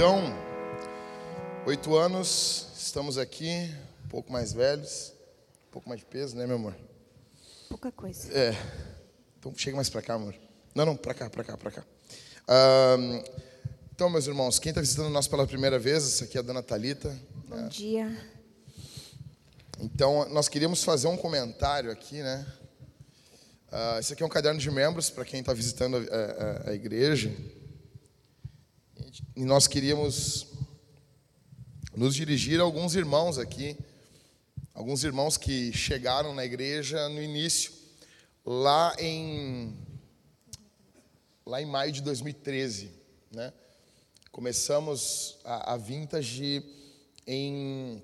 Então, oito anos, estamos aqui, um pouco mais velhos, um pouco mais de peso, né, meu amor? Pouca coisa. É. Então, chega mais para cá, amor. Não, não, para cá, para cá, para cá. Ahn, então, meus irmãos, quem está visitando nós pela primeira vez, essa aqui é a dona Thalita. Bom dia. Então, nós queríamos fazer um comentário aqui, né? Ah, esse aqui é um caderno de membros para quem está visitando a, a- a igreja. E nós queríamos nos dirigir a alguns irmãos aqui, alguns irmãos que chegaram na igreja no início, lá em lá em maio de 2013, né? Começamos a, a Vintage em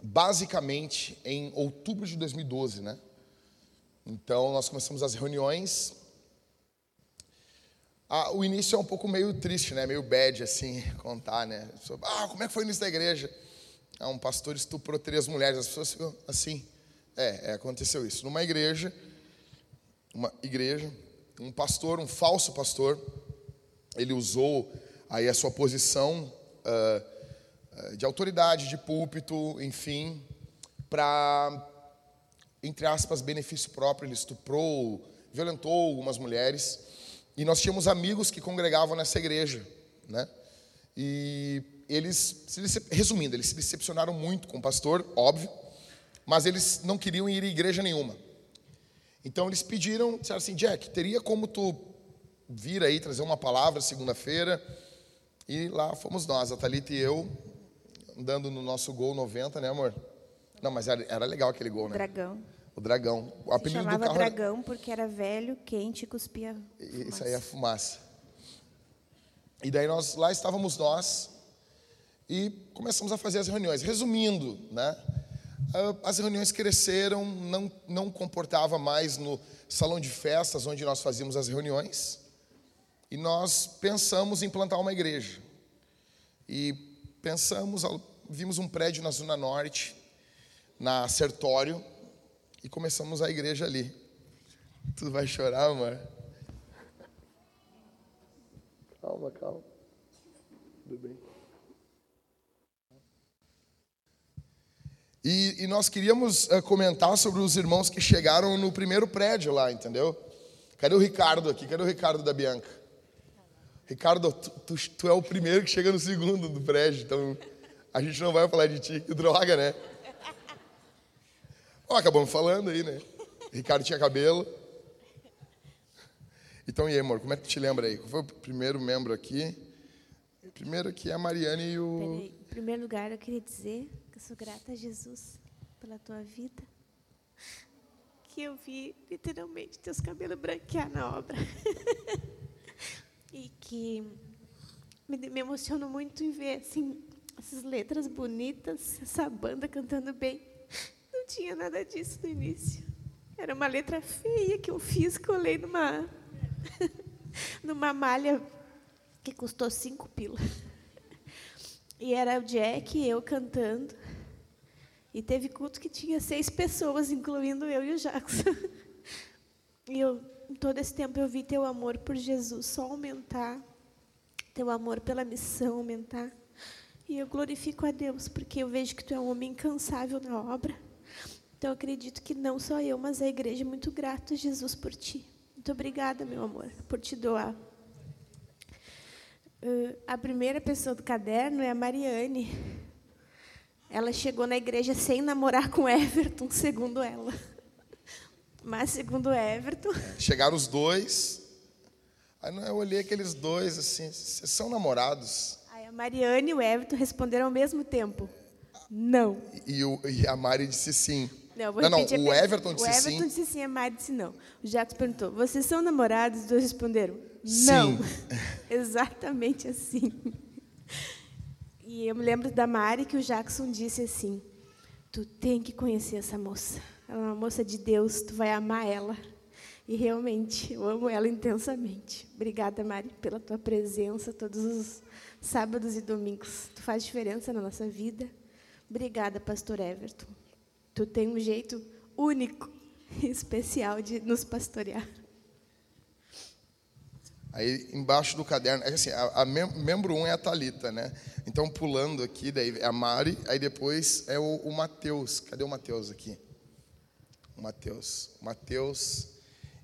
basicamente em outubro de 2012, né? Então nós começamos as reuniões. Ah, o início é um pouco meio triste, né? Meio bad assim contar, né? Ah, como é que foi o início da igreja? Ah, um pastor estuprou três mulheres. As pessoas ficam assim. É, é, aconteceu isso. Numa igreja, uma igreja, um pastor, um falso pastor, ele usou aí a sua posição ah, de autoridade, de púlpito, enfim, para, entre aspas, benefício próprio. Ele estuprou, violentou algumas mulheres. E nós tínhamos amigos que congregavam nessa igreja, né? E eles, resumindo, eles se decepcionaram muito com o pastor, óbvio, mas eles não queriam ir em igreja nenhuma. Então eles pediram, disseram assim, Jack, teria como tu vir aí trazer uma palavra segunda-feira? E lá fomos nós, a Thalita e eu, andando no nosso gol 90, né, amor? Não, mas era, era legal aquele gol, né? Dragão. O dragão. O apelido do chamava carro era- dragão porque era velho, quente e cuspia. Isso aí é fumaça. E daí nós lá estávamos nós e começamos a fazer as reuniões. Resumindo, né? As reuniões cresceram, não não comportava mais no salão de festas onde nós fazíamos as reuniões. E nós pensamos em plantar uma igreja. E pensamos, vimos um prédio na zona norte, na Sertório, e começamos a igreja ali. Tu vai chorar, amor? Calma, calma. Tudo bem. E, e nós queríamos eh, comentar sobre os irmãos que chegaram no primeiro prédio lá, entendeu? Cadê o Ricardo aqui? Cadê o Ricardo da Bianca? Ricardo, tu, tu- tu é o primeiro que chega no segundo do prédio, então a gente não vai falar de ti. Que droga, né? Ó, acabamos falando aí, né? Ricardo tinha cabelo. Então, e aí, amor, como é que tu te lembra aí? Qual foi o primeiro membro aqui? Primeiro aqui é a Mariane e o. Peraí. Em primeiro lugar, eu queria dizer sou grata a Jesus pela tua vida. Que eu vi literalmente teus cabelos branquear na obra. e que me, me emociono muito em ver assim, essas letras bonitas, essa banda cantando bem. Não tinha nada disso no início. Era uma letra feia que eu fiz, colei numa, numa malha que custou cinco pila. E era o Jack e eu cantando. E teve culto que tinha seis pessoas, incluindo eu e o Jackson. E eu, todo esse tempo eu vi teu amor por Jesus só aumentar, teu amor pela missão aumentar. E eu glorifico a Deus, porque eu vejo que tu é um homem incansável na obra. Então eu acredito que não só eu, mas a igreja é muito grata a Jesus por ti. Muito obrigada, meu amor, por te doar. Uh, a primeira pessoa do caderno é a Mariane. Ela chegou na igreja sem namorar com Everton, segundo ela. Mas, segundo Everton, Chegaram os dois. Aí eu olhei aqueles dois assim, vocês são namorados? aí a Mariane e o Everton responderam ao mesmo tempo: não. E, o- e a Mari disse sim. Não, não, não, o. Everton disse O Everton sim. disse sim, a Mari disse não. O Jacques perguntou: vocês são namorados? Os dois responderam: Sim. não. Exatamente assim. E eu me lembro da Mari que o Jackson disse assim: Tu tem que conhecer essa moça. Ela é uma moça de Deus, tu vai amar ela. E realmente, eu amo ela intensamente. Obrigada, Mari, pela tua presença todos os sábados e domingos. Tu faz diferença na nossa vida. Obrigada, pastor Everton. Tu tem um jeito único e especial de nos pastorear. Aí embaixo do caderno, é assim, a, a mem membro 1 um é a Talita, né? Então pulando aqui, daí é a Mari, aí depois é o, o Mateus. Cadê o Mateus aqui? O Mateus. Mateus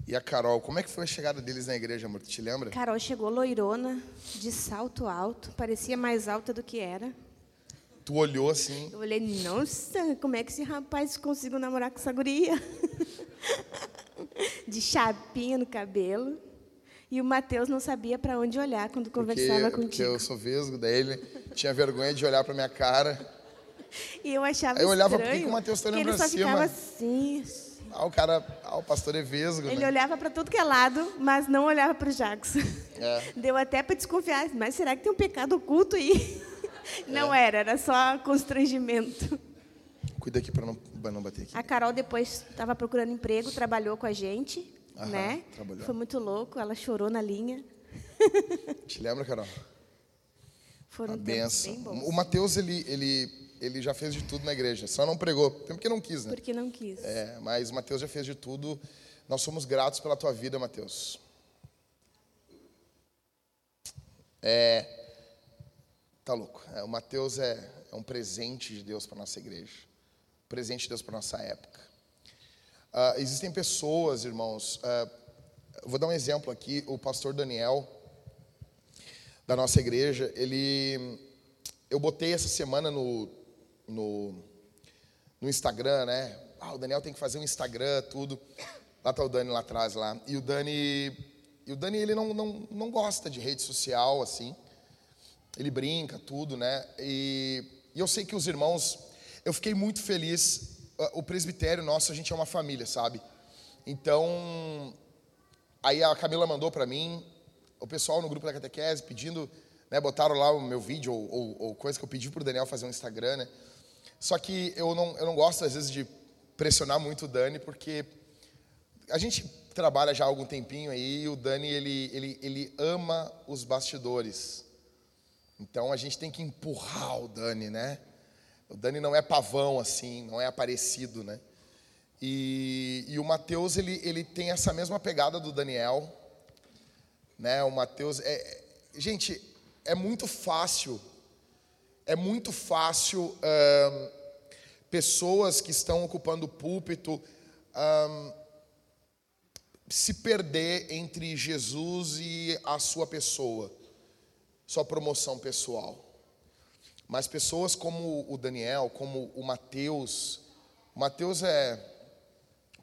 e a Carol. Como é que foi a chegada deles na igreja, amor? Tu te lembra? Carol chegou loirona, de salto alto, parecia mais alta do que era. Tu olhou assim. Eu olhei, nossa, como é que esse rapaz conseguiu namorar com essa guria? de chapinha no cabelo. E o Mateus não sabia para onde olhar quando conversava porque, contigo. Porque eu sou vesgo, daí ele tinha vergonha de olhar para minha cara. E eu achava Aí eu olhava, estranho, por que que o Mateus tá olhando ele pra só cima? ficava assim. Ah, o cara, ah, o pastor é vesgo, Ele né? olhava para tudo que é lado, mas não olhava para o Jackson. É. Deu até para desconfiar, mas será que tem um pecado oculto aí? Não era, era só constrangimento. Cuida aqui para não, pra não bater aqui. A Carol depois estava procurando emprego, trabalhou com a gente, Né? trabalhou. Foi muito louco, ela chorou na linha. Te lembra, Carol? Foram benção. O Mateus, ele, ele, ele já fez de tudo na igreja, só não pregou, tempo que não quis, né? Porque não quis. É, mas o Mateus já fez de tudo. Nós somos gratos pela tua vida, Mateus. É, tá louco. É, o Mateus é, é um presente de Deus para nossa igreja, presente de Deus para nossa época. Ah, existem pessoas, irmãos. eu vou dar um exemplo aqui. O pastor Daniel da nossa igreja, ele, eu botei essa semana no, no no Instagram, né? Ah, o Daniel tem que fazer um Instagram, tudo. Lá tá o Dani lá atrás lá. E o Dani, e o Dani ele não, não, não gosta de rede social assim. Ele brinca tudo, né? E, e eu sei que os irmãos, eu fiquei muito feliz. O presbitério nosso, a gente é uma família, sabe? Então, aí a Camila mandou para mim, o pessoal no grupo da catequese pedindo, né, botaram lá o meu vídeo ou, ou, ou coisa que eu pedi pro Daniel fazer um Instagram, né? Só que eu não, eu não gosto, às vezes, de pressionar muito o Dani, porque a gente trabalha já há algum tempinho aí e o Dani, ele, ele, ele ama os bastidores. Então, a gente tem que empurrar o Dani, né? O Dani não é pavão, assim, não é aparecido, né? E, e o Mateus, ele, ele tem essa mesma pegada do Daniel, né? O Mateus... É, é- gente, é muito fácil é muito fácil ahn, pessoas que estão ocupando o púlpito ahn, se perder entre Jesus e a sua pessoa, sua promoção pessoal. Mas pessoas como o Daniel, como o Mateus, o Mateus é.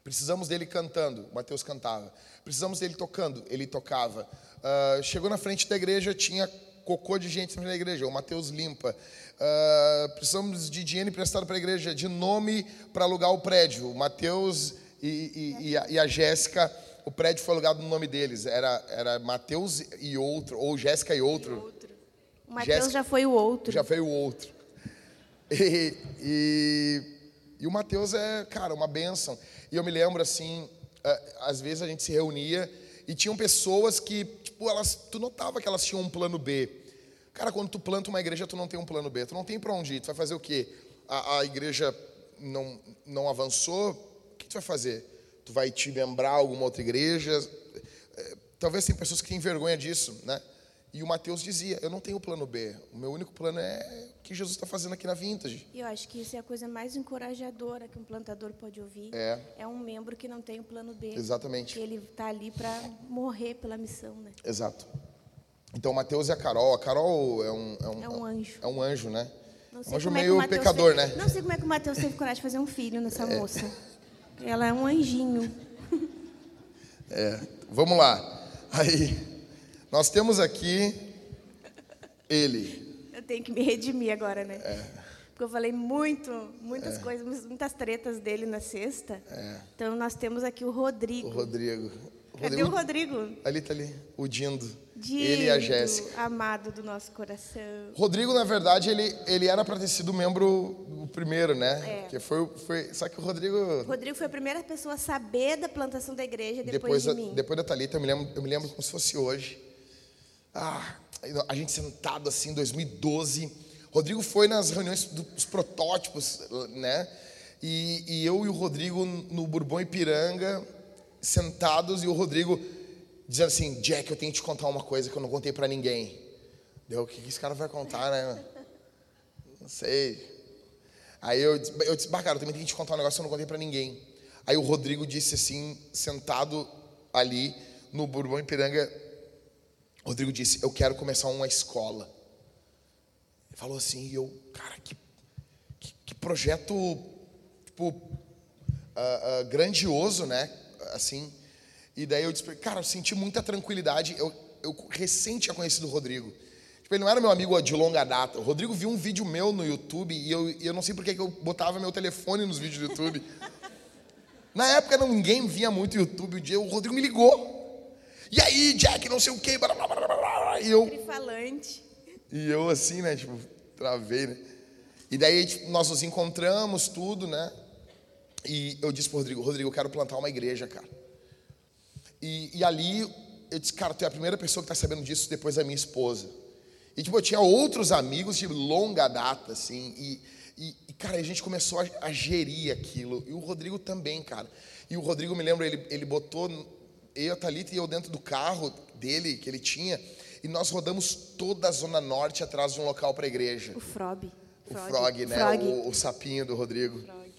Precisamos dele cantando, o Mateus cantava. Precisamos dele tocando, ele tocava. Ah, chegou na frente da igreja, tinha cocô de gente na igreja, o Mateus limpa. Ah, precisamos de dinheiro emprestado para a igreja, de nome para alugar o prédio. O Mateus e, e- e a, a Jéssica, o prédio foi alugado no nome deles. Era, era Mateus e outro, ou Jéssica e outro. O Mateus já foi o outro. Já veio o outro. E, e, e o Mateus é, cara, uma bênção. E eu me lembro assim, eh, às vezes a gente se reunia e tinham pessoas que, tipo, elas, tu notava que elas tinham um plano B. Cara, quando tu planta uma igreja, tu não tem um plano B, tu não tem para onde ir. Tu vai fazer o quê? A, a igreja não, não avançou, o que tu vai fazer? Tu vai te lembrar alguma outra igreja? Eh, Talvez tem pessoas que têm vergonha disso, né? E o Mateus dizia: Eu não tenho plano B. O meu único plano é o que Jesus está fazendo aqui na Vintage. E eu acho que isso é a coisa mais encorajadora que um plantador pode ouvir. É. um membro que não tem o plano B. Exatamente. Que ele está ali para morrer pela missão, né? Exato. Então, o Mateus e a Carol. A Carol é um, é um, É um anjo. É um anjo, né? Não Um anjo é meio Mateus pecador, teve- né? Não sei como é que o Mateus teve coragem de fazer um filho nessa moça. Ela é um anjinho. É. Vamos lá. Aí, nós temos aqui ele. Eu tenho que me redimir agora, né? É. Porque eu falei muito, muitas coisas, muitas tretas dele na sexta. Então nós temos aqui o Rodrigo. É. O Rodrigo. O Cadê o Rodrigo? Ali tá ali, o Dindo. Ele e a Jéssica. amado do nosso coração. Rodrigo, na verdade, ele, ele era para ter sido membro o primeiro, né? É. Que foi, foi, só que o Rodrigo, O Rodrigo foi a primeira pessoa a saber da plantação da igreja depois, depois, de da, mim. depois da Thalita, eu me, lembro, eu me lembro como se fosse hoje. Ah, a gente sentado assim em 2012. Rodrigo foi nas reuniões dos protótipos, né? E, e eu e o Rodrigo no Bourbon Ipiranga, sentados, e o Rodrigo dizendo assim: Jack, eu tenho que te contar uma coisa que eu não contei pra ninguém. Deu, o que esse cara vai contar, né? Não sei. Aí eu, eu disse, bah, cara, eu também tenho que te contar um negócio que eu não contei pra ninguém. Aí o Rodrigo disse assim, sentado ali no Bourbon Ipiranga, Rodrigo disse, eu quero começar uma escola. Ele falou assim, e eu, cara, que, que, que projeto, tipo, ah, ah, grandioso, né? Assim. E daí eu disse, cara, eu senti muita tranquilidade. Eu, eu recém tinha conhecido o Rodrigo. Tipo, ele não era meu amigo de longa data. O Rodrigo viu um vídeo meu no YouTube e eu, e eu não sei por que eu botava meu telefone nos vídeos do YouTube. Na época ninguém via muito YouTube. Um dia o Rodrigo me ligou. E aí, Jack, não sei o quê. blá, blá, blá, blá. E eu, Trifalante. e eu assim, né, tipo, travei, né? E daí tipo, nós nos encontramos, tudo, né? E eu disse pro Rodrigo, Rodrigo, eu quero plantar uma igreja, cara. E, e ali eu disse, cara, tu é a primeira pessoa que tá sabendo disso depois da minha esposa. E tipo, eu tinha outros amigos de longa data, assim, e, e, e, cara, a gente começou a, a gerir aquilo. E o Rodrigo também, cara. E o Rodrigo, me lembra, ele, ele botou eu, a Thalita e eu dentro do carro dele, que ele tinha, e nós rodamos toda a Zona Norte atrás de um local para igreja. O Frob. O Frog, né? Frog. O, o sapinho do Rodrigo. Frog.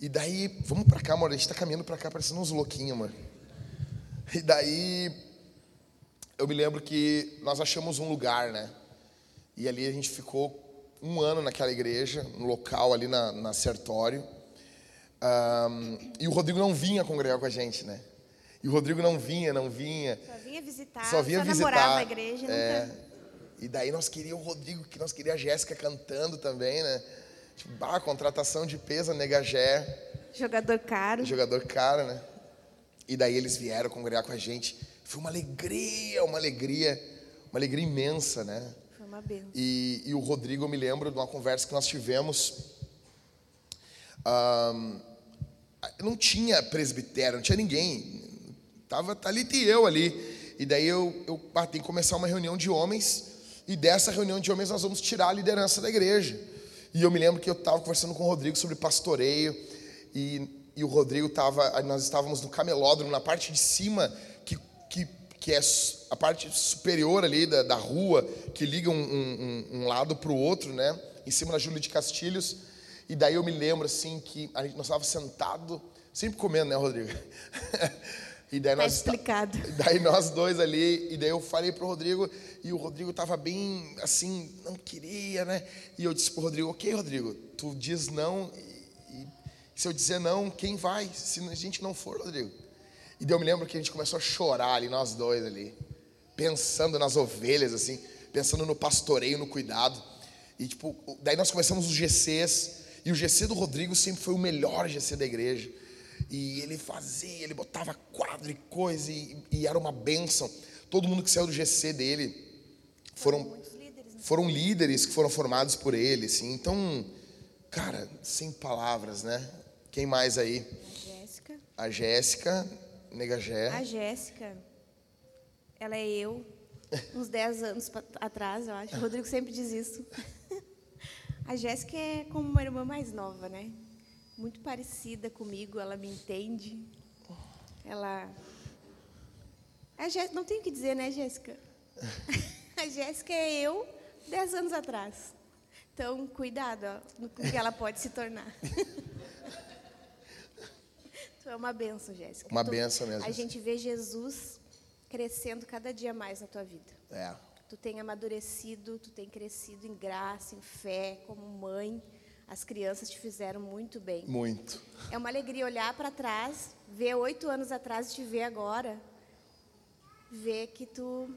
E daí, vamos pra cá, amor. A gente tá caminhando pra cá, parecendo uns louquinhos, mano. E daí, eu me lembro que nós achamos um lugar, né? E ali a gente ficou um ano naquela igreja, no local ali na, na Sertório. Ahn, e o Rodrigo não vinha congregar com a gente, né? E o Rodrigo não vinha, não vinha. Só vinha visitar, Só vinha visitar. namorava a igreja. é. Nunca... E daí nós queríamos o Rodrigo, que nós queríamos a Jéssica cantando também, né? Tipo, bah, contratação de peso, Negagé, Jogador caro. jogador caro, né? E daí eles vieram congregar com a gente. Foi uma alegria, uma alegria, uma alegria imensa, né? Foi uma benção. E, e o Rodrigo, eu me lembro de uma conversa que nós tivemos. ahn, não tinha presbitério, não tinha ninguém. Tava Thalita e eu ali. E daí eu, eu ah, tem que começar uma reunião de homens. E dessa reunião de homens nós vamos tirar a liderança da igreja. E eu me lembro que eu estava conversando com o Rodrigo sobre pastoreio. E, e o Rodrigo estava. Nós estávamos no camelódromo, na parte de cima, que, que, que é a parte superior ali da, da rua, que liga um, um, um- um lado para o outro, né? Em cima da Júlia de Castilhos. E daí eu me lembro assim que a gente, nós estávamos sentados, sempre comendo, né, Rodrigo? e daí Tá nós explicado. Daí nós dois ali, e daí eu falei pro Rodrigo, e o Rodrigo tava bem assim, não queria, né? E eu disse pro Rodrigo, ok, Rodrigo, tu diz não, e, e se eu dizer não, quem vai? Se a gente não for, Rodrigo. E daí eu me lembro que a gente começou a chorar ali, nós dois ali, pensando nas ovelhas, assim, pensando no pastoreio, no cuidado. E tipo, daí nós começamos os GCs, e o GC do Rodrigo sempre foi o melhor GC da igreja. E ele fazia, ele botava quadro e coisa, e, e era uma bênção. Todo mundo que saiu do GC dele foram. Né? foram líderes que foram formados por ele, assim. Então, cara, sem palavras, né? Quem mais aí? A Jéssica. A Jéssica, Negagé. A Jéssica, ela é eu, uns 10 anos atrás, eu acho. O Rodrigo sempre diz isso. A Jéssica é como uma irmã mais nova, né? Muito parecida comigo, ela me entende. Ela. A Jéssica, não tenho o que dizer, né, Jéssica? A Jéssica é eu 10 anos atrás. Então, cuidado ó, no que ela pode se tornar. Tu é uma benção, Jéssica. Uma Tu- benção mesmo. A gente vê Jesus crescendo cada dia mais na tua vida. É. Tu tem amadurecido, tu tem crescido em graça, em fé, como mãe. As crianças te fizeram muito bem. Muito. É uma alegria olhar para trás, ver oito anos atrás e te ver agora, ver que tu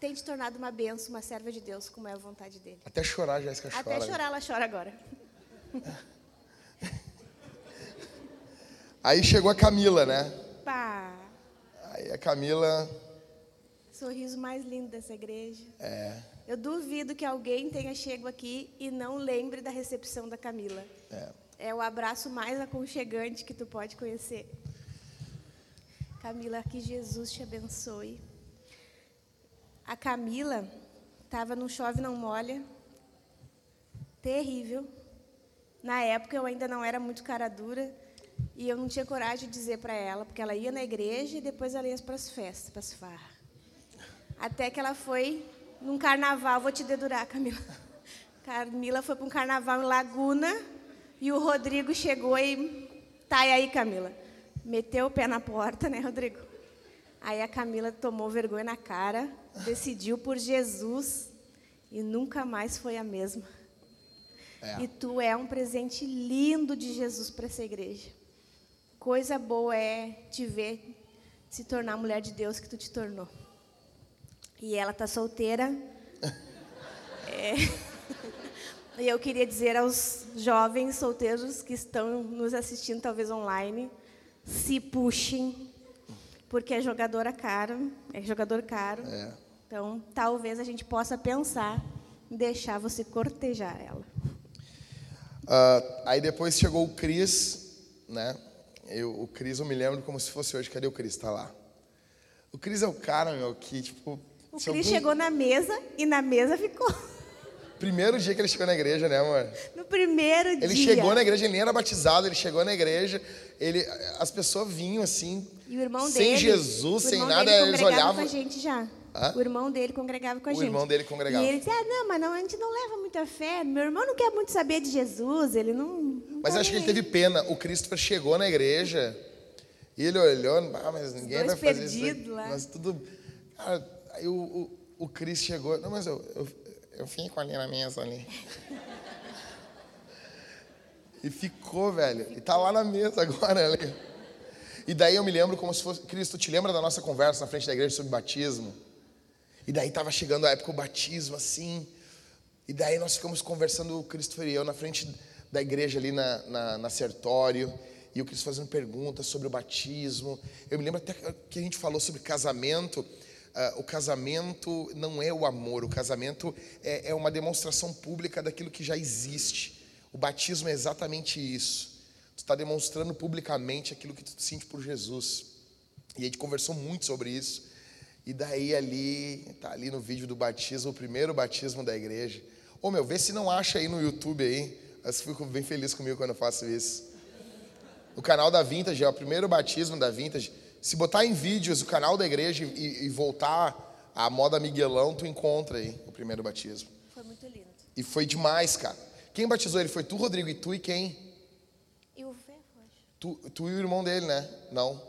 tem te tornado uma benção, uma serva de Deus, como é a vontade dele. Até chorar, Jéssica chora. Até chorar, ela chora agora. Aí chegou a Camila, né? Pá, Aí a Camila, Sorriso mais lindo dessa igreja. É, Eu duvido que alguém tenha chego aqui e não lembre da recepção da Camila. é. É o abraço mais aconchegante que tu pode conhecer. Camila, que Jesus te abençoe. A Camila estava no chove não molha, terrível. Na época eu ainda não era muito cara dura e eu não tinha coragem de dizer para ela, porque ela ia na igreja e depois ela ia para as festas, para as farras. Até que ela foi num carnaval, vou te dedurar, Camila. Camila foi para um carnaval em Laguna e o Rodrigo chegou e. Tá, e aí, Camila? Meteu o pé na porta, né, Rodrigo? Aí a Camila tomou vergonha na cara, decidiu por Jesus e nunca mais foi a mesma. É. E tu é um presente lindo de Jesus para essa igreja. Coisa boa é te ver se tornar a mulher de Deus que tu te tornou. E ela tá solteira. É. E eu queria dizer aos jovens solteiros que estão nos assistindo, talvez online, se puxem, porque é jogadora caro, é jogador caro. É. Então, talvez a gente possa pensar em deixar você cortejar ela. Ah, aí depois chegou o Cris, né? Eu, o Cris, eu me lembro como se fosse hoje. Cadê o Cris? Tá lá. O Cris é o cara, meu, que, tipo... O se Cris alguém- chegou na mesa e na mesa ficou. Primeiro dia que ele chegou na igreja, né, amor? No primeiro Ele dia. chegou na igreja, ele nem era batizado, ele chegou na igreja, ele, as pessoas vinham assim, E o irmão sem dele. Jesus, o sem nada, dele eles congregava olhavam. com a gente já. Hã? O irmão dele congregava com a O gente. irmão dele congregava. E ele dizia: ah, não, mas não, a gente não leva muita fé. Meu irmão não quer muito saber de Jesus, ele não. não Mas tá acho que ele teve pena. O Christopher chegou na igreja e ele olhou, ah, mas ninguém vai fazer isso. perdidos aí." lá. Mas tudo. Cara, aí o, o, o Chris chegou. Não, mas eu, eu, eu fico ali na mesa ali. e ficou, velho. E tá lá na mesa agora. ali. E daí eu me lembro como se fosse. Cristo, te lembra da nossa conversa na frente da igreja sobre batismo? E daí tava chegando a época do batismo, assim. E daí nós ficamos conversando, o Christopher e eu, na frente da igreja ali na, na, na Sertório. E o Cristo fazendo perguntas sobre o batismo. Eu me lembro até que a gente falou sobre casamento. Ah, o casamento não é o amor, o casamento é, é uma demonstração pública daquilo que já existe. O batismo é exatamente isso. Tu está demonstrando publicamente aquilo que tu sente por Jesus. E a gente conversou muito sobre isso. E daí ali, tá ali no vídeo do batismo, o primeiro batismo da igreja. Ô meu, vê se não acha aí no YouTube aí. Eu fico bem feliz comigo quando eu faço isso. O canal da Vintage é o primeiro batismo da Vintage. Se botar em vídeos o canal da igreja e, e voltar à moda Miguelão, tu encontra aí o primeiro batismo. Foi muito lindo. E foi demais, cara. Quem batizou ele foi tu, Rodrigo, e tu e quem? E o Fé, acho. Tu, tu e o irmão dele, né? Não.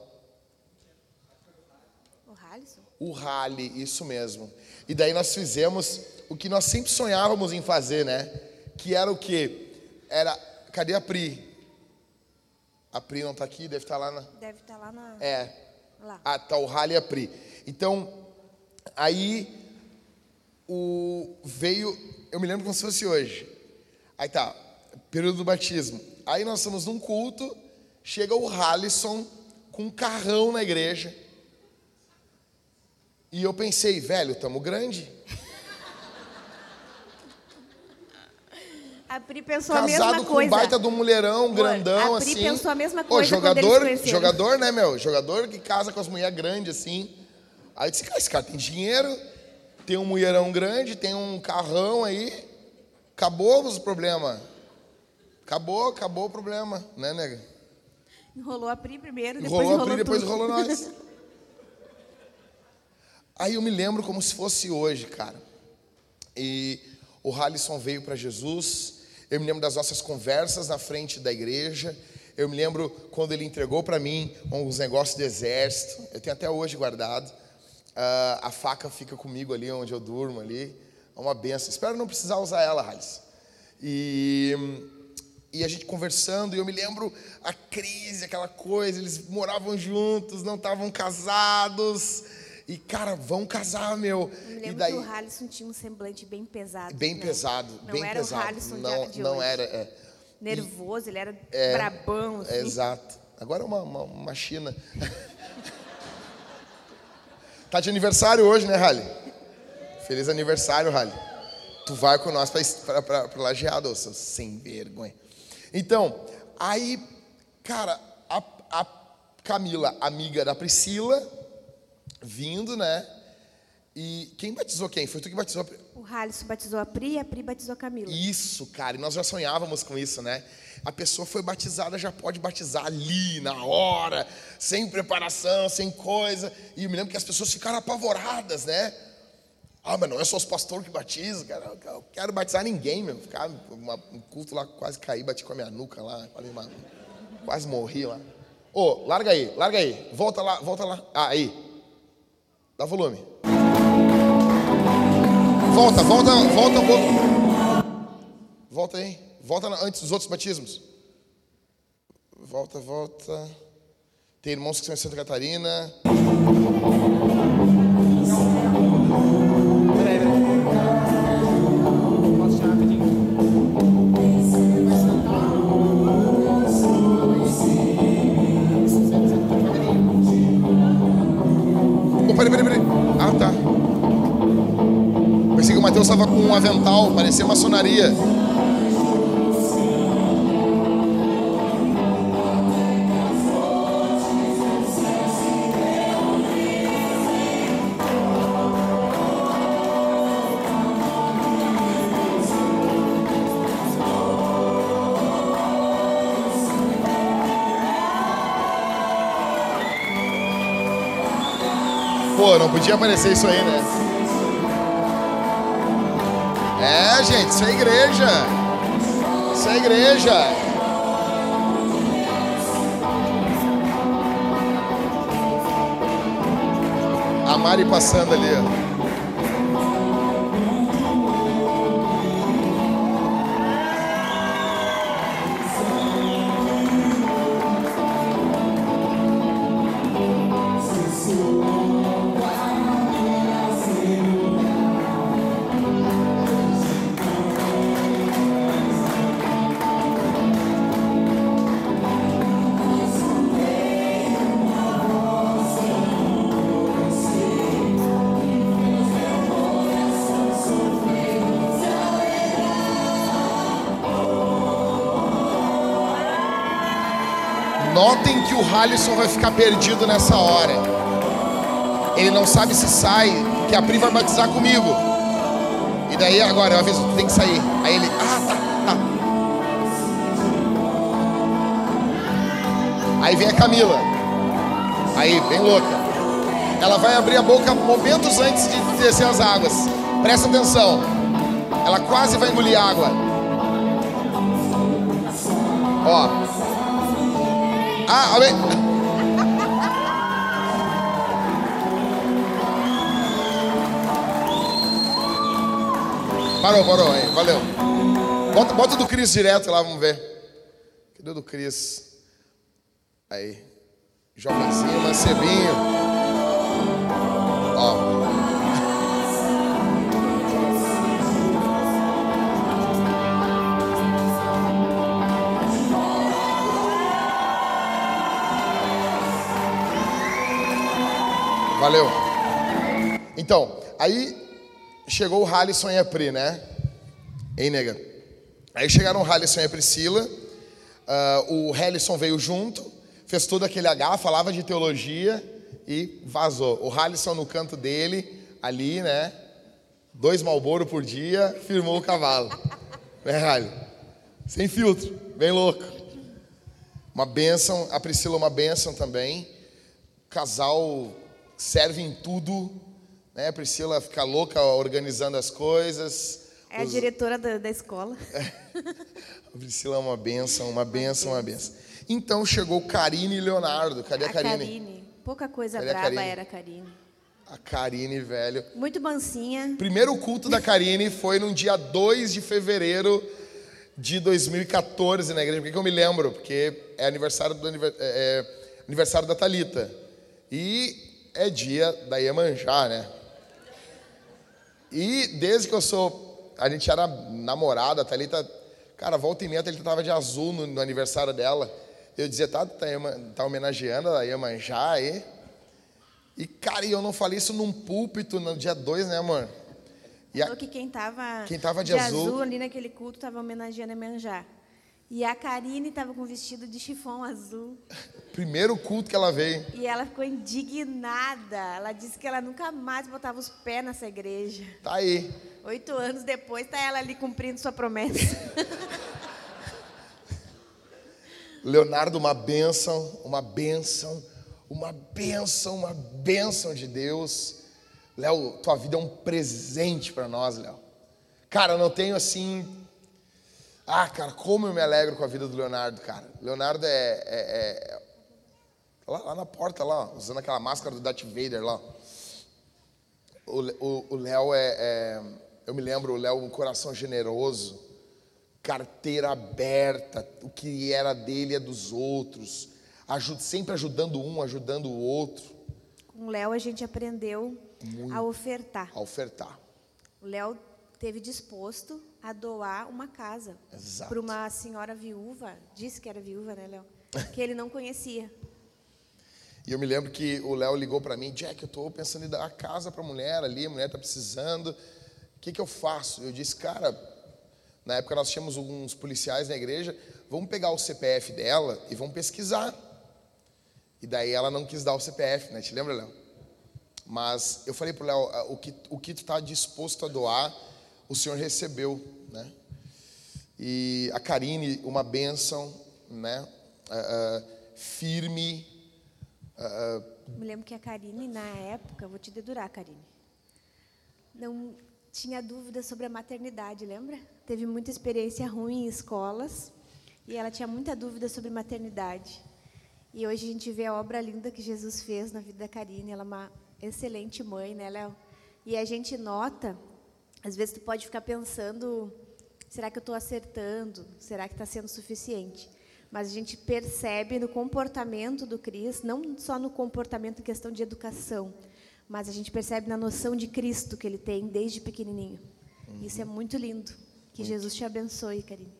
O Halisson? O rally, isso mesmo. E daí nós fizemos o que nós sempre sonhávamos em fazer, né? Que era o quê? Era. Cadê a Pri? A Pri não tá aqui, deve estar lá na. Deve estar lá na. É. Lá. Ah, tá o rally e a Pri. Então, aí o veio, eu me lembro como se fosse hoje. Aí tá, período do batismo. Aí nós estamos num culto, chega o Halisson com um carrão na igreja. E eu pensei, velho, tamo grande. A Pri pensou a Casado mesma com coisa. um baita do mulherão, grandão, a Pri assim. pensou a mesma Ô, coisa eles jogador, jogador, né, meu? Jogador que casa com as mulheres grandes, assim. Aí eu disse, cara, esse cara tem dinheiro, tem um mulherão grande, tem um carrão aí. Acabou os problemas. Acabou, acabou o problema, né, nega? Enrolou a Pri primeiro, depois Enrolou enrolou, a Pri, depois enrolou nós. Aí eu me lembro como se fosse hoje, cara. E o Halisson veio para Jesus. Eu me lembro das nossas conversas na frente da igreja. Eu me lembro quando ele entregou para mim uns negócios do exército. Eu tenho até hoje guardado. Ah, a faca fica comigo ali onde eu durmo ali. É uma benção. Espero não precisar usar ela, Halisson. E e a gente conversando, e eu me lembro a crise, aquela coisa, eles moravam juntos, não estavam casados. E, cara, vão casar, meu. Eu me E lembro daí, que o Halisson tinha um semblante bem pesado. bem né? pesado, Não bem era pesado. o Halisson de- não, de não hoje. era, é. Nervoso, ele era É, brabão. Assim. Exato. Agora é uma, uma, uma China. Tá de aniversário hoje, né, Rally? Feliz aniversário, Rally. Tu vai com nós para pra lajeado, seu sem vergonha. Então, aí, cara, a, a Camila, amiga da Priscila, vindo, né? E quem batizou quem? Foi tu que batizou? O Halisson batizou a Pri e a Pri batizou a Camila. Isso, cara, e nós já sonhávamos com isso, né? A pessoa foi batizada, já pode batizar ali, na hora, sem preparação, sem coisa. E eu me lembro que as pessoas ficaram apavoradas, né? Ah, mas não é só os pastores que batizam, cara. Eu quero batizar ninguém, meu. Ficar um culto lá, quase caí, bati com a minha nuca lá, quase morri lá. Ô, oh, larga aí, larga aí. Volta lá, volta lá. Ah, aí. Dá volume. Volta, volta, volta um pouco. Volta aí. Volta antes dos outros batismos. Volta, volta. Tem irmãos que são em Santa Catarina. Mateus estava com um avental, parecia maçonaria. Pô, não podia aparecer isso aí, né? É, gente, isso é igreja. Isso é igreja. A Mari passando ali, ó. Halisson vai ficar perdido nessa hora. Ele não sabe se sai, que a Pri vai batizar comigo. E daí agora eu aviso, tem que sair. Aí ele, ah, tá, tá. Aí vem a Camila. Aí, bem louca. Ela vai abrir a boca momentos antes de descer as águas. Presta atenção. Ela quase vai engolir água. Ah, amém. Parou, parou aí, valeu. Bota, bota do Cris direto lá, vamos ver. Cadê do Cris? Aí. Mancebinho. Ó. Valeu. Então, aí chegou o Halisson e a Pri, né? Hein, nega? Aí chegaram o Halisson e a Priscila. Uh, o Halisson veio junto, fez todo aquele H, falava de teologia e vazou. O Halisson no canto dele, ali, né? Dois malboro por dia, firmou o cavalo. né, Hali? Sem filtro, bem louco. Uma benção, a Priscila uma benção também. Casal serve em tudo, né? A Priscila fica louca organizando as coisas. É a diretora da, da escola. a Priscila é uma benção, uma benção, uma benção. Então chegou Karine e Leonardo. Cadê a, a Karine? Karine. Pouca coisa Cadê braba era a Karine. A Karine, velho. Muito mansinha. Primeiro culto da Karine foi no dia 2 de fevereiro de 2014 na igreja. Por que eu me lembro? Porque é aniversário, do, é, é, aniversário da Talita. E é dia da Iemanjá, né? E desde que eu sou. A gente era namorada, a Thalita. Cara, volta e meia, a Thalita tava de azul no, no aniversário dela. Eu dizia, tá, tá, tá homenageando a Iemanjá aí. E, cara, eu não falei isso num púlpito no dia 2, né, amor? E a- Falou que quem estava Quem tava de azul- ali naquele culto estava homenageando a Manjá. E a Karine estava com vestido de chifão azul. primeiro culto que ela veio. E ela ficou indignada. Ela disse que ela nunca mais botava os pés nessa igreja. Tá aí. Oito anos depois, está ela ali cumprindo sua promessa. Leonardo, uma bênção, uma bênção, uma bênção, uma bênção de Deus. Léo, tua vida é um presente para nós, Léo. Cara, eu não tenho assim. Ah, cara, como eu me alegro com a vida do Leonardo, cara. Leonardo é. é- é- Lá, lá na porta, lá, usando aquela máscara do Darth Vader lá. O Léo é, é- Eu me lembro, o Léo, um coração generoso carteira aberta, o que era dele é dos outros, aju- sempre ajudando um, ajudando o outro Com o Léo, a gente aprendeu a ofertar. a ofertar. O Léo teve disposto a doar uma casa para uma senhora viúva, disse que era viúva, né, Léo? Que ele não conhecia. E eu me lembro que o Léo ligou para mim, Jack, eu estou pensando em dar a casa para a mulher ali, a mulher está precisando, o que, que eu faço? Eu disse, cara, na época nós tínhamos alguns policiais na igreja, vamos pegar o CPF dela e vamos pesquisar. E daí ela não quis dar o CPF, né? Te lembra, Léo? Mas eu falei pro Léo, "Ah, o que, o que tu está disposto a doar, o Senhor recebeu, né? E a Karine, uma bênção, né? Ah, ah, firme, ah, Me lembro que a Karine, na época, vou te dedurar, Karine, não tinha dúvida sobre a maternidade, lembra? Teve muita experiência ruim em escolas e ela tinha muita dúvida sobre maternidade. E hoje a gente vê a obra linda que Jesus fez na vida da Karine. Ela é uma excelente mãe, né, Léo? E a gente nota, às vezes tu pode ficar pensando, será que eu estou acertando? Será que está sendo suficiente? Mas a gente percebe no comportamento do Cris, não só no comportamento em questão de educação, mas a gente percebe na noção de Cristo que ele tem desde pequenininho. Isso é muito lindo. Que Jesus te abençoe, Karine.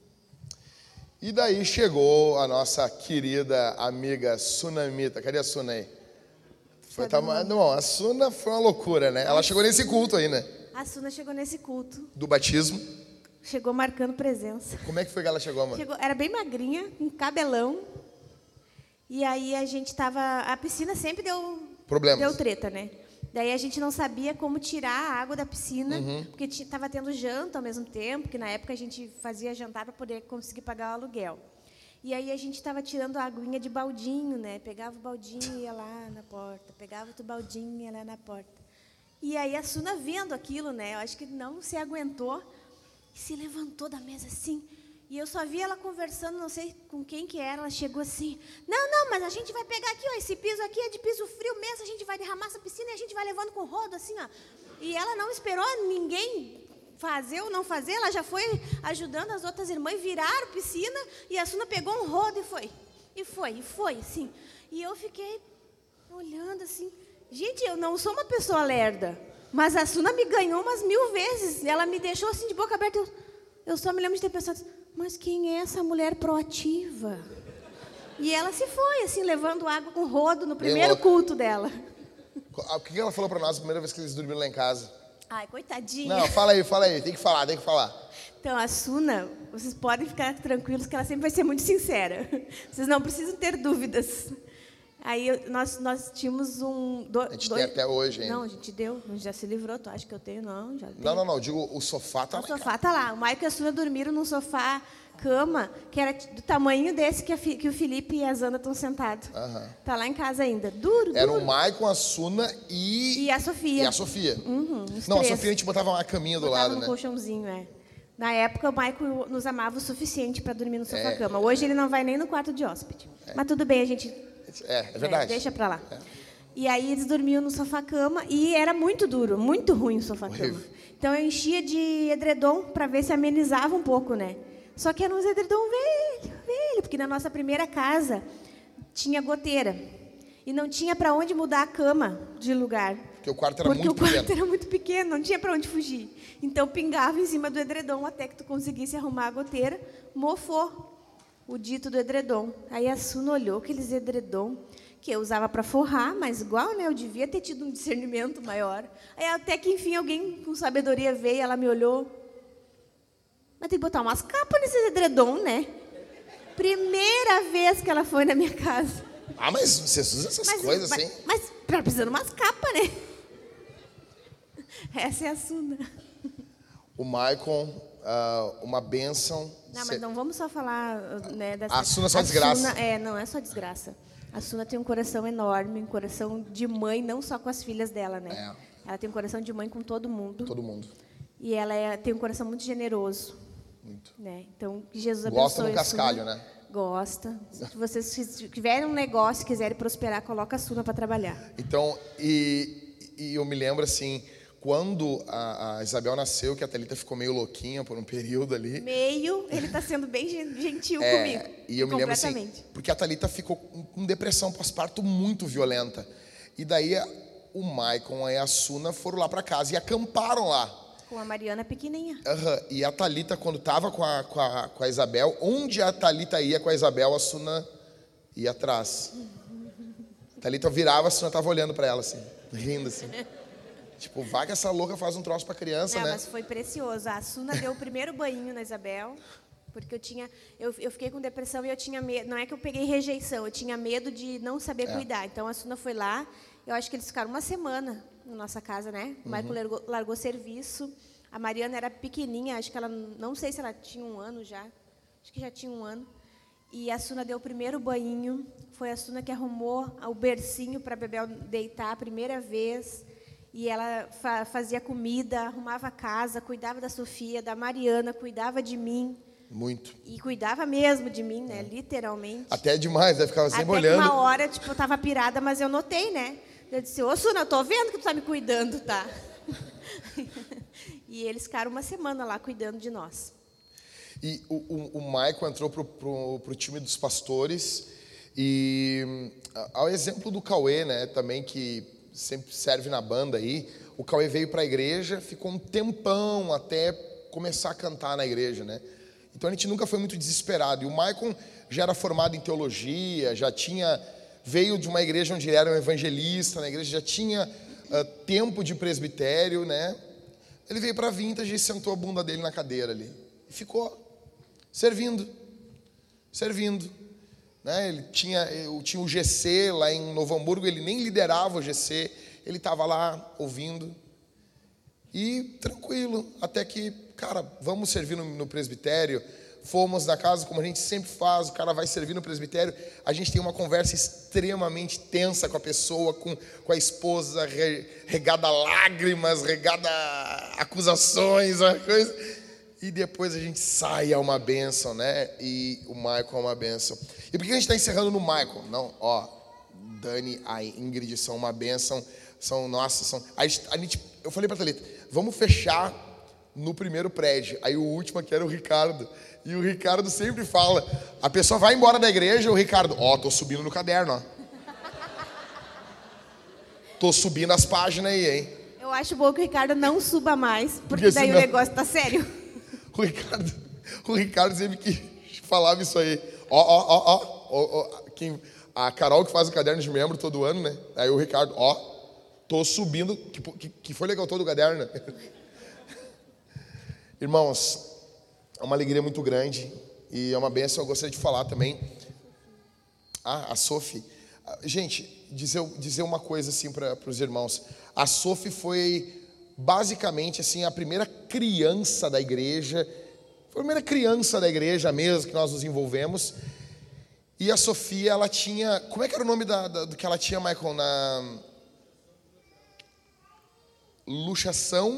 E daí chegou a nossa querida amiga Sunamita. Cadê a Suna aí? Foi, tá, não, a Suna foi uma loucura, né? Ela chegou nesse culto aí, né? A Suna chegou nesse culto, Do batismo. chegou marcando presença. Como é que foi que ela chegou, mano? Chegou, era bem magrinha, com cabelão. E aí a gente tava. A piscina sempre deu. Problemas. Deu treta, né? Daí a gente não sabia como tirar a água da piscina, Uhum. porque estava tendo janta ao mesmo tempo, que na época a gente fazia jantar para poder conseguir pagar o aluguel. E aí a gente estava tirando a aguinha de baldinho, né? Pegava o baldinho e ia lá na porta, pegava outro baldinho e ia lá na porta. E aí a Suna vendo aquilo, né? Eu acho que não se aguentou e se levantou da mesa assim. E eu só vi ela conversando, não sei com quem que era. Ela chegou assim: Não, não, mas a gente vai pegar aqui, ó. Esse piso aqui é de piso frio mesmo. A gente vai derramar essa piscina e a gente vai levando com rodo, assim, ó. E ela não esperou ninguém fazer ou não fazer. Ela já foi ajudando as outras irmãs, viraram piscina. E a Suna pegou um rodo e foi. E foi, e foi, assim. E eu fiquei olhando assim. Gente, eu não sou uma pessoa lerda. Mas a Suna me ganhou umas mil vezes. Ela me deixou assim de boca aberta. Eu, eu só me lembro de ter pensado, mas quem é essa mulher proativa? E ela se foi, assim, levando água com rodo no primeiro culto dela. O que ela falou pra nós a primeira vez que eles dormiram lá em casa? Ai, coitadinha. Não, fala aí, fala aí. Tem que falar, tem que falar. Então, a Suna, vocês podem ficar tranquilos que ela sempre vai ser muito sincera. Vocês não precisam ter dúvidas. Aí nós, nós tínhamos um. do- A gente tem até hoje ainda. Não, a gente deu, a gente já se livrou. Tu acha que eu tenho? Não, já Não, não, não. eu Digo, o sofá tá O lá em sofá tá lá. O Maico e a Suna dormiram num sofá cama que era do tamanho desse que, a que o Felipe e a Zana estão sentados. Aham. Tá lá em casa ainda. Duro, Era duro. o Maicon, a Suna e... E a Sofia. E a Sofia. Uhum, não, a três. Sofia a gente botava uma caminha do Botava lado, no né? colchãozinho, é. Na época, o Maico nos amava o suficiente para dormir no É. sofá-cama. Hoje ele não vai nem no quarto de hóspede. Mas tudo bem, a gente É, é verdade. é, deixa pra lá. E aí eles dormiam no sofá-cama e era muito duro, muito ruim o sofá-cama. Então eu enchia de edredom para ver se amenizava um pouco, né? Só que era uns edredom velho, velho, porque na nossa primeira casa tinha goteira. E não tinha para onde mudar a cama de lugar. Porque o quarto era porque muito o quarto pequeno. era muito pequeno, não tinha para onde fugir. Então pingava em cima do edredom até que tu conseguisse arrumar a goteira, mofou o dito do edredom. Aí a Suna olhou aqueles edredom que eu usava para forrar, mas igual, né? Eu devia ter tido um discernimento maior. Aí até que enfim alguém com sabedoria veio, ela me olhou. Mas tem que botar umas capas nesse edredom, né? Primeira vez que ela foi na minha casa. Ah, mas vocês usam essas mas, coisas mas, assim? Mas tá precisando umas capas, né? Essa é a Suna. O Maicon, uh, uma bênção. Não, mas não vamos só falar né, dessa... A Suna é só desgraça. Suna, é, não é só desgraça. A Suna tem um coração enorme, um coração de mãe, não só com as filhas dela, né? É. Ela tem um coração de mãe com todo mundo. Todo mundo. E ela é, tem um coração muito generoso. Muito. Né? Então, que Jesus abençoe. Gosta do cascalho, né? Gosta. Se vocês tiverem um negócio, quiserem prosperar, coloca a Suna para trabalhar. Então, e, e eu me lembro assim, quando a, a, Isabel nasceu, que a Thalita ficou meio louquinha por um período ali. Meio, ele está sendo bem gentil é, comigo. E eu me lembro assim, porque a Thalita ficou com depressão pós-parto muito violenta. E daí o Maicon e a Suna foram lá para casa e acamparam lá. Com a Mariana pequenininha. Uhum. E a Thalita, quando estava com a, com, a, com a Isabel, onde a Thalita ia com a Isabel, a Suna ia atrás. A Thalita virava, a Suna estava olhando para ela assim, rindo assim. Tipo, vai que essa louca faz um troço pra criança, não, né? mas foi precioso. A Suna deu o primeiro banho na Isabel, porque eu tinha, eu, eu fiquei com depressão e eu tinha medo, não é que eu peguei rejeição, eu tinha medo de não saber é. cuidar. Então a Suna foi lá, eu acho que eles ficaram uma semana na nossa casa, né? O Michael uhum. largou, largou serviço. A Mariana era pequenininha, acho que ela, não sei se ela tinha um ano já, acho que já tinha um ano. E a Suna deu o primeiro banho, foi a Suna que arrumou o bercinho para Bebel deitar a primeira vez. E ela fa fazia comida, arrumava a casa, cuidava da Sofia, da Mariana, cuidava de mim. Muito. E cuidava mesmo de mim, né? Literalmente. Até demais, né? Ficava sempre Até olhando. uma hora, tipo, eu tava pirada, mas eu notei, né? Eu disse, ô Suna, eu tô vendo que tu tá me cuidando, tá? e eles ficaram uma semana lá cuidando de nós. E o, o, o Michael entrou pro, pro, pro time dos pastores e ao exemplo do Cauê, né? Também que sempre serve na banda aí. O Cauê veio para a igreja, ficou um tempão até começar a cantar na igreja, né? Então a gente nunca foi muito desesperado. E o Maicon já era formado em teologia, já tinha veio de uma igreja onde era um evangelista, na igreja já tinha uh, tempo de presbitério, né? Ele veio para a Vintage e sentou a bunda dele na cadeira ali e ficou servindo, servindo. Né? Ele tinha, tinha o GC lá em Novo Hamburgo, ele nem liderava o GC, ele estava lá ouvindo. E tranquilo, até que, cara, vamos servir no, no presbitério. Fomos na casa, como a gente sempre faz, o cara vai servir no presbitério. A gente tem uma conversa extremamente tensa com a pessoa, com, com a esposa, re, regada lágrimas, regada acusações, uma coisa e depois a gente sai, é uma bênção, né? E o Michael é uma bênção. E por que a gente está encerrando no Michael? Não, ó, Dani, a Ingrid são uma bênção, são nossas, são. A gente, a gente, eu falei para Thalita, vamos fechar no primeiro prédio. Aí o último aqui era o Ricardo. E o Ricardo sempre fala: a pessoa vai embora da igreja, o Ricardo, ó, tô subindo no caderno, ó. Tô subindo as páginas aí, hein? Eu acho bom que o Ricardo não suba mais, porque, porque daí senão... o negócio tá sério. O Ricardo, o Ricardo sempre que falava isso aí. Ó, ó, ó, ó, a Carol que faz o caderno de membro todo ano, né? Aí o Ricardo, ó, tô subindo, que, que, que foi legal todo o caderno? Irmãos, é uma alegria muito grande e é uma benção, eu gostaria de falar também. Ah, a Sophie. Gente, dizer, dizer uma coisa assim para os irmãos. A Sophie foi basicamente assim a primeira criança da igreja, foi a primeira criança da igreja mesmo que nós nos envolvemos. E a Sofia, ela tinha, como é que era o nome da, da, do que ela tinha, Michael, na luxação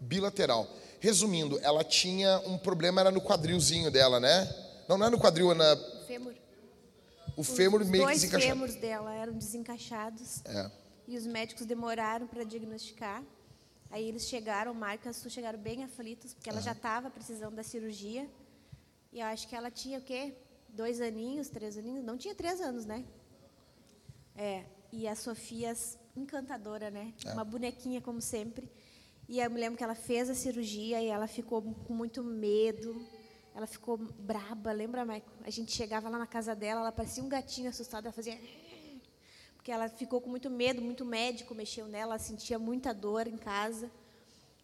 bilateral. bilateral. Resumindo, ela tinha um problema era no quadrilzinho dela, né? Não, não é no quadril, é na fêmur. O fêmur Os meio dois desencaixado. Os fêmurs dela eram desencaixados. É. E os médicos demoraram para diagnosticar. Aí eles chegaram, o Marco e Su chegaram bem aflitos, porque ela uhum. já estava precisando da cirurgia. E eu acho que ela tinha o quê? Dois aninhos, três aninhos? Não tinha três anos, né? É. E a Sofia, encantadora, né? É. Uma bonequinha, como sempre. E eu me lembro que ela fez a cirurgia e ela ficou com muito medo. Ela ficou braba, lembra, Michael? A gente chegava lá na casa dela, ela parecia um gatinho assustado, ela fazia. Porque ela ficou com muito medo, muito médico mexeu nela, ela sentia muita dor em casa.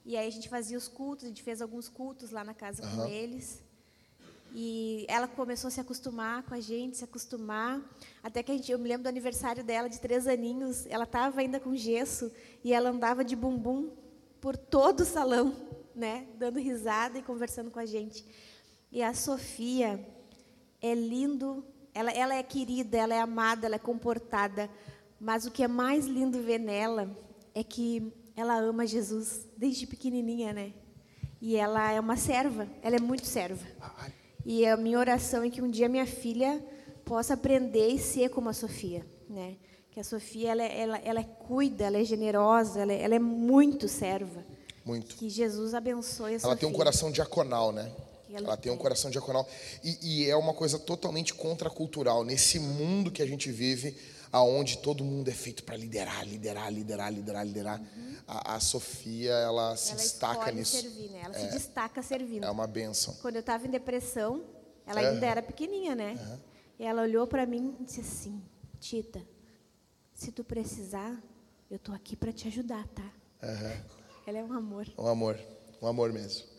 E aí a gente fazia os cultos, a gente fez alguns cultos lá na casa uhum. com eles. E ela começou a se acostumar com a gente, se acostumar. Até que a gente, eu me lembro do aniversário dela, de três aninhos, ela estava ainda com gesso e ela andava de bumbum por todo o salão, né, dando risada e conversando com a gente. E a Sofia é lindo, ela, ela é querida, ela é amada, ela é comportada. Mas o que é mais lindo ver nela é que ela ama Jesus desde pequenininha, né? E ela é uma serva, ela é muito serva. E a minha oração é que um dia minha filha possa aprender e ser como a Sofia, né? Que a Sofia ela, ela, ela cuida, ela é generosa, ela, ela é muito serva. Muito. Que Jesus abençoe a ela Sofia. Ela tem um coração diaconal, né? Ela, tem um coração diaconal. E, e é uma coisa totalmente contracultural. Nesse mundo que a gente vive, aonde todo mundo é feito para liderar, liderar, liderar, liderar, liderar. Uhum. A, a, Sofia, ela se ela destaca nisso. Servir, né? Ela é, se destaca servindo. É uma benção. Quando eu estava em depressão, ela ainda era pequenininha, né? Uhum. E ela olhou para mim e disse assim: Tita, se tu precisar, eu tô aqui para te ajudar, tá? Ela é um amor. Um amor, um amor mesmo.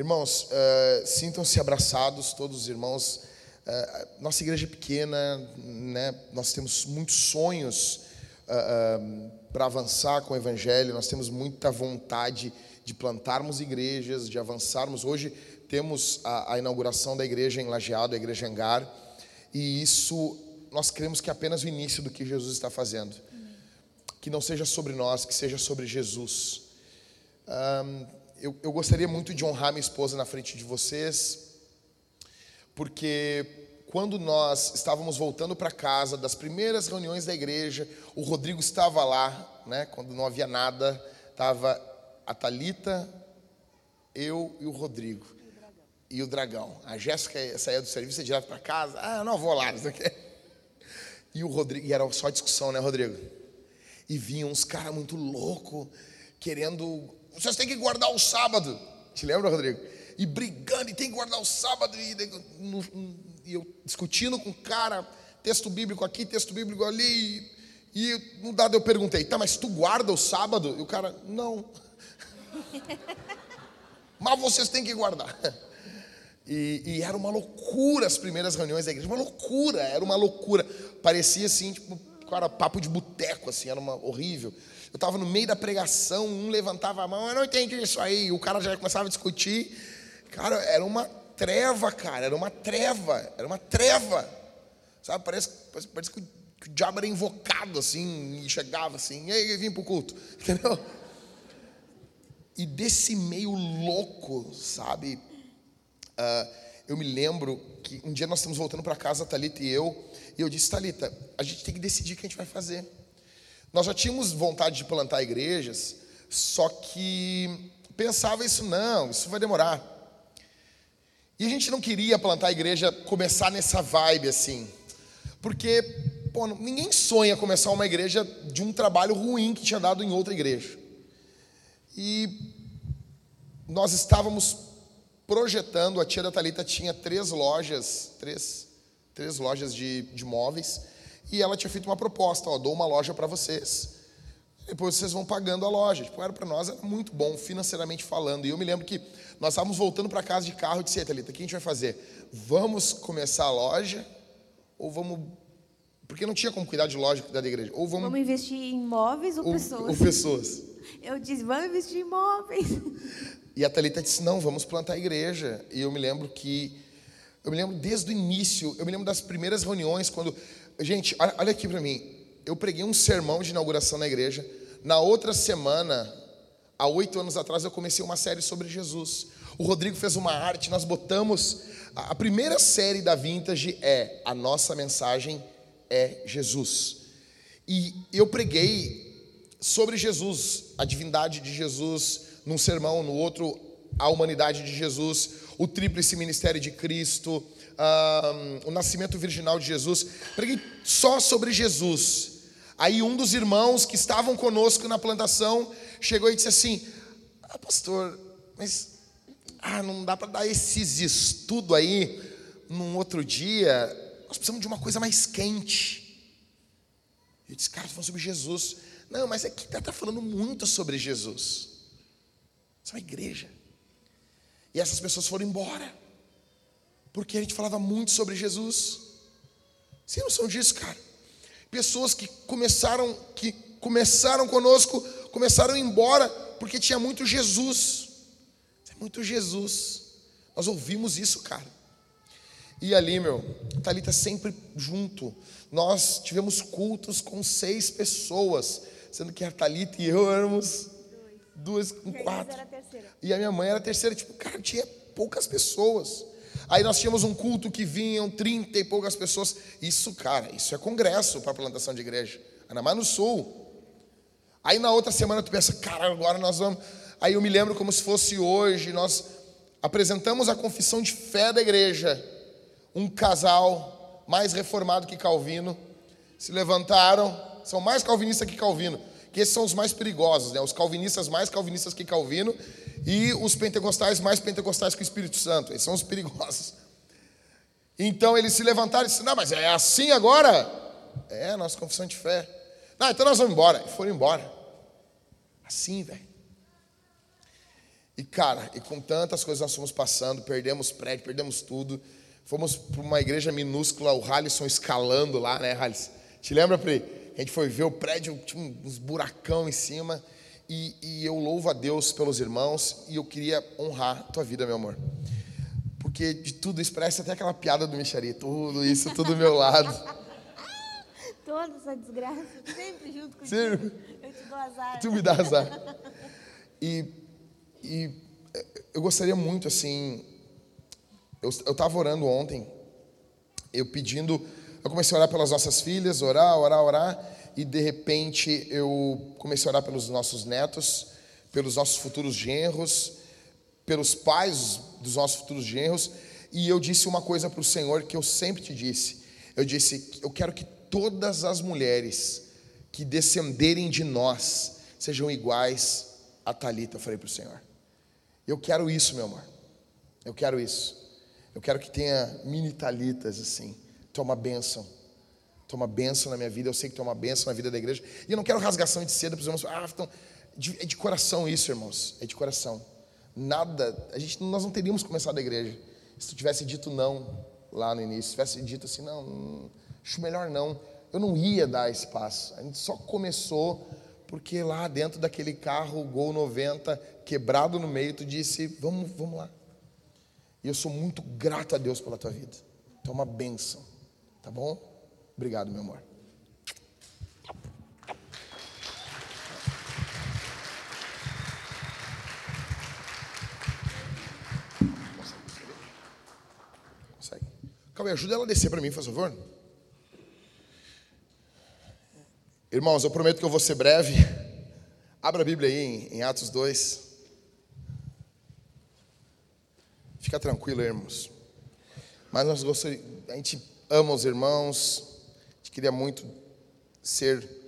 Irmãos, uh, sintam-se abraçados, todos os irmãos. Uh, nossa igreja é pequena, né? nós temos muitos sonhos uh, para avançar com o Evangelho, nós temos muita vontade de plantarmos igrejas, de avançarmos. Hoje temos a, a inauguração da igreja em Lajeado, a igreja Angar, e isso nós cremos que é apenas o início do que Jesus está fazendo. Que não seja sobre nós, que seja sobre Jesus. Um, eu, eu gostaria muito de honrar minha esposa na frente de vocês, porque quando nós estávamos voltando para casa das primeiras reuniões da igreja, o Rodrigo estava lá, né? Quando não havia nada, estava a Talita, eu e o Rodrigo e o dragão. A Jéssica saía do serviço direto para casa. Ah, não vou lá, não. E o Rodrigo, e era só discussão, né, Rodrigo? E vinham uns caras muito loucos, querendo. Vocês têm que guardar o sábado. Te lembra, Rodrigo? E brigando, e tem que guardar o sábado. E, e eu discutindo com o cara, texto bíblico aqui, texto bíblico ali. E, e no dado eu perguntei, tá, mas tu guarda o sábado? E o cara, não. mas vocês têm que guardar. E, e, era uma loucura as primeiras reuniões da igreja, uma loucura, era uma loucura. Parecia assim, tipo, cara, papo de boteco, assim, era uma, horrível. Eu estava no meio da pregação, um levantava a mão, eu não entendi isso aí, o cara já começava a discutir. Cara, era uma treva, cara, era uma treva, era uma treva. Sabe, parece, parece, parece que, o, que, o, diabo era invocado, assim, e chegava assim, e aí, vim para o culto, entendeu? E desse meio louco, sabe, Uh, eu me lembro que um dia nós estamos voltando para casa, a Thalita e eu, e eu disse, Thalita, a gente tem que decidir o que a gente vai fazer. Nós já tínhamos vontade de plantar igrejas, só que pensava isso, não, isso vai demorar. E a gente não queria plantar a igreja, começar nessa vibe assim, porque pô, ninguém sonha começar uma igreja de um trabalho ruim que tinha dado em outra igreja. E nós estávamos projetando, a tia da Thalita tinha três lojas, três, três lojas de, de móveis, e ela tinha feito uma proposta, ó, dou uma loja para vocês, depois vocês vão pagando a loja. Tipo, era para nós era muito bom financeiramente falando. E eu me lembro que nós estávamos voltando para casa de carro e disse, Thalita, o que a gente vai fazer? Vamos começar a loja ou vamos porque não tinha como cuidar de loja, cuidar da igreja. Ou vamos, vamos investir em imóveis ou, ou pessoas? Ou pessoas. Eu disse, vamos investir em imóveis. E a Thalita disse: Não, vamos plantar a igreja. E eu me lembro que. Eu me lembro desde o início, eu me lembro das primeiras reuniões, quando. Gente, olha aqui para mim. Eu preguei um sermão de inauguração na igreja. Na outra semana, há oito anos atrás, eu comecei uma série sobre Jesus. O Rodrigo fez uma arte, nós botamos. A primeira série da Vintage é A Nossa Mensagem é Jesus. E eu preguei sobre Jesus, a divindade de Jesus, num sermão, no outro, a humanidade de Jesus, o tríplice ministério de Cristo, o nascimento virginal de Jesus. Preguei só sobre Jesus. Aí um dos irmãos que estavam conosco na plantação chegou e disse assim: ah, Pastor, mas ah, não dá para dar esses estudos aí num outro dia. Nós precisamos de uma coisa mais quente. Eu disse, cara, tá falando sobre Jesus. Não, mas aqui está tá falando muito sobre Jesus. Isso é uma igreja. E essas pessoas foram embora. Porque a gente falava muito sobre Jesus. Você não são disso, cara? Pessoas que começaram, que começaram conosco, começaram a ir embora porque tinha muito Jesus. Muito Jesus. Nós ouvimos isso, cara. E ali, meu, Thalita sempre junto. Nós tivemos cultos com seis pessoas, sendo que a Thalita e eu éramos duas com quatro. E a minha mãe era a terceira. Tipo, cara, tinha poucas pessoas. Aí nós tínhamos um culto que vinham 30 e poucas pessoas. Isso, cara, isso é congresso para plantação de igreja. Ainda mais no sul. Aí na outra semana tu pensa, cara, agora nós vamos. Aí eu me lembro como se fosse hoje, nós apresentamos a confissão de fé da igreja. Um casal mais reformado que Calvino se levantaram, são mais calvinistas que Calvino, que esses são os mais perigosos, né? Os calvinistas mais calvinistas que Calvino e os pentecostais mais pentecostais que o Espírito Santo. Esses são os perigosos. Então eles se levantaram e disseram: Não, mas é assim agora? É, nossa confissão de fé. Não, então nós vamos embora. E foram embora. Assim, velho. E cara, e com tantas coisas nós fomos passando, perdemos prédio, perdemos tudo. Fomos para uma igreja minúscula, o Halisson escalando lá, né, Halisson? Te lembra, Pri? A gente foi ver o prédio, tinha uns buracão em cima. E, e, eu louvo a Deus pelos irmãos e eu queria honrar a tua vida, meu amor. Porque de tudo isso parece até aquela piada do Michari, tudo isso, tudo do meu lado. Toda essa desgraça, sempre junto contigo. Sempre. Eu te dou azar. Tu me dá azar. E, e eu gostaria muito, assim. Eu estava orando ontem, eu pedindo. Eu comecei a orar pelas nossas filhas, orar, orar, orar e de repente eu comecei a orar pelos nossos netos, pelos nossos futuros genros, pelos pais dos nossos futuros genros, e eu disse uma coisa para o Senhor que eu sempre te disse. Eu disse: eu quero que todas as mulheres que descenderem de nós sejam iguais a Talita. Eu falei para o Senhor. Eu quero isso, meu amor. Eu quero isso. Eu quero que tenha mini talitas assim. Toma bênção tu é uma benção na minha vida, eu sei que tu é uma benção na vida da igreja. E eu não quero rasgação de seda para os irmãos. Ah, então, de, é de coração isso, irmãos. É de coração. Nada, a gente, nós não teríamos começado a igreja se tu tivesse dito não lá no início. Se tivesse dito assim, não, hum, acho melhor não. Eu não ia dar esse passo. A gente só começou porque lá dentro daquele carro Gol 90, quebrado no meio, tu disse, vamos, vamos lá. E eu sou muito grato a Deus pela tua vida. Tu é uma benção, tá bom? Obrigado, meu amor. Consegue? Calma aí, ajuda ela a descer para mim, por favor. Irmãos, eu prometo que eu vou ser breve. Abra a Bíblia aí em Atos 2. Fica tranquilo, irmãos. Mas nós gostaríamos, a gente ama os irmãos, gente queria muito ser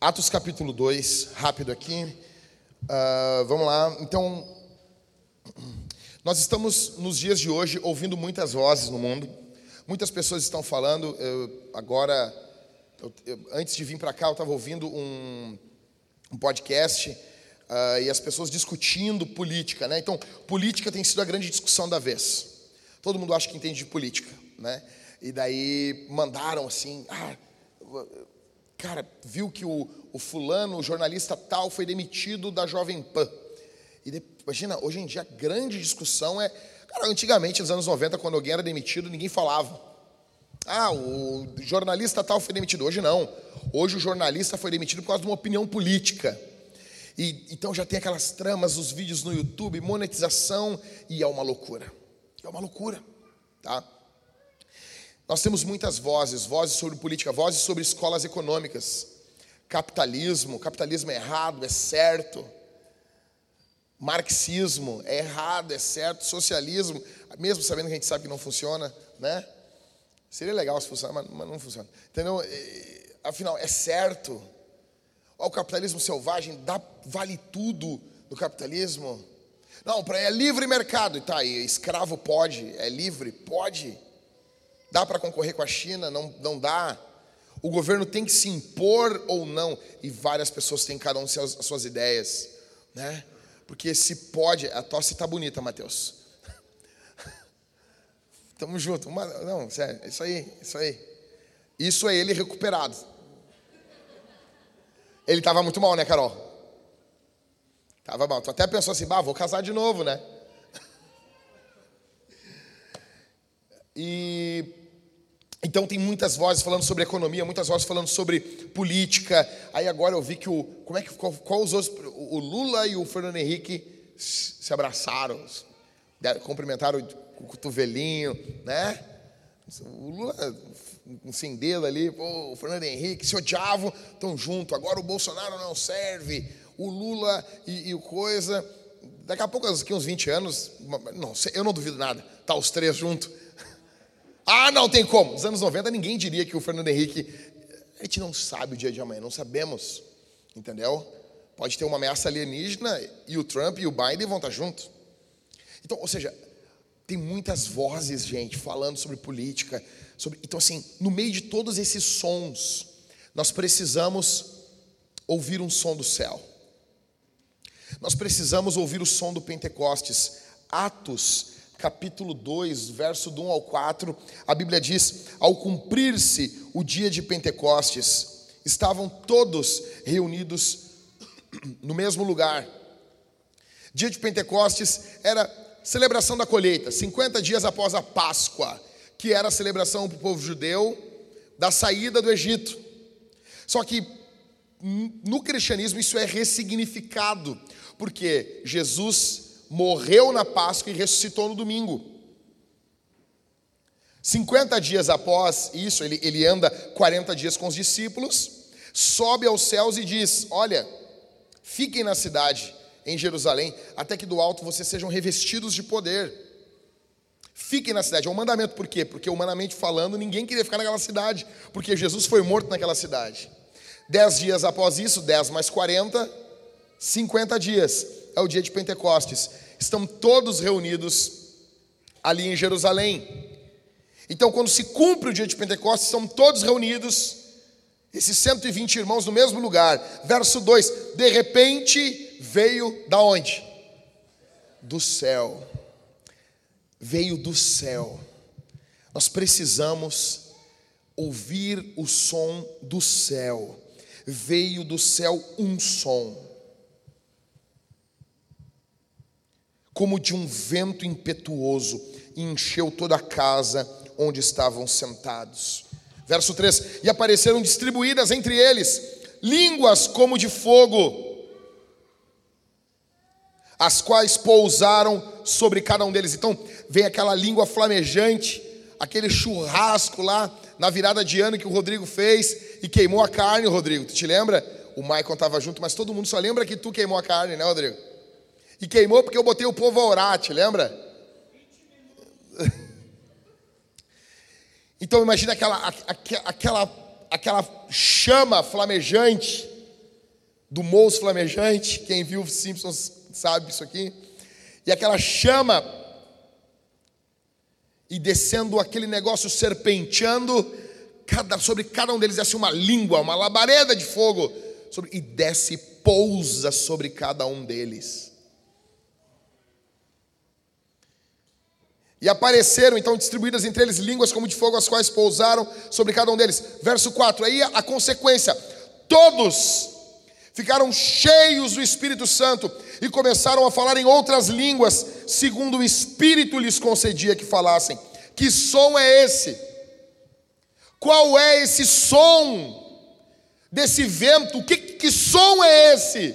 Atos capítulo 2, rápido aqui. Uh, vamos lá. Então, nós estamos nos dias de hoje ouvindo muitas vozes no mundo. Muitas pessoas estão falando. Eu, agora, eu, eu, antes de vir para cá, eu estava ouvindo um, um podcast uh, e as pessoas discutindo política, né? Então, política tem sido a grande discussão da vez. Todo mundo acha que entende de política, né? E daí mandaram assim, ah, cara, viu que o, o fulano, o jornalista tal, foi demitido da Jovem Pan. E de, imagina, hoje em dia a grande discussão é, cara, antigamente, nos anos 90, quando alguém era demitido, ninguém falava. Ah, o jornalista tal foi demitido. Hoje não. Hoje o jornalista foi demitido por causa de uma opinião política. E, então já tem aquelas tramas, os vídeos no YouTube, monetização, e é uma loucura. É uma loucura, tá? Nós temos muitas vozes, vozes sobre política, vozes sobre escolas econômicas, capitalismo, capitalismo é errado, é certo. Marxismo é errado, é certo. Socialismo, mesmo sabendo que a gente sabe que não funciona, né? Seria legal se funcionasse, mas, não funciona. Entendeu? Afinal, é certo o capitalismo selvagem dá, vale tudo no capitalismo. Não, para é livre mercado. Tá aí, escravo pode, é livre, pode. Dá para concorrer com a China? Não, não dá. O governo tem que se impor ou não? E várias pessoas têm cada um as suas ideias, né? Porque se pode, a tosse está bonita, Mateus. Tamo junto. Não, sério, isso aí, isso aí. Isso é ele recuperado. Ele estava muito mal, né, Carol? Tava mal. Tu até pensou assim, bah, vou casar de novo, né? E então tem muitas vozes falando sobre economia, muitas vozes falando sobre política. Aí agora eu vi que o como é que qual, qual os outros o Lula e o Fernando Henrique se abraçaram, cumprimentaram o cotovelinho, né? O Lula um dedo ali, pô, o Fernando Henrique se odiavam, estão junto. Agora o Bolsonaro não serve, o Lula e, e o coisa. Daqui a pouco, aqui uns 20 anos, não, eu não duvido nada, tá os três juntos. Ah, não tem como. Nos anos 90 ninguém diria que o Fernando Henrique. A gente não sabe o dia de amanhã, não sabemos. Entendeu? Pode ter uma ameaça alienígena e o Trump e o Biden vão estar juntos. Então, ou seja, tem muitas vozes, gente, falando sobre política. Sobre... Então, assim, no meio de todos esses sons, nós precisamos ouvir um som do céu. Nós precisamos ouvir o som do Pentecostes. Atos capítulo 2, verso do 1 ao 4, a Bíblia diz: Ao cumprir-se o dia de Pentecostes, estavam todos reunidos no mesmo lugar. Dia de Pentecostes era celebração da colheita, 50 dias após a Páscoa, que era a celebração para o povo judeu da saída do Egito. Só que no cristianismo isso é ressignificado, porque Jesus morreu na Páscoa e ressuscitou no domingo. 50 dias após isso, ele, ele anda 40 dias com os discípulos, sobe aos céus e diz: Olha, fiquem na cidade, em Jerusalém, até que do alto vocês sejam revestidos de poder. Fiquem na cidade. É um mandamento, por quê? Porque, humanamente falando, ninguém queria ficar naquela cidade, porque Jesus foi morto naquela cidade. Dez dias após isso, dez mais quarenta, cinquenta dias. É o dia de Pentecostes estão todos reunidos ali em Jerusalém. Então, quando se cumpre o dia de Pentecostes, estão todos reunidos, esses 120 irmãos no mesmo lugar. Verso 2: De repente veio da onde? Do céu. Veio do céu. Nós precisamos ouvir o som do céu. Veio do céu um som. como de um vento impetuoso, e encheu toda a casa onde estavam sentados. Verso 3: E apareceram distribuídas entre eles línguas como de fogo, as quais pousaram sobre cada um deles. Então, vem aquela língua flamejante, aquele churrasco lá na virada de ano que o Rodrigo fez e queimou a carne, Rodrigo. Tu te lembra? O Maicon estava junto, mas todo mundo só lembra que tu queimou a carne, né, Rodrigo? E queimou porque eu botei o povo a orar, te lembra? Então imagina aquela, aquela, aquela chama flamejante, do moço flamejante, quem viu Simpsons sabe isso aqui, e aquela chama, e descendo aquele negócio serpenteando, cada, sobre cada um deles desce uma língua, uma labareda de fogo, sobre, e desce pousa sobre cada um deles. E apareceram então distribuídas entre eles línguas como de fogo, as quais pousaram sobre cada um deles. Verso 4, aí a consequência: todos ficaram cheios do Espírito Santo e começaram a falar em outras línguas, segundo o Espírito lhes concedia que falassem. Que som é esse? Qual é esse som desse vento? Que, que som é esse?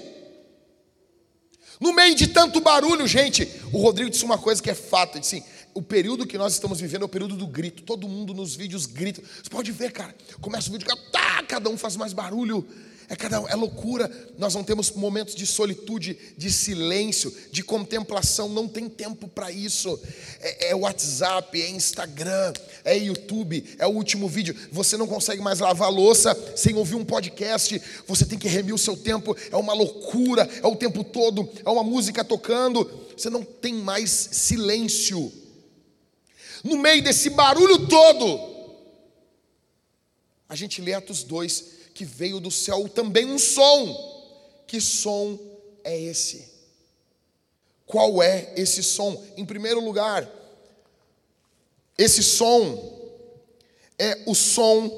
No meio de tanto barulho, gente, o Rodrigo disse uma coisa que é fato, ele disse assim, o período que nós estamos vivendo é o período do grito. Todo mundo nos vídeos grita. Você pode ver, cara. Começa o vídeo, tá, cada um faz mais barulho. É, cada, é loucura. Nós não temos momentos de solitude, de silêncio, de contemplação. Não tem tempo para isso. É, é WhatsApp, é Instagram, é YouTube, é o último vídeo. Você não consegue mais lavar louça sem ouvir um podcast. Você tem que remir o seu tempo. É uma loucura. É o tempo todo. É uma música tocando. Você não tem mais silêncio. no meio desse barulho todo, a gente lê Atos 2, que veio do céu também um som. Que som é esse? Qual é esse som? Em primeiro lugar, esse som é o som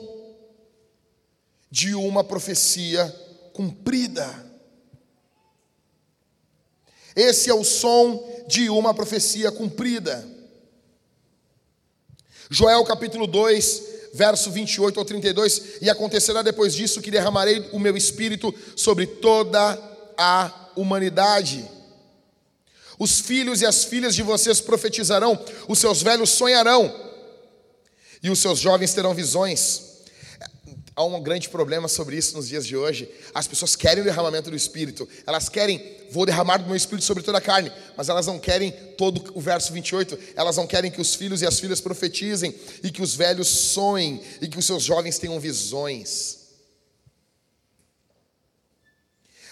de uma profecia cumprida. Esse é o som de uma profecia cumprida. Joel capítulo 2, verso 28 ao 32: E acontecerá depois disso que derramarei o meu espírito sobre toda a humanidade. Os filhos e as filhas de vocês profetizarão, os seus velhos sonharão, e os seus jovens terão visões. Há um grande problema sobre isso nos dias de hoje. As pessoas querem o derramamento do Espírito, elas querem, vou derramar do meu Espírito sobre toda a carne, mas elas não querem todo o verso 28, elas não querem que os filhos e as filhas profetizem, e que os velhos sonhem, e que os seus jovens tenham visões.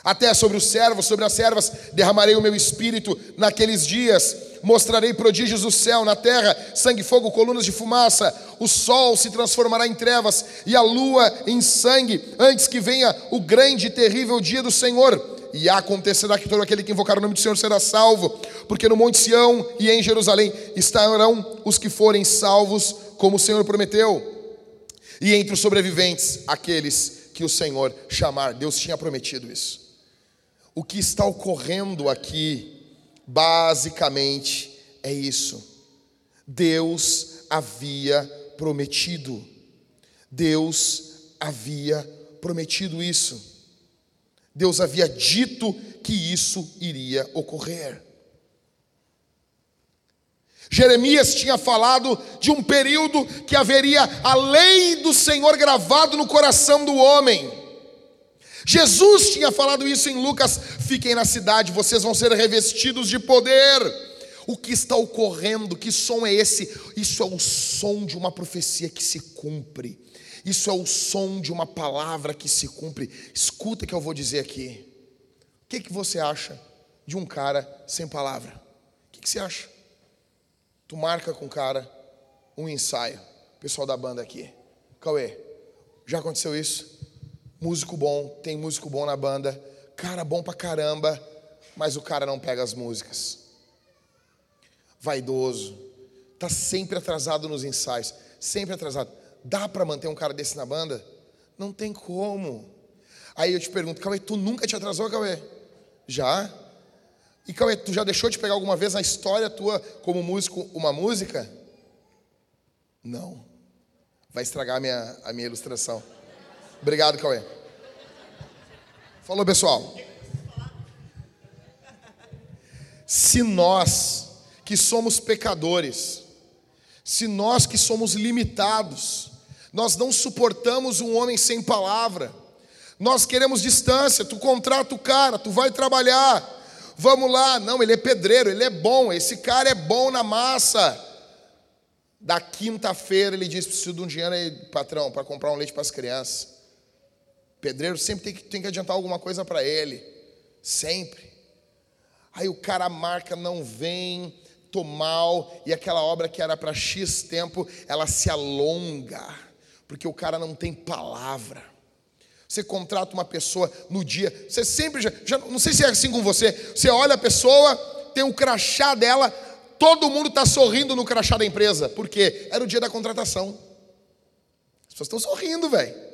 Até sobre os servos, sobre as servas, derramarei o meu espírito naqueles dias. Mostrarei prodígios do céu, na terra, sangue, fogo, colunas de fumaça. O sol se transformará em trevas e a lua em sangue, antes que venha o grande e terrível dia do Senhor. E acontecerá que todo aquele que invocar o nome do Senhor será salvo, porque no Monte Sião e em Jerusalém estarão os que forem salvos, como o Senhor prometeu. E entre os sobreviventes, aqueles que o Senhor chamar. Deus tinha prometido isso. O que está ocorrendo aqui, basicamente, é isso. Deus havia prometido. Deus havia prometido isso. Deus havia dito que isso iria ocorrer. Jeremias tinha falado de um período que haveria a lei do Senhor gravado no coração do homem. Jesus tinha falado isso em Lucas: fiquem na cidade, vocês vão ser revestidos de poder. O que está ocorrendo? Que som é esse? Isso é o som de uma profecia que se cumpre. Isso é o som de uma palavra que se cumpre. Escuta o que eu vou dizer aqui. O que, que você acha de um cara sem palavra? O que, que você acha? Tu marca com o cara um ensaio. Pessoal da banda aqui. Cauê, já aconteceu isso? Músico bom, tem músico bom na banda, cara bom pra caramba, mas o cara não pega as músicas. Vaidoso, tá sempre atrasado nos ensaios, sempre atrasado. Dá para manter um cara desse na banda? Não tem como. Aí eu te pergunto, Cauê, tu nunca te atrasou, Cauê? Já? E Cauê, tu já deixou de pegar alguma vez na história tua como músico uma música? Não. Vai estragar a minha, a minha ilustração. Obrigado, Cauê. Falou, pessoal. Se nós, que somos pecadores, se nós que somos limitados, nós não suportamos um homem sem palavra, nós queremos distância, tu contrata o cara, tu vai trabalhar, vamos lá, não, ele é pedreiro, ele é bom, esse cara é bom na massa. Da quinta-feira ele diz: preciso de um dinheiro aí, patrão, para comprar um leite para as crianças. Pedreiro sempre tem que, tem que adiantar alguma coisa para ele. Sempre. Aí o cara marca, não vem, tô mal, e aquela obra que era para X tempo, ela se alonga, porque o cara não tem palavra. Você contrata uma pessoa no dia, você sempre já, já não sei se é assim com você, você olha a pessoa, tem o crachá dela, todo mundo está sorrindo no crachá da empresa, porque era o dia da contratação. As pessoas estão sorrindo, velho.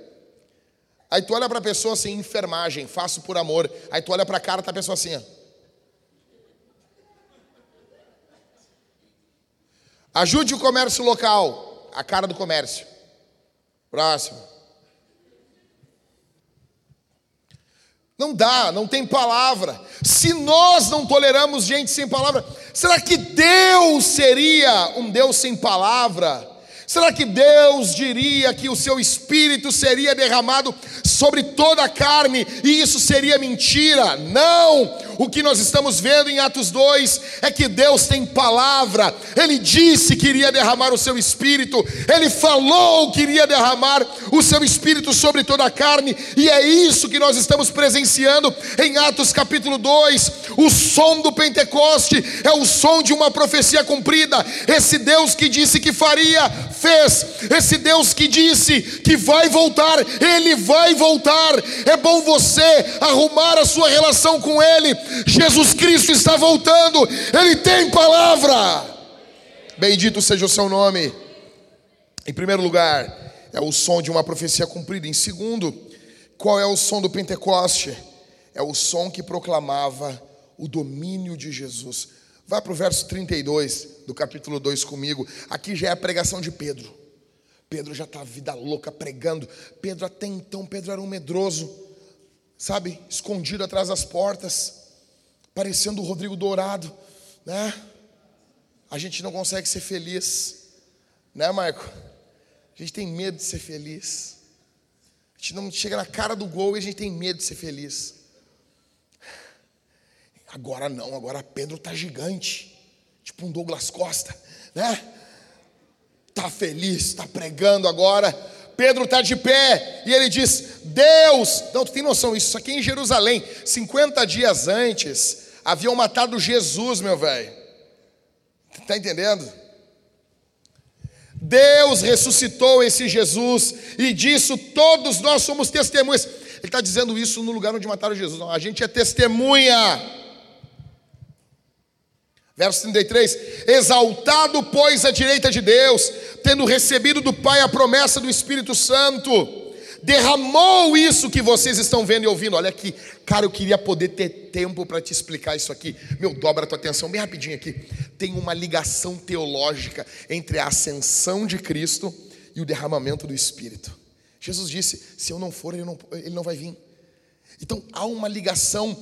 Aí tu olha para a pessoa assim, enfermagem, faço por amor. Aí tu olha para a cara, tá pessoa assim, ó. Ajude o comércio local, a cara do comércio. Próximo. Não dá, não tem palavra. Se nós não toleramos gente sem palavra, será que Deus seria um Deus sem palavra? Será que Deus diria que o seu espírito seria derramado sobre toda a carne e isso seria mentira? Não! O que nós estamos vendo em Atos 2 é que Deus tem palavra, Ele disse que iria derramar o seu espírito, Ele falou que iria derramar o seu espírito sobre toda a carne, e é isso que nós estamos presenciando em Atos capítulo 2. O som do Pentecoste é o som de uma profecia cumprida. Esse Deus que disse que faria, fez. Esse Deus que disse que vai voltar, Ele vai voltar. É bom você arrumar a sua relação com Ele. Jesus Cristo está voltando, Ele tem palavra. Bendito seja o seu nome. Em primeiro lugar, é o som de uma profecia cumprida. Em segundo, qual é o som do Pentecoste? É o som que proclamava o domínio de Jesus. Vá para o verso 32 do capítulo 2 comigo. Aqui já é a pregação de Pedro. Pedro já está vida louca pregando. Pedro até então, Pedro era um medroso, sabe, escondido atrás das portas, parecendo o Rodrigo Dourado, né? A gente não consegue ser feliz, né, Marco? A gente tem medo de ser feliz. A gente não chega na cara do gol e a gente tem medo de ser feliz. Agora não, agora Pedro tá gigante, tipo um Douglas Costa, né? Tá feliz, tá pregando agora. Pedro tá de pé e ele diz: Deus, não, tu tem noção, isso aqui é em Jerusalém, 50 dias antes, haviam matado Jesus, meu velho. Tá entendendo? Deus ressuscitou esse Jesus e disso todos nós somos testemunhas. Ele está dizendo isso no lugar onde mataram Jesus. Não, a gente é testemunha. Verso 33: Exaltado, pois, à direita de Deus, tendo recebido do Pai a promessa do Espírito Santo, derramou isso que vocês estão vendo e ouvindo. Olha aqui, cara, eu queria poder ter tempo para te explicar isso aqui. Meu, dobra a tua atenção bem rapidinho aqui. Tem uma ligação teológica entre a ascensão de Cristo e o derramamento do Espírito. Jesus disse: se eu não for, ele não, ele não vai vir. Então há uma ligação.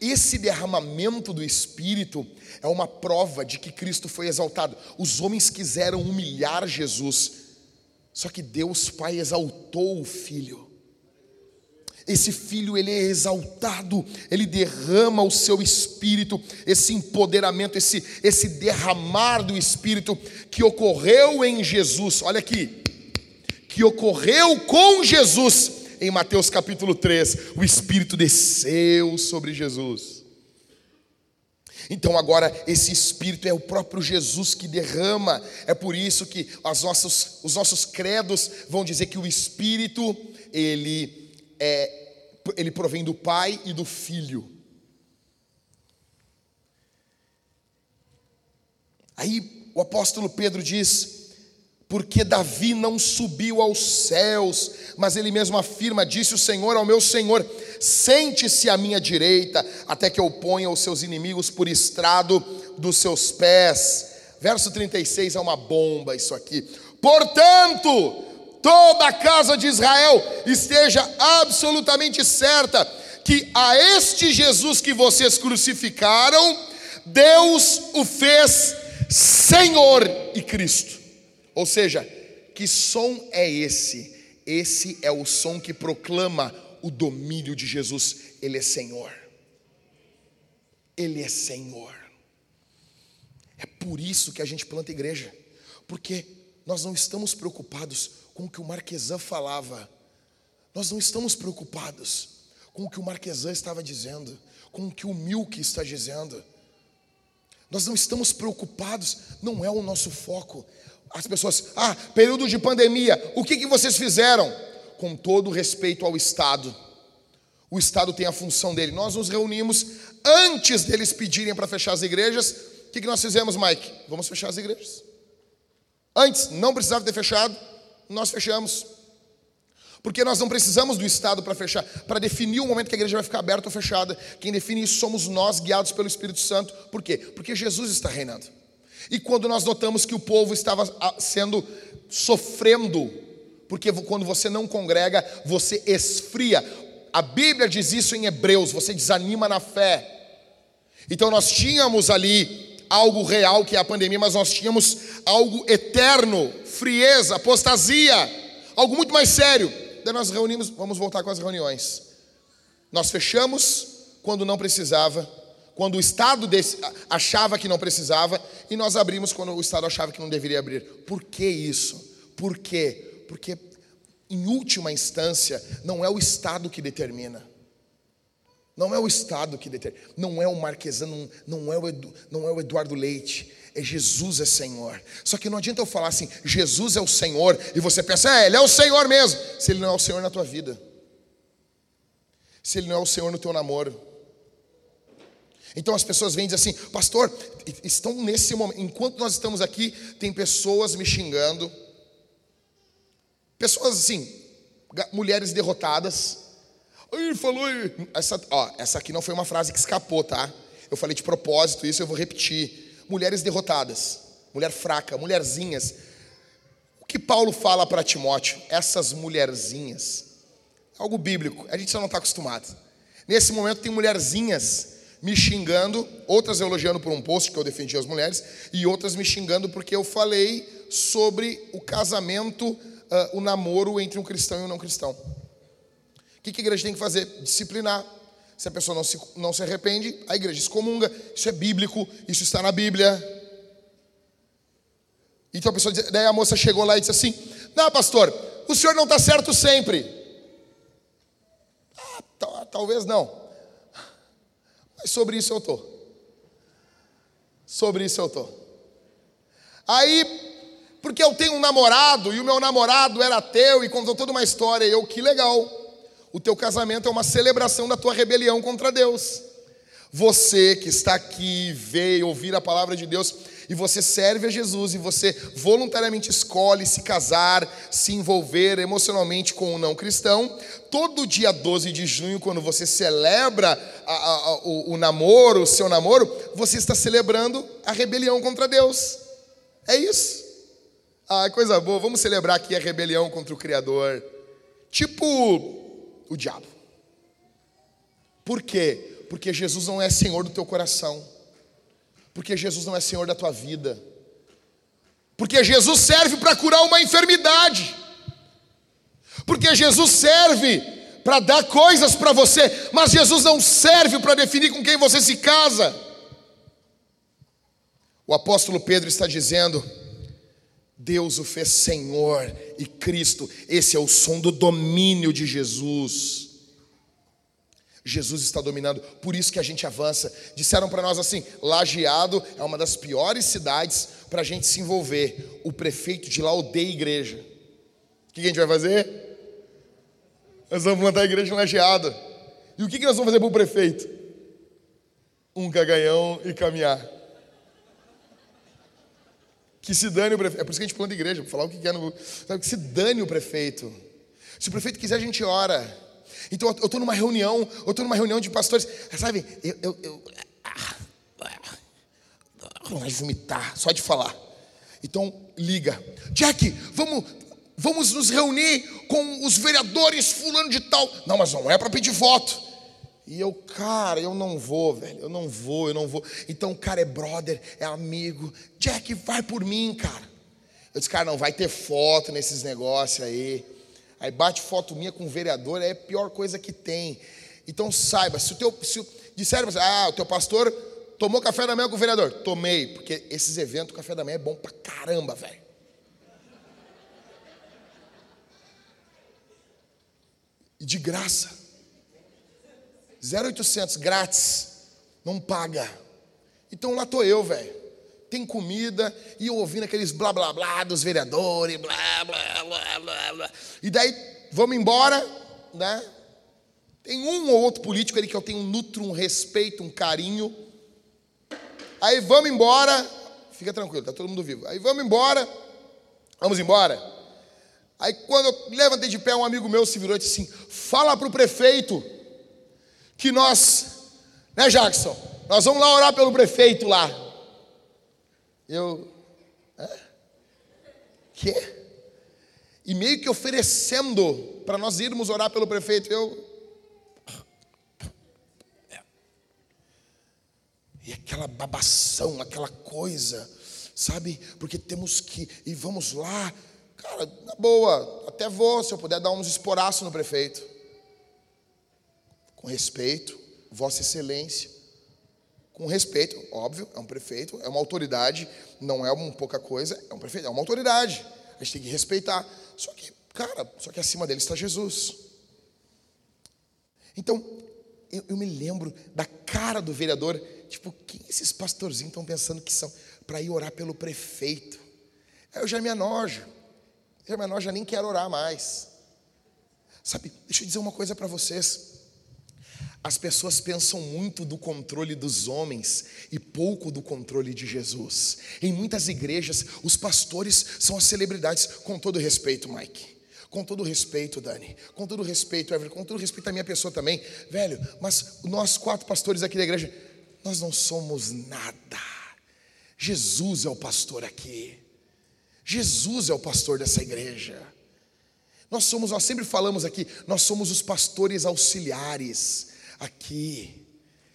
Esse derramamento do Espírito é uma prova de que Cristo foi exaltado. Os homens quiseram humilhar Jesus, só que Deus Pai exaltou o Filho. Esse filho ele é exaltado, ele derrama o seu espírito, esse empoderamento, esse, esse derramar do espírito que ocorreu em Jesus. Olha aqui, que ocorreu com Jesus em Mateus capítulo 3, o Espírito desceu sobre Jesus. Então agora esse Espírito é o próprio Jesus que derrama. É por isso que as nossos, os nossos credos vão dizer que o Espírito ele é ele provém do Pai e do Filho. Aí o apóstolo Pedro diz: porque Davi não subiu aos céus, mas ele mesmo afirma: Disse o Senhor ao meu Senhor: Sente-se à minha direita, até que eu ponha os seus inimigos por estrado dos seus pés. Verso 36 é uma bomba isso aqui. Portanto, toda a casa de Israel esteja absolutamente certa que a este Jesus que vocês crucificaram, Deus o fez Senhor e Cristo. Ou seja, que som é esse? Esse é o som que proclama o domínio de Jesus. Ele é Senhor. Ele é Senhor. É por isso que a gente planta igreja, porque nós não estamos preocupados com o que o Marquesan falava, nós não estamos preocupados com o que o Marquesan estava dizendo, com o que o Milk está dizendo. Nós não estamos preocupados, não é o nosso foco, as pessoas, ah, período de pandemia, o que, que vocês fizeram? Com todo respeito ao Estado. O Estado tem a função dele. Nós nos reunimos antes deles pedirem para fechar as igrejas. O que, que nós fizemos, Mike? Vamos fechar as igrejas. Antes, não precisava ter fechado, nós fechamos. Porque nós não precisamos do Estado para fechar, para definir o momento que a igreja vai ficar aberta ou fechada. Quem define isso somos nós, guiados pelo Espírito Santo. Por quê? Porque Jesus está reinando. E quando nós notamos que o povo estava ah, sendo sofrendo, porque quando você não congrega, você esfria. A Bíblia diz isso em Hebreus, você desanima na fé. Então nós tínhamos ali algo real que é a pandemia, mas nós tínhamos algo eterno, frieza, apostasia, algo muito mais sério. Daí nós reunimos, vamos voltar com as reuniões. Nós fechamos quando não precisava, quando o Estado achava que não precisava, e nós abrimos quando o Estado achava que não deveria abrir. Por que isso? Por quê? Porque, em última instância, não é o Estado que determina. Não é o Estado que determina. Não é o Marquesano, não, é o Edu- não é o Eduardo Leite. É Jesus é Senhor. Só que não adianta eu falar assim, Jesus é o Senhor, e você pensa, é, Ele é o Senhor mesmo, se Ele não é o Senhor na tua vida. Se Ele não é o Senhor no teu namoro. Então as pessoas vêm e dizem assim, pastor, estão nesse momento, enquanto nós estamos aqui, tem pessoas me xingando, pessoas assim, mulheres derrotadas. Ai, falou aí. Essa, ó, essa aqui não foi uma frase que escapou, tá? Eu falei de propósito isso, eu vou repetir. Mulheres derrotadas, mulher fraca, mulherzinhas. O que Paulo fala para Timóteo? Essas mulherzinhas. Algo bíblico, a gente só não está acostumado. Nesse momento tem mulherzinhas me xingando, outras elogiando por um post que eu defendi as mulheres, e outras me xingando porque eu falei sobre o casamento, ah, o namoro entre um cristão e um não cristão. O que que a igreja tem que fazer? Disciplinar. Se a pessoa não se, não se arrepende, a igreja excomunga. Isso é bíblico, isso está na Bíblia. Então a pessoa, diz- daí a moça chegou lá e disse assim: Não, pastor, o senhor não está certo sempre. Ah, tal- talvez não. Mas sobre isso eu tô. Sobre isso eu tô. Aí, porque eu tenho um namorado e o meu namorado era ateu e contou toda uma história, e eu, que legal. O teu casamento é uma celebração da tua rebelião contra Deus. Você que está aqui, veio ouvir a palavra de Deus e você serve a Jesus e você voluntariamente escolhe se casar, se envolver emocionalmente com um não cristão, todo dia 12 de junho, quando você celebra a- a- o, o namoro, o seu namoro, você está celebrando a rebelião contra Deus. É isso. Ah, coisa boa, vamos celebrar aqui a rebelião contra o Criador. Tipo o diabo. Por quê? Porque Jesus não é Senhor do teu coração. Porque Jesus não é Senhor da tua vida. Porque Jesus serve para curar uma enfermidade. Porque Jesus serve para dar coisas para você, mas Jesus não serve para definir com quem você se casa. O apóstolo Pedro está dizendo: Deus o fez Senhor e Cristo. Esse é o som do domínio de Jesus. Jesus está dominando, por isso que a gente avança. Disseram para nós assim: Lajeado é uma das piores cidades para a gente se envolver. O prefeito de lá odeia igreja. O que a gente vai fazer? Nós vamos plantar a igreja em Lajeado. E o que nós vamos fazer para o prefeito? Um caganhão e caminhar. Que se dane o prefeito. É por isso que a gente planta igreja, para falar o que quer no. Sabe, que se dane o prefeito. Se o prefeito quiser, a gente ora. Então eu estou numa reunião, eu estou numa reunião de pastores. Sabe, eu. eu, eu ah, vomitar, só de falar. Então, liga. Jack, vamos, vamos nos reunir com os vereadores fulano de tal. Não, mas não é para pedir voto. E eu, cara, eu não vou, velho. Eu não vou, eu não vou. Então o cara é brother, é amigo. Jack, vai por mim, cara. Eu disse, cara, não vai ter foto nesses negócios aí. Aí bate foto minha com o vereador, é a pior coisa que tem. Então saiba, se o teu. Se, o- disseram, ah, o teu pastor tomou café da manhã com o vereador. Tomei, porque esses eventos, café da manhã é bom pra caramba, velho. E de graça. 0800 grátis, não paga. Então lá tô eu, velho. Tem comida e eu ouvindo aqueles blá blá blá dos vereadores, blá blá blá blá blá. E daí vamos embora, né? Tem um ou outro político ali que eu tenho nutro um respeito, um carinho. Aí vamos embora, fica tranquilo, tá todo mundo vivo. Aí vamos embora, vamos embora. Aí quando eu levantei de pé, um amigo meu se virou e disse assim: fala para o prefeito que nós, né, Jackson? Nós vamos lá orar pelo prefeito lá. Eu, é? Quê? E meio que oferecendo para nós irmos orar pelo prefeito, eu. E aquela babação, aquela coisa, sabe? Porque temos que, e vamos lá. Cara, na boa, até vou, se eu puder dar uns esporaços no prefeito com respeito, Vossa Excelência. Com respeito, óbvio, é um prefeito, é uma autoridade, não é uma pouca coisa, é um prefeito, é uma autoridade. A gente tem que respeitar. Só que, cara, só que acima dele está Jesus. Então, eu, eu me lembro da cara do vereador, tipo, quem esses pastorzinhos estão pensando que são para ir orar pelo prefeito? Eu já me anojo, já me anojo, já nem quero orar mais. Sabe, deixa eu dizer uma coisa para vocês. As pessoas pensam muito do controle dos homens e pouco do controle de Jesus. Em muitas igrejas, os pastores são as celebridades, com todo respeito, Mike. Com todo respeito, Dani. Com todo respeito, Everton. Com todo respeito à minha pessoa também. Velho, mas nós quatro pastores aqui da igreja, nós não somos nada. Jesus é o pastor aqui. Jesus é o pastor dessa igreja. Nós somos, nós sempre falamos aqui, nós somos os pastores auxiliares aqui.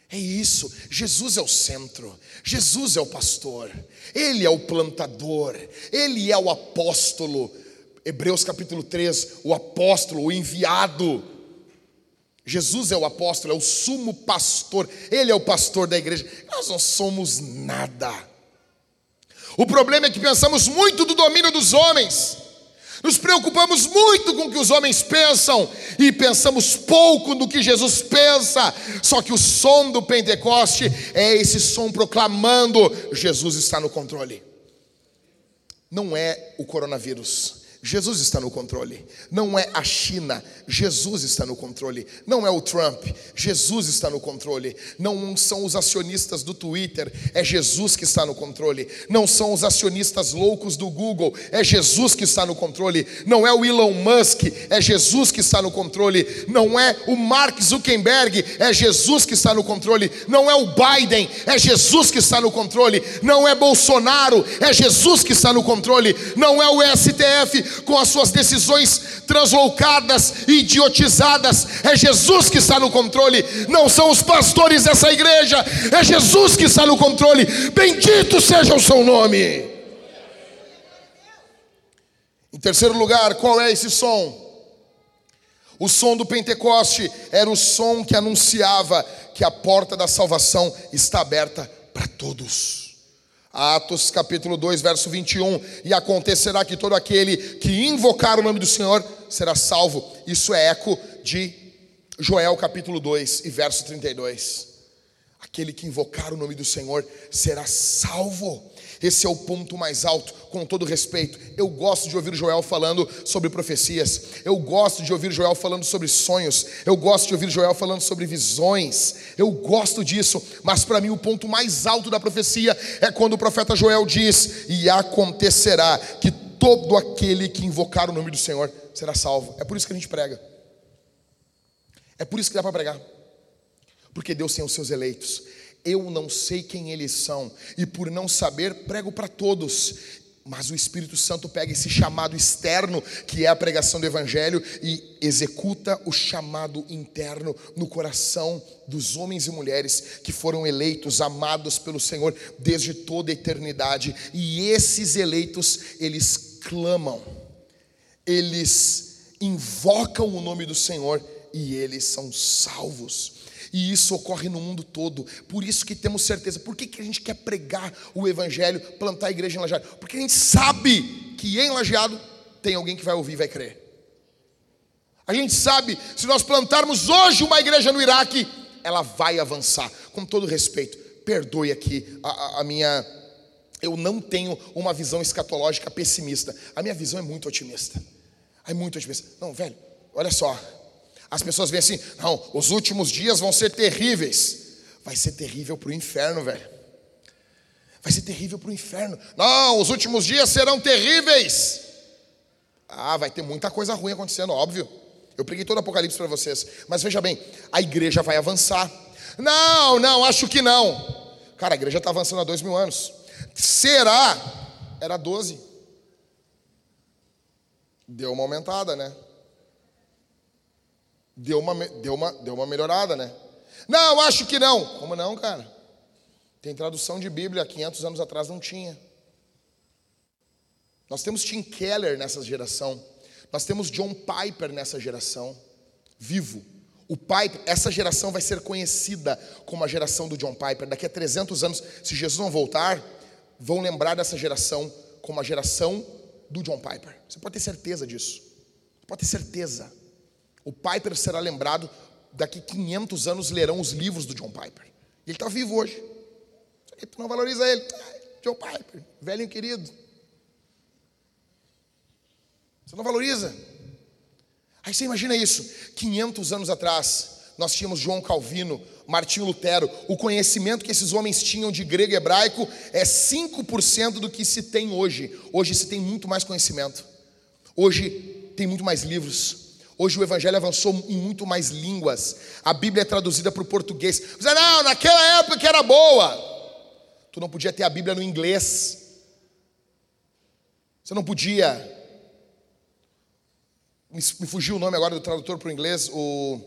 É isso, Jesus é o centro, Jesus é o pastor, Ele é o plantador, Ele é o apóstolo. Hebreus capítulo 3, o apóstolo, o enviado. Jesus é o apóstolo, é o sumo pastor, Ele é o pastor da igreja. Nós não somos nada. O problema é que pensamos muito do domínio dos homens. Nos preocupamos muito com o que os homens pensam e pensamos pouco no que Jesus pensa. Só que o som do Pentecoste é esse som proclamando: Jesus está no controle. Não é o coronavírus, Jesus está no controle. Não é a China, Jesus está no controle. Não é o Trump, Jesus está no controle. Não são os acionistas do Twitter, é Jesus que está no controle. Não são os acionistas loucos do Google, é Jesus que está no controle. Não é o Elon Musk, é Jesus que está no controle. Não é o Mark Zuckerberg, é Jesus que está no controle. Não é o Biden, é Jesus que está no controle. Não é Bolsonaro, é Jesus que está no controle. Não é o STF, com as suas decisões translocadas e idiotizadas. É Jesus que está no controle, não são os pastores dessa igreja, é Jesus que está no controle. Bendito seja o seu nome. Em terceiro lugar, qual é esse som? O som do Pentecoste era o som que anunciava que a porta da salvação está aberta para todos. Atos capítulo 2, verso 21. E acontecerá que todo aquele que invocar o nome do Senhor será salvo. Isso é eco de Joel capítulo 2 e verso 32. Aquele que invocar o nome do Senhor será salvo. Esse é o ponto mais alto, com todo respeito. Eu gosto de ouvir Joel falando sobre profecias. Eu gosto de ouvir Joel falando sobre sonhos. Eu gosto de ouvir Joel falando sobre visões. Eu gosto disso, mas para mim o ponto mais alto da profecia é quando o profeta Joel diz: "E acontecerá que todo aquele que invocar o nome do Senhor será salvo". É por isso que a gente prega. É por isso que dá para pregar. Porque Deus tem os seus eleitos eu não sei quem eles são, e por não saber, prego para todos. Mas o Espírito Santo pega esse chamado externo, que é a pregação do Evangelho, e executa o chamado interno no coração dos homens e mulheres que foram eleitos, amados pelo Senhor desde toda a eternidade. E esses eleitos, eles clamam, eles invocam o nome do Senhor e eles são salvos. E isso ocorre no mundo todo. Por isso que temos certeza. Por que, que a gente quer pregar o Evangelho, plantar a igreja em Lajeado? Porque a gente sabe que em Lajeado tem alguém que vai ouvir e vai crer. A gente sabe, se nós plantarmos hoje uma igreja no Iraque, ela vai avançar. Com todo respeito, perdoe aqui a, a, a minha. Eu não tenho uma visão escatológica pessimista. A minha visão é muito otimista. É muito otimista. Não, velho, olha só. As pessoas veem assim: não, os últimos dias vão ser terríveis. Vai ser terrível para o inferno, velho. Vai ser terrível para o inferno. Não, os últimos dias serão terríveis. Ah, vai ter muita coisa ruim acontecendo, óbvio. Eu preguei todo o Apocalipse para vocês. Mas veja bem, a igreja vai avançar. Não, não, acho que não. Cara, a igreja está avançando há dois mil anos. Será? Era doze. Deu uma aumentada, né? Deu uma, deu uma, deu uma melhorada, né? Não, acho que não. Como não, cara? Tem tradução de Bíblia, 500 anos atrás não tinha. Nós temos Tim Keller nessa geração. Nós temos John Piper nessa geração. Vivo. O Piper, essa geração vai ser conhecida como a geração do John Piper. Daqui a 300 anos, se Jesus não voltar, vão lembrar dessa geração como a geração do John Piper. Você pode ter certeza disso. Pode ter certeza. O Piper será lembrado daqui 500 anos lerão os livros do John Piper. Ele está vivo hoje. Tu não valoriza ele. John Piper, velho querido. Você não valoriza. Aí você imagina isso. 500 anos atrás, nós tínhamos João Calvino, Martinho Lutero. O conhecimento que esses homens tinham de grego e hebraico é 5% do que se tem hoje. Hoje se tem muito mais conhecimento. Hoje tem muito mais livros. Hoje o evangelho avançou em muito mais línguas. A Bíblia é traduzida para o português. Você não, naquela época era boa. Tu não podia ter a Bíblia no inglês. Você não podia. Me fugiu o nome agora do tradutor para o inglês, o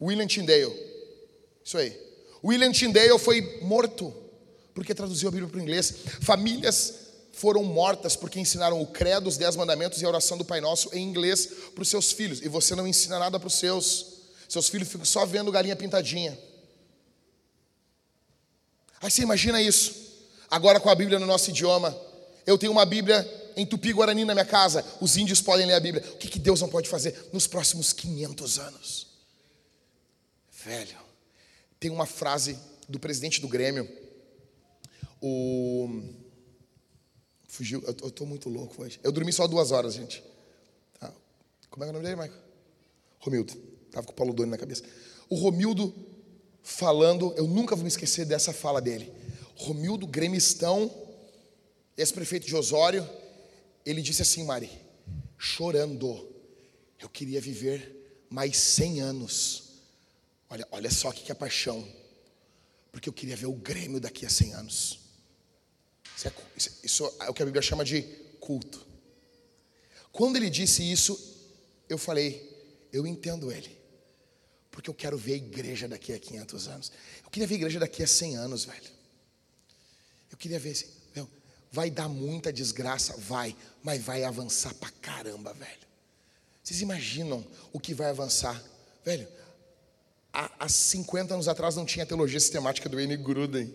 William Tyndale. Isso aí. William Tyndale foi morto porque traduziu a Bíblia para o inglês. Famílias foram mortas porque ensinaram o credo, os dez mandamentos e a oração do Pai Nosso em inglês para os seus filhos. E você não ensina nada para os seus. Seus filhos ficam só vendo galinha pintadinha. Aí você imagina isso. Agora com a Bíblia no nosso idioma. Eu tenho uma Bíblia em Tupi-Guarani na minha casa. Os índios podem ler a Bíblia. O que, que Deus não pode fazer nos próximos 500 anos? Velho, tem uma frase do presidente do Grêmio, o Fugiu. Eu, tô muito louco hoje. Eu dormi só duas horas, gente. Tá. Como é, é o nome dele, Michael? Romildo. Tava com o Paulo Doni na cabeça. O Romildo falando, eu nunca vou me esquecer dessa fala dele. Romildo Gremistão, ex-prefeito de Osório, ele disse assim, Mari, chorando, eu queria viver mais 100 anos. Olha, olha só que, que é paixão. Porque eu queria ver o Grêmio daqui a 100 anos. Isso é, isso é o que a Bíblia chama de culto. Quando ele disse isso, eu falei, eu entendo ele. Porque eu quero ver a igreja daqui a 500 anos. Eu queria ver a igreja daqui a 100 anos, velho. Eu queria ver assim, meu, vai dar muita desgraça, vai, mas vai avançar pra caramba, velho. Vocês imaginam o que vai avançar? Velho, há, há 50 anos atrás não tinha teologia sistemática do N. Gruden.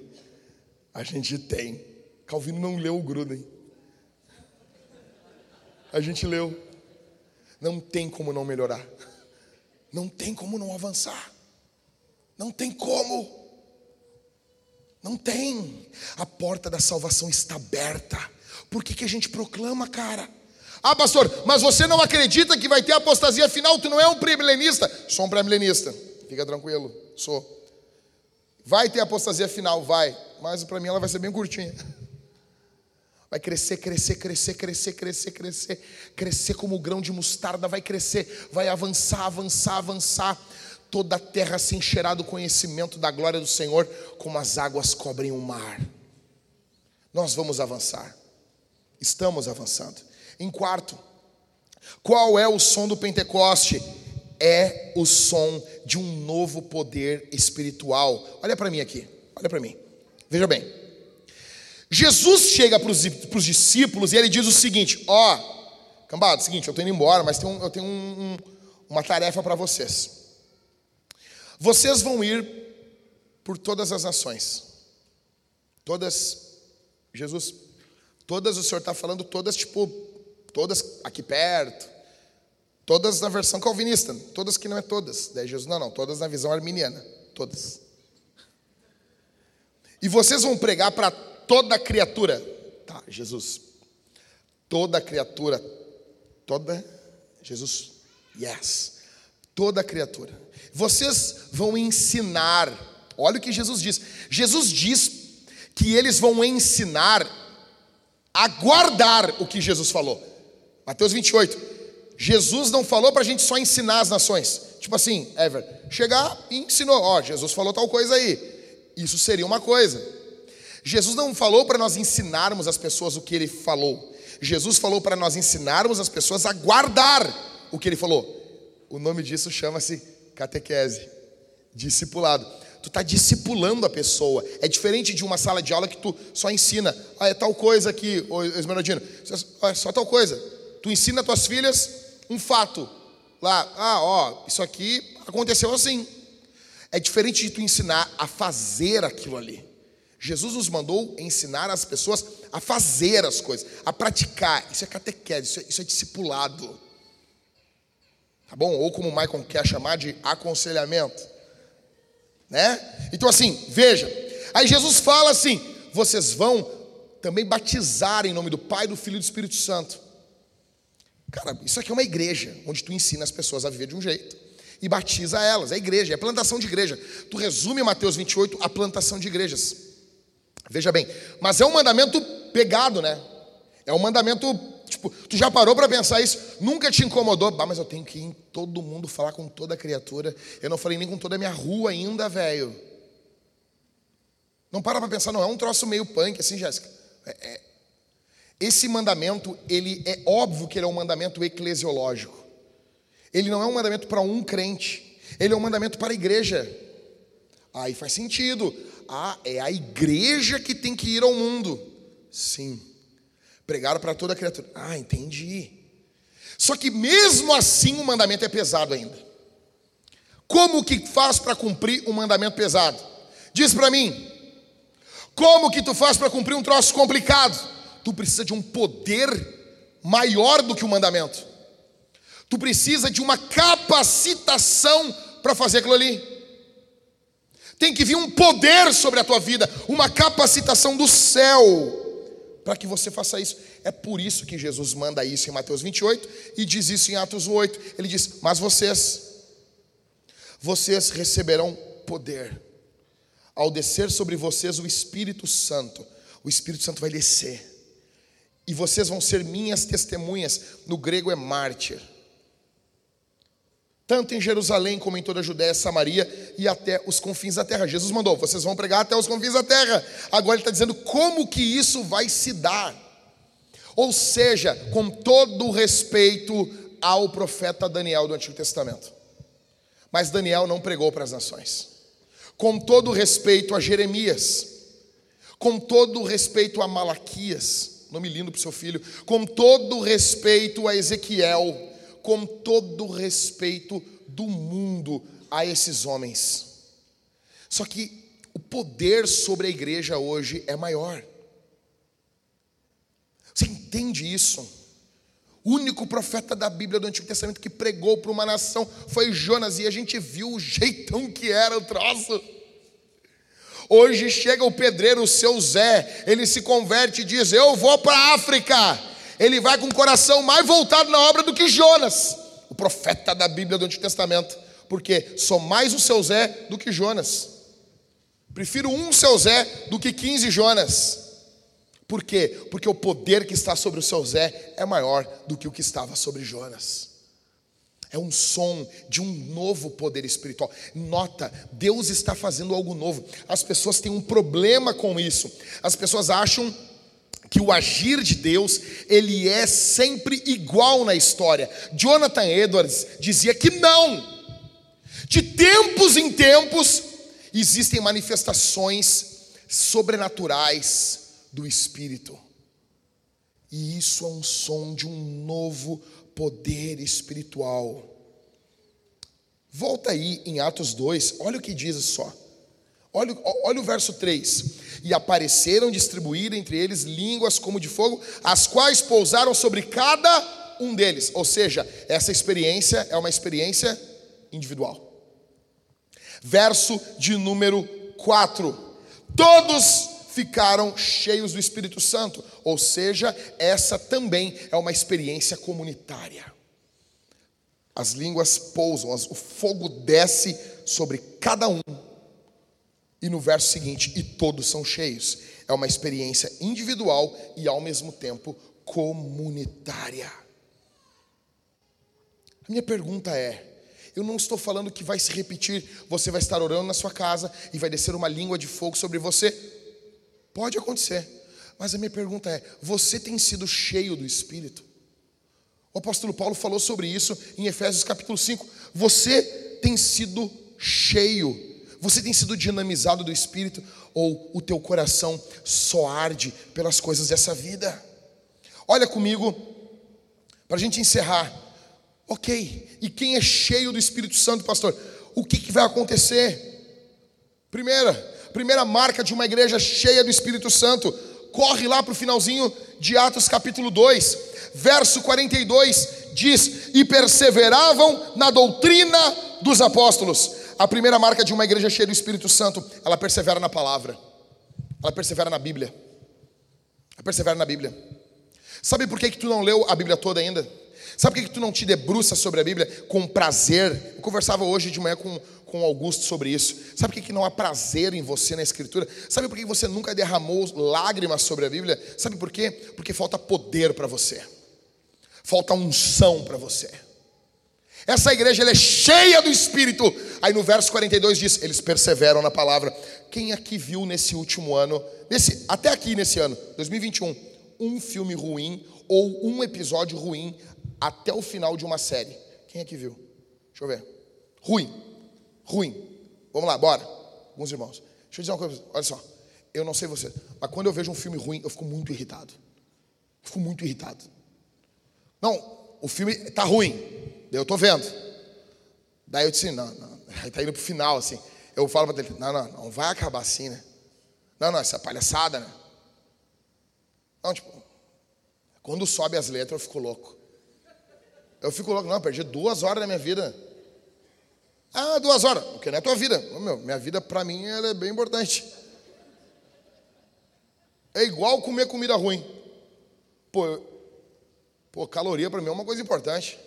A gente tem. Calvino não leu o Gruden. A gente leu. Não tem como não melhorar. Não tem como não avançar. Não tem como. Não tem. A porta da salvação está aberta. Por que, que a gente proclama, cara? Ah, pastor, mas você não acredita que vai ter apostasia final? Tu não é um pré-milenista? Sou um pré-milenista. Fica tranquilo, sou. Vai ter apostasia final, vai. Mas para mim ela vai ser bem curtinha. Vai crescer, crescer, crescer, crescer, crescer, crescer, crescer como o grão de mostarda, vai crescer, vai avançar, avançar, avançar. Toda a terra se encherá do conhecimento da glória do Senhor, como as águas cobrem o mar. Nós vamos avançar, estamos avançando. Em quarto, qual é o som do Pentecoste? É o som de um novo poder espiritual. Olha para mim aqui, olha para mim, veja bem. Jesus chega para os discípulos e ele diz o seguinte: Ó, oh, cambada, é o seguinte, eu estou indo embora, mas eu tenho um, um, uma tarefa para vocês. Vocês vão ir por todas as nações. Todas, Jesus, todas o Senhor está falando, todas, tipo, todas aqui perto, todas na versão calvinista, todas que não é todas. Daí Jesus, não, não, todas na visão arminiana, todas. E vocês vão pregar para toda criatura. Tá, Jesus. Toda criatura. Toda. Jesus. Yes. Toda criatura. Vocês vão ensinar. Olha o que Jesus diz. Jesus diz que eles vão ensinar a guardar o que Jesus falou. Mateus 28. Jesus não falou para a gente só ensinar as nações. Tipo assim, Ever, chegar e ensinou. Ó, Jesus falou tal coisa aí. Isso seria uma coisa. Jesus não falou para nós ensinarmos as pessoas o que ele falou. Jesus falou para nós ensinarmos as pessoas a guardar o que ele falou. O nome disso chama-se catequese, discipulado. Tu está discipulando a pessoa. É diferente de uma sala de aula que tu só ensina. Ah, é tal coisa aqui, ô Esmeraldino. É só tal coisa. Tu ensina tuas filhas um fato. lá, ah, ó, isso aqui aconteceu assim. É diferente de tu ensinar a fazer aquilo ali. Jesus nos mandou ensinar as pessoas a fazer as coisas, a praticar. Isso é catequese, isso é, isso é discipulado. Tá bom? Ou como o Michael quer chamar de aconselhamento. Né? Então assim, veja. Aí Jesus fala assim: vocês vão também batizar em nome do Pai, do Filho e do Espírito Santo. Cara, isso aqui é uma igreja, onde tu ensina as pessoas a viver de um jeito e batiza elas. É igreja, é plantação de igreja. Tu resume Mateus 28 a plantação de igrejas. Veja bem, mas é um mandamento pegado, né? É um mandamento, tipo, tu já parou para pensar isso? Nunca te incomodou? Bah, mas eu tenho que ir em todo mundo falar com toda criatura. Eu não falei nem com toda a minha rua ainda, velho. Não para para pensar, não, é um troço meio punk assim, Jéssica. É, é. Esse mandamento, ele é óbvio que ele é um mandamento eclesiológico. Ele não é um mandamento para um crente. Ele é um mandamento para a igreja. Aí faz sentido. Ah, é a igreja que tem que ir ao mundo. Sim. Pregaram para toda criatura. Ah, entendi. Só que mesmo assim o mandamento é pesado ainda. Como que faz para cumprir um mandamento pesado? Diz para mim. Como que tu faz para cumprir um troço complicado? Tu precisa de um poder maior do que o mandamento. Tu precisa de uma capacitação para fazer aquilo ali. Tem que vir um poder sobre a tua vida, uma capacitação do céu para que você faça isso. É por isso que Jesus manda isso em Mateus 28 e diz isso em Atos 8. Ele diz: Mas vocês, vocês receberão poder ao descer sobre vocês o Espírito Santo, o Espírito Santo vai descer, e vocês vão ser minhas testemunhas, no grego é mártir, tanto em Jerusalém como em toda a Judéia, Samaria e até os confins da terra. Jesus mandou, vocês vão pregar até os confins da terra. Agora ele está dizendo como que isso vai se dar. Ou seja, com todo o respeito ao profeta Daniel do Antigo Testamento. Mas Daniel não pregou para as nações com todo respeito a Jeremias, com todo respeito a Malaquias, nome lindo para o seu filho, com todo respeito a Ezequiel, com todo respeito do mundo a esses homens. Só que o poder sobre a igreja hoje é maior. Você entende isso? O único profeta da Bíblia do Antigo Testamento que pregou para uma nação foi Jonas, e a gente viu o jeitão que era o troço. Hoje chega o pedreiro, o seu Zé, ele se converte e diz: Eu vou para a África. Ele vai com o coração mais voltado na obra do que Jonas, o profeta da Bíblia do Antigo Testamento, porque sou mais o seu Zé do que Jonas. Prefiro um seu Zé do que 15 Jonas. Por quê? Porque o poder que está sobre o seu Zé é maior do que o que estava sobre Jonas. É um som de um novo poder espiritual. Nota, Deus está fazendo algo novo. As pessoas têm um problema com isso. As pessoas acham que o agir de Deus, ele é sempre igual na história. Jonathan Edwards dizia que não. De tempos em tempos existem manifestações sobrenaturais do Espírito. E isso é um som de um novo poder espiritual. Volta aí em Atos 2, olha o que diz só. Olha, olha o verso 3. E apareceram distribuir entre eles línguas como de fogo, as quais pousaram sobre cada um deles. Ou seja, essa experiência é uma experiência individual. Verso de número 4. Todos ficaram cheios do Espírito Santo, ou seja, essa também é uma experiência comunitária. As línguas pousam, o fogo desce sobre cada um. E no verso seguinte, e todos são cheios. É uma experiência individual e ao mesmo tempo comunitária. A minha pergunta é: eu não estou falando que vai se repetir, você vai estar orando na sua casa e vai descer uma língua de fogo sobre você. Pode acontecer. Mas a minha pergunta é: você tem sido cheio do Espírito? O apóstolo Paulo falou sobre isso em Efésios capítulo 5. Você tem sido cheio, você tem sido dinamizado do Espírito, ou o teu coração só arde pelas coisas dessa vida? Olha comigo, para a gente encerrar, Ok, e quem é cheio do Espírito Santo, pastor? O que, que vai acontecer? Primeira, primeira marca de uma igreja cheia do Espírito Santo, corre lá para o finalzinho de Atos capítulo 2, verso 42, diz: E perseveravam na doutrina dos apóstolos. A primeira marca de uma igreja cheia do Espírito Santo, ela persevera na palavra, ela persevera na Bíblia, ela persevera na Bíblia. Sabe por que, que tu não leu a Bíblia toda ainda? Sabe por que, que tu não te debruça sobre a Bíblia com prazer? Eu conversava hoje de manhã com, com Augusto sobre isso. Sabe por que, que não há prazer em você na Escritura? Sabe por que você nunca derramou lágrimas sobre a Bíblia? Sabe por quê? Porque falta poder para você, falta unção para você. Essa igreja é cheia do Espírito. Aí no verso 42 diz: eles perseveram na palavra. Quem aqui viu nesse último ano, nesse, até aqui nesse ano, 2021, um filme ruim ou um episódio ruim até o final de uma série. Quem é que viu? Deixa eu ver. Ruim. Ruim. Vamos lá, bora. Alguns irmãos. Deixa eu dizer uma coisa. Olha só. Eu não sei você, mas quando eu vejo um filme ruim, eu fico muito irritado. fico muito irritado. Não, o filme tá ruim. Eu tô vendo. Daí eu disse, não, não. Aí tá indo pro final, assim. Eu falo para ele, não, não, não vai acabar assim, né? Não, não, essa é palhaçada, né? Não, tipo, quando sobe as letras eu fico louco. Eu fico louco, não, perdi duas horas da minha vida. Ah, duas horas, porque não é tua vida. Meu, minha vida para mim ela é bem importante. É igual comer comida ruim. Pô, pô caloria para mim é uma coisa importante.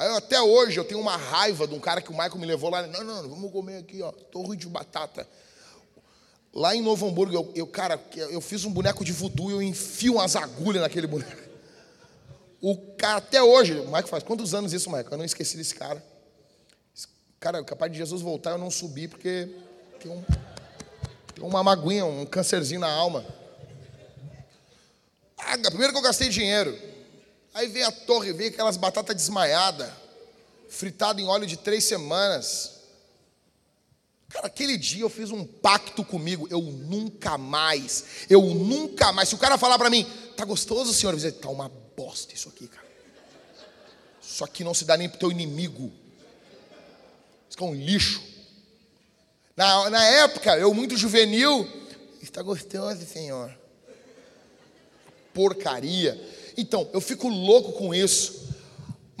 Aí até hoje eu tenho uma raiva de um cara que o Michael me levou lá. Não, não, vamos comer aqui, ó. Ruim de batata. Lá em Novo Hamburgo, eu, eu, cara, eu fiz um boneco de voodoo e eu enfio umas agulhas naquele boneco. O cara, até hoje, o Michael faz quantos anos isso, Michael? Eu não esqueci desse cara. Cara, capaz de Jesus voltar, eu não subi porque tem, um, tem uma maguinha, um cancerzinho na alma. Ah, primeiro que eu gastei dinheiro. Aí vem a torre, vem aquelas batatas desmaiadas, fritada em óleo de três semanas. Cara, aquele dia eu fiz um pacto comigo. Eu nunca mais, eu nunca mais. Se o cara falar para mim, tá gostoso, senhor? Eu vou dizer, tá uma bosta isso aqui, cara. Isso aqui não se dá nem pro teu inimigo. Isso aqui é um lixo. Na, na época, eu muito juvenil, está gostoso, senhor. Porcaria. Então, eu fico louco com isso.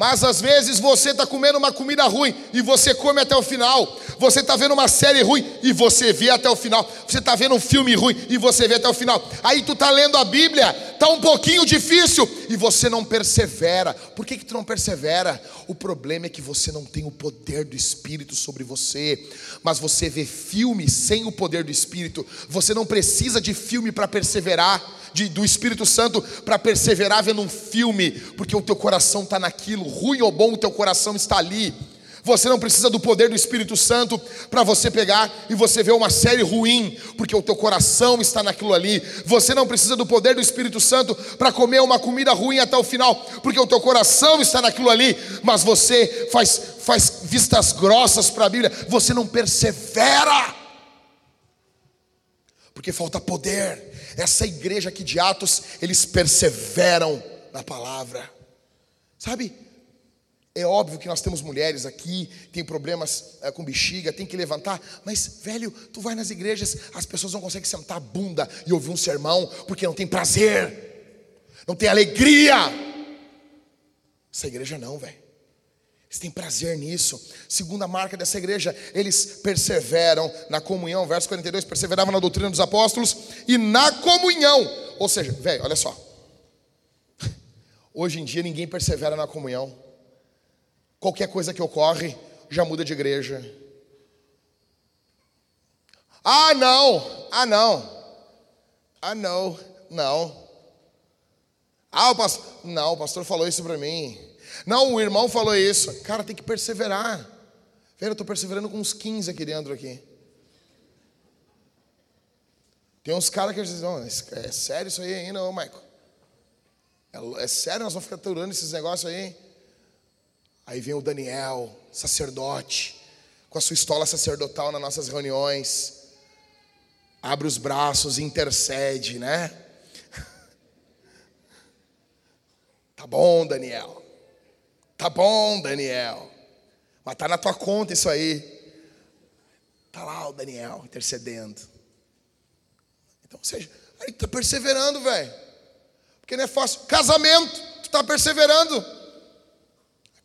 Mas às vezes você está comendo uma comida ruim e você come até o final. Você está vendo uma série ruim e você vê até o final. Você está vendo um filme ruim e você vê até o final. Aí tu está lendo a Bíblia, está um pouquinho difícil e você não persevera. Por que, que tu não persevera? O problema é que você não tem o poder do Espírito sobre você. Mas você vê filme sem o poder do Espírito. Você não precisa de filme para perseverar de, do Espírito Santo para perseverar vendo um filme, porque o teu coração está naquilo, ruim ou bom, o teu coração está ali. Você não precisa do poder do Espírito Santo para você pegar e você ver uma série ruim, porque o teu coração está naquilo ali. Você não precisa do poder do Espírito Santo para comer uma comida ruim até o final, porque o teu coração está naquilo ali. Mas você faz, faz vistas grossas para a Bíblia, você não persevera, porque falta poder. Essa igreja aqui de Atos, eles perseveram na palavra. Sabe? É óbvio que nós temos mulheres aqui, tem problemas é, com bexiga, tem que levantar, mas, velho, tu vai nas igrejas, as pessoas não conseguem sentar a bunda e ouvir um sermão, porque não tem prazer, não tem alegria. Essa igreja não, velho. Eles têm prazer nisso. Segunda marca dessa igreja, eles perseveram na comunhão. Verso 42, perseveravam na doutrina dos apóstolos e na comunhão. Ou seja, velho, olha só. Hoje em dia ninguém persevera na comunhão. Qualquer coisa que ocorre já muda de igreja. Ah, não. Ah, não. Ah, não. Não. Ah, o pastor. Não, o pastor falou isso para mim. Não, o irmão falou isso. Cara, tem que perseverar. Velho, eu estou perseverando com uns 15 aqui dentro aqui. Tem uns caras que dizem, não, é sério isso aí ainda, ô Michael? É, é sério, nós vamos ficar aturando esses negócios aí? Aí vem o Daniel, sacerdote, com a sua estola sacerdotal nas nossas reuniões. Abre os braços, intercede, né? Tá bom, Daniel. Tá bom, Daniel. Mas tá na tua conta isso aí. Tá lá o Daniel intercedendo. Então, seja, aí tu tá perseverando, velho. Porque não é fácil. Casamento, tu tá perseverando.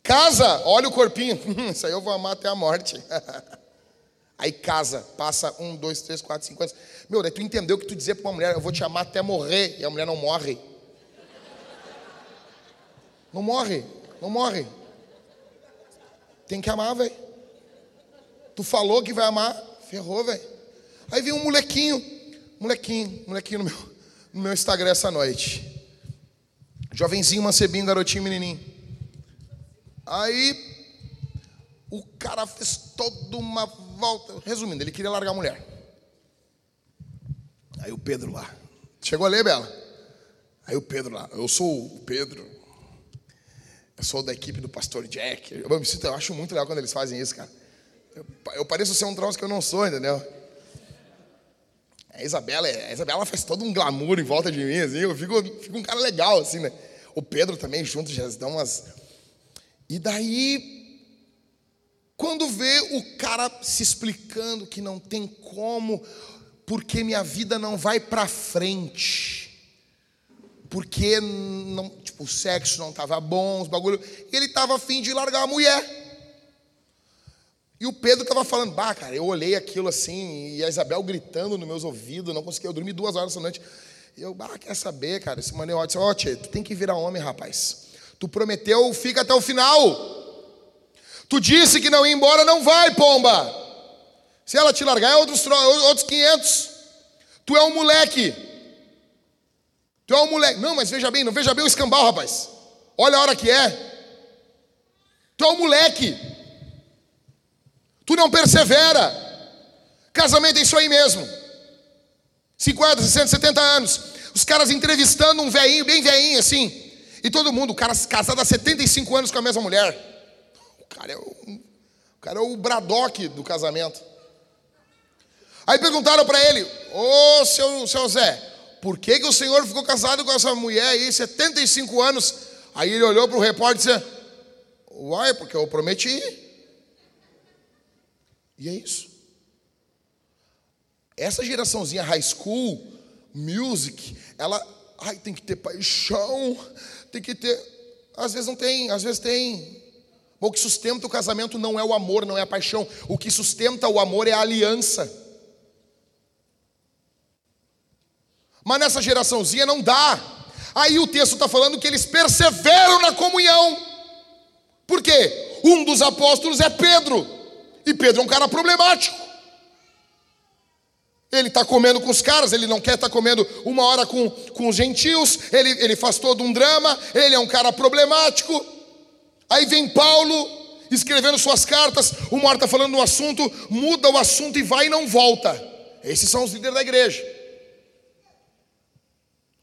Casa, olha o corpinho. Isso aí eu vou amar até a morte. Aí casa, passa um, dois, três, quatro, cinco anos. Meu, daí tu entendeu que tu dizer para uma mulher, eu vou te amar até morrer, e a mulher não morre. Não morre, não morre. Tem que amar, velho. Tu falou que vai amar, ferrou, velho. Aí vem um molequinho, molequinho, molequinho no meu, no meu Instagram essa noite. Jovenzinho, mancebinho, garotinho, menininho. Aí o cara fez toda uma volta. Resumindo, ele queria largar a mulher. Aí o Pedro lá. Chegou a ler, Bela? Aí o Pedro lá. Eu sou o Pedro. Eu sou da equipe do pastor Jack. Eu, sinto, eu acho muito legal quando eles fazem isso, cara. Eu, eu pareço ser um troço que eu não sou, entendeu? A Isabela, a Isabela faz todo um glamour em volta de mim, assim. Eu fico, fico um cara legal, assim, né? O Pedro também, junto, já dão umas. E daí quando vê o cara se explicando que não tem como, porque minha vida não vai para frente, porque não, tipo, o sexo não estava bom, os bagulho, ele estava afim de largar a mulher. E o Pedro estava falando, bah, cara, eu olhei aquilo assim, e a Isabel gritando nos meus ouvidos, não conseguia, eu dormi duas horas essa noite. E eu, bah, quer saber, cara, esse maneiro, ó, oh, tu tem que virar homem, rapaz. Tu prometeu, fica até o final. Tu disse que não ia embora, não vai, pomba. Se ela te largar, é outros, outros 500. Tu é um moleque. Tu é um moleque. Não, mas veja bem, não veja bem o escambau, rapaz. Olha a hora que é. Tu é um moleque. Tu não persevera. Casamento é isso aí mesmo. 50, 60, 70 anos. Os caras entrevistando um velhinho, bem velhinho assim. E todo mundo, o cara casado há 75 anos com a mesma mulher cara é o, o cara é o Bradock do casamento. Aí perguntaram para ele: Ô seu, seu Zé, por que, que o senhor ficou casado com essa mulher aí, 75 anos? Aí ele olhou para o repórter e disse: Uai, porque eu prometi. E é isso. Essa geraçãozinha high school, music, ela ai, tem que ter paixão, tem que ter. Às vezes não tem, às vezes tem. O que sustenta o casamento não é o amor, não é a paixão. O que sustenta o amor é a aliança. Mas nessa geraçãozinha não dá. Aí o texto está falando que eles perseveram na comunhão. Por quê? Um dos apóstolos é Pedro. E Pedro é um cara problemático. Ele está comendo com os caras, ele não quer estar tá comendo uma hora com, com os gentios, ele, ele faz todo um drama, ele é um cara problemático. Aí vem Paulo escrevendo suas cartas, uma hora está falando um assunto, muda o assunto e vai e não volta. Esses são os líderes da igreja.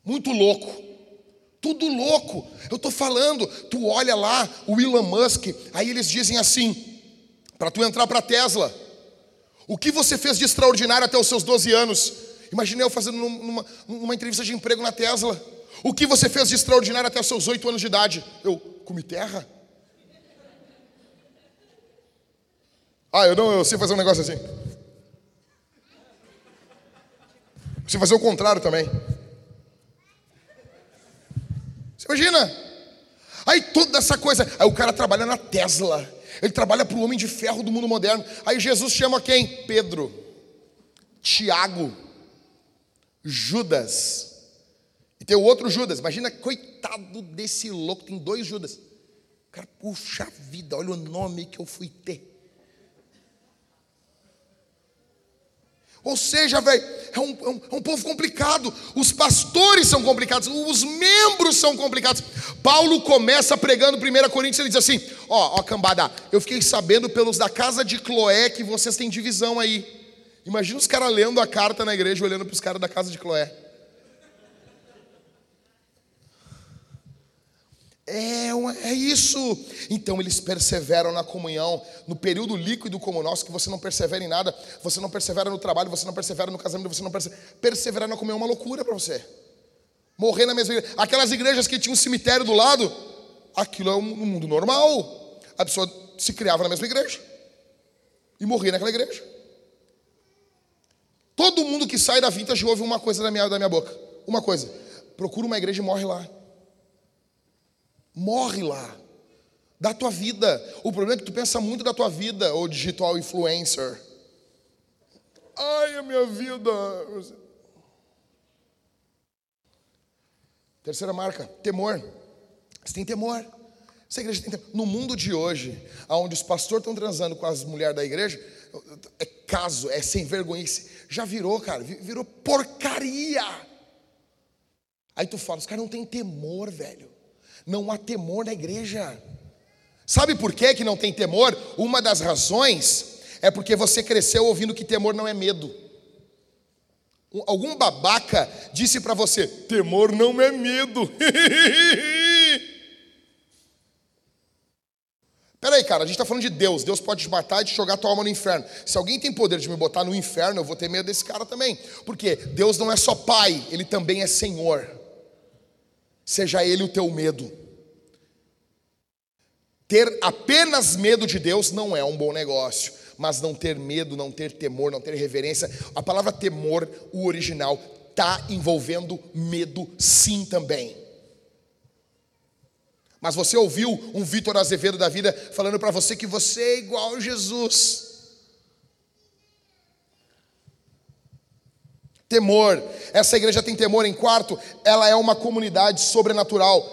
Muito louco. Tudo louco. Eu estou falando, tu olha lá o Elon Musk, aí eles dizem assim, para tu entrar para a Tesla, o que você fez de extraordinário até os seus 12 anos? Imaginei eu fazendo numa, numa entrevista de emprego na Tesla. O que você fez de extraordinário até os seus 8 anos de idade? Eu comi terra? Ah, eu não, eu sei fazer um negócio assim. Eu sei fazer o contrário também. Você imagina? Aí toda essa coisa. Aí o cara trabalha na Tesla. Ele trabalha para o homem de ferro do mundo moderno. Aí Jesus chama quem? Pedro, Tiago, Judas. E tem o outro Judas. Imagina, coitado desse louco, tem dois Judas. Cara, puxa vida, olha o nome que eu fui ter. Ou seja, velho, é um, é, um, é um, povo complicado. Os pastores são complicados, os membros são complicados. Paulo começa pregando 1 Coríntios, ele diz assim: Ó, ó, cambada, eu fiquei sabendo pelos da casa de Cloé que vocês têm divisão aí. Imagina os caras lendo a carta na igreja, olhando para os caras da casa de Cloé. É, é isso. Então eles perseveram na comunhão, no período líquido como o nosso, que você não persevera em nada, você não persevera no trabalho, você não persevera no casamento, você não persevera. Perseverar na comunhão é uma loucura para você. Morrer na mesma igreja. Aquelas igrejas que tinham um cemitério do lado, aquilo é um mundo normal. A pessoa se criava na mesma igreja e morria naquela igreja. Todo mundo que sai da vintage ouve uma coisa da minha, da minha boca. Uma coisa. Procura uma igreja e morre lá. Morre lá. Da tua vida. O problema é que tu pensa muito da tua vida, ou digital influencer. Ai, a minha vida. Terceira marca, temor. Você tem temor. Essa igreja tem temor. No mundo de hoje, onde os pastores estão transando com as mulheres da igreja, é caso, é sem vergonha. Já virou, cara, virou porcaria. Aí tu fala, os caras não têm temor, velho. Não há temor na igreja. Sabe por que, que não tem temor? Uma das razões é porque você cresceu ouvindo que temor não é medo. Algum babaca disse para você: temor não é medo. Peraí, cara, a gente está falando de Deus. Deus pode te matar e te jogar tua alma no inferno. Se alguém tem poder de me botar no inferno, eu vou ter medo desse cara também. Porque Deus não é só Pai, Ele também é Senhor. Seja Ele o teu medo. Ter apenas medo de Deus não é um bom negócio mas não ter medo, não ter temor, não ter reverência. A palavra temor, o original, está envolvendo medo sim também. Mas você ouviu um Vitor Azevedo da vida falando para você que você é igual a Jesus. Temor. Essa igreja tem temor em quarto, ela é uma comunidade sobrenatural.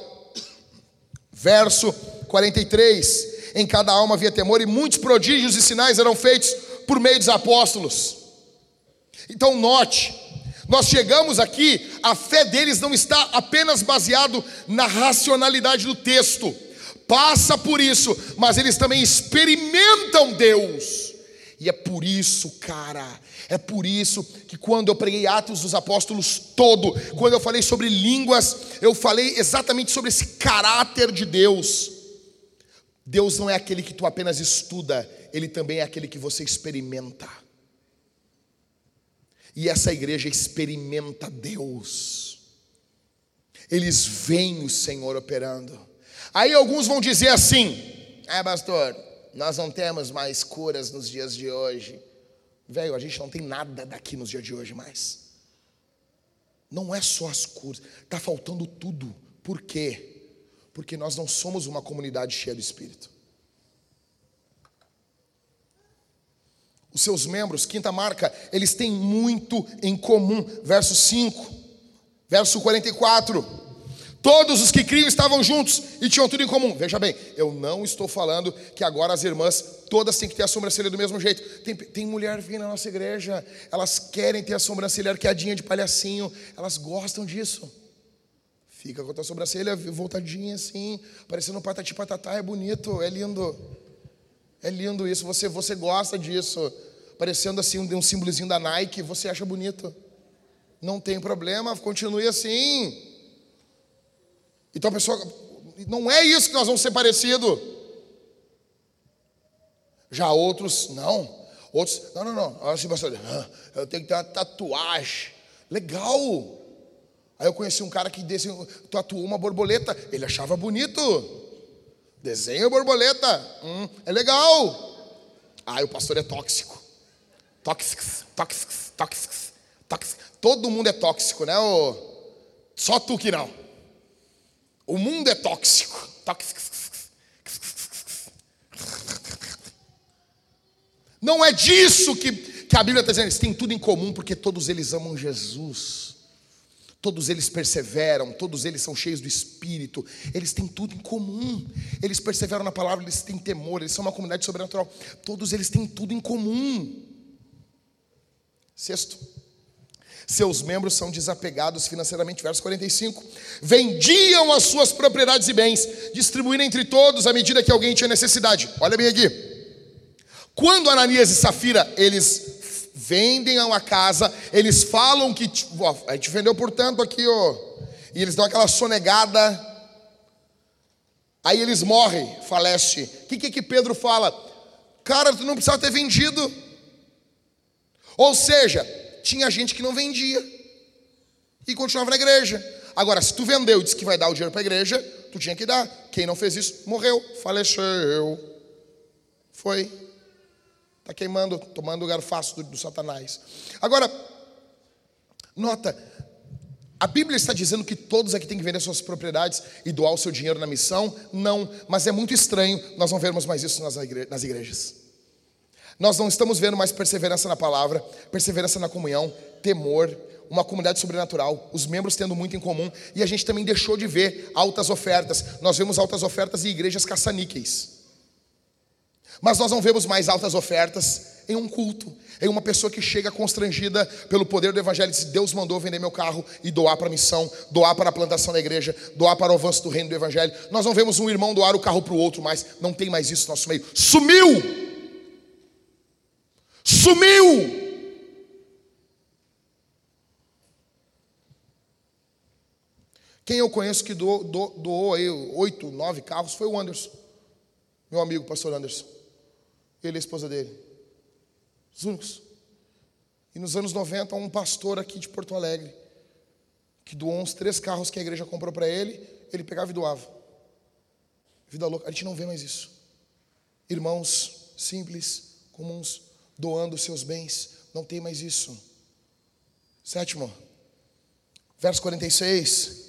Verso 43 em cada alma havia temor, e muitos prodígios e sinais eram feitos por meio dos apóstolos. Então, note, nós chegamos aqui, a fé deles não está apenas baseado na racionalidade do texto, passa por isso, mas eles também experimentam Deus. E é por isso, cara, é por isso que quando eu preguei Atos dos Apóstolos todo, quando eu falei sobre línguas, eu falei exatamente sobre esse caráter de Deus. Deus não é aquele que tu apenas estuda, Ele também é aquele que você experimenta. E essa igreja experimenta Deus. Eles veem o Senhor operando. Aí alguns vão dizer assim: é, pastor, nós não temos mais curas nos dias de hoje. Velho, a gente não tem nada daqui nos dias de hoje mais. Não é só as curas, está faltando tudo. Por quê? Porque nós não somos uma comunidade cheia do Espírito. Os seus membros, quinta marca, eles têm muito em comum. Verso 5, verso 44. Todos os que criam estavam juntos e tinham tudo em comum. Veja bem, eu não estou falando que agora as irmãs todas têm que ter a sobrancelha do mesmo jeito. Tem, tem mulher vindo na nossa igreja, elas querem ter a sobrancelha arqueadinha de palhacinho, elas gostam disso. Fica com a tua sobrancelha voltadinha assim, parecendo patati patatá, é bonito, é lindo. É lindo isso, você, você gosta disso. Parecendo assim um, um símbolozinho da Nike, você acha bonito. Não tem problema, continue assim. Então a pessoa, não é isso que nós vamos ser parecido. Já outros, não. Outros, não, não, não. Assim, pastor, eu tenho que ter uma tatuagem. Legal. Aí eu conheci um cara que desse, tatuou uma borboleta, ele achava bonito. Desenho borboleta, hum, é legal. Aí o pastor é tóxico. Tóxico, tóxico, tóxico, tóxico. Todo mundo é tóxico, né? O... Só tu que não. O mundo é tóxico. Não é disso que, que a Bíblia está dizendo. Eles têm tudo em comum porque todos eles amam Jesus. Todos eles perseveram, todos eles são cheios do Espírito, eles têm tudo em comum. Eles perseveram na palavra, eles têm temor, eles são uma comunidade sobrenatural. Todos eles têm tudo em comum. Sexto, seus membros são desapegados financeiramente. Verso 45: vendiam as suas propriedades e bens, distribuindo entre todos à medida que alguém tinha necessidade. Olha bem aqui. Quando Ananias e Safira eles vendem uma casa, eles falam que ó, a gente vendeu por tanto aqui, ó, e eles dão aquela sonegada, aí eles morrem, falece. O que, que que Pedro fala? Cara, tu não precisava ter vendido. Ou seja, tinha gente que não vendia e continuava na igreja. Agora, se tu vendeu e disse que vai dar o dinheiro para a igreja, tu tinha que dar. Quem não fez isso, morreu, faleceu. Foi. Está queimando, tomando o garfaço do, do Satanás. Agora, nota, a Bíblia está dizendo que todos aqui têm que vender suas propriedades e doar o seu dinheiro na missão? Não, mas é muito estranho, nós não vermos mais isso nas, igre nas igrejas. Nós não estamos vendo mais perseverança na palavra, perseverança na comunhão, temor, uma comunidade sobrenatural, os membros tendo muito em comum, e a gente também deixou de ver altas ofertas. Nós vemos altas ofertas em igrejas caça-níqueis. Mas nós não vemos mais altas ofertas em um culto, em uma pessoa que chega constrangida pelo poder do evangelho e diz: Deus mandou vender meu carro e doar para a missão, doar para a plantação da igreja, doar para o avanço do reino do evangelho. Nós não vemos um irmão doar o carro para o outro mais, não tem mais isso no nosso meio. Sumiu! Sumiu! Quem eu conheço que doou, doou, doou aí oito, nove carros foi o Anderson, meu amigo, pastor Anderson. Ele e a esposa dele. Os únicos. E nos anos 90, um pastor aqui de Porto Alegre, que doou uns três carros que a igreja comprou para ele, ele pegava e doava. Vida louca. A gente não vê mais isso. Irmãos simples, comuns, doando seus bens. Não tem mais isso. Sétimo, verso 46.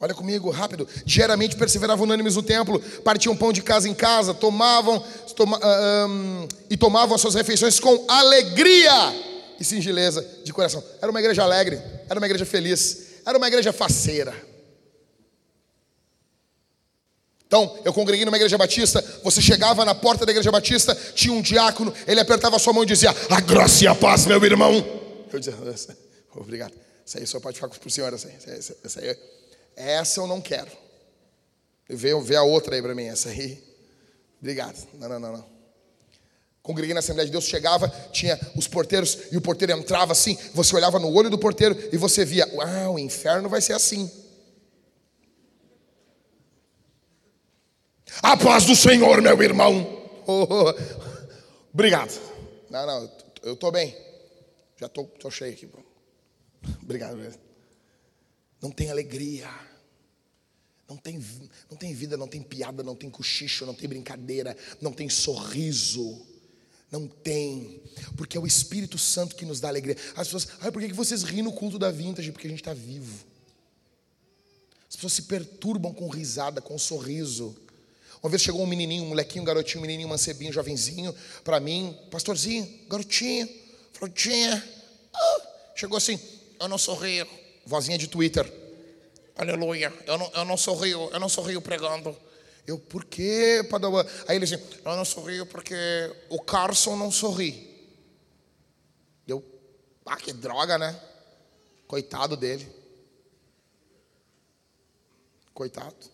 Olha comigo, rápido. Diariamente perseveravam unânimes no templo, partiam pão de casa em casa, tomavam toma, um, e tomavam as suas refeições com alegria e singeleza de coração. Era uma igreja alegre, era uma igreja feliz, era uma igreja faceira. Então, eu congreguei numa igreja batista, você chegava na porta da igreja batista, tinha um diácono, ele apertava a sua mão e dizia: A graça e a paz, meu irmão. Eu dizia: Obrigado. Isso aí só pode ficar para o senhor, essa aí. Essa aí essa eu não quero. Vê, vê a outra aí para mim, essa aí. Obrigado. Não, não, não, não. Congreguei na Assembleia de Deus, chegava, tinha os porteiros, e o porteiro entrava assim, você olhava no olho do porteiro e você via, ah, o inferno vai ser assim. A paz do Senhor, meu irmão. Oh, oh, oh. Obrigado. Não, não, eu estou bem. Já estou tô, tô cheio aqui. Obrigado. Não tem alegria. Não tem, não tem vida, não tem piada, não tem cochicho, não tem brincadeira, não tem sorriso. Não tem, porque é o Espírito Santo que nos dá alegria. As pessoas, ah, por que vocês riem no culto da vintage? Porque a gente está vivo. As pessoas se perturbam com risada, com sorriso. Uma vez chegou um menininho, um molequinho, um garotinho, um menininho, um mancebinho, um jovenzinho, para mim, pastorzinho, garotinho, frutinha. Ah, chegou assim, eu não sorrio. Vozinha de Twitter. Aleluia. Eu não, eu não sorrio, eu não sorrio pregando. Eu, por quê, Padawan? Aí ele disse, eu não sorrio porque o Carson não sorri. Eu, ah, que droga, né? Coitado dele. Coitado.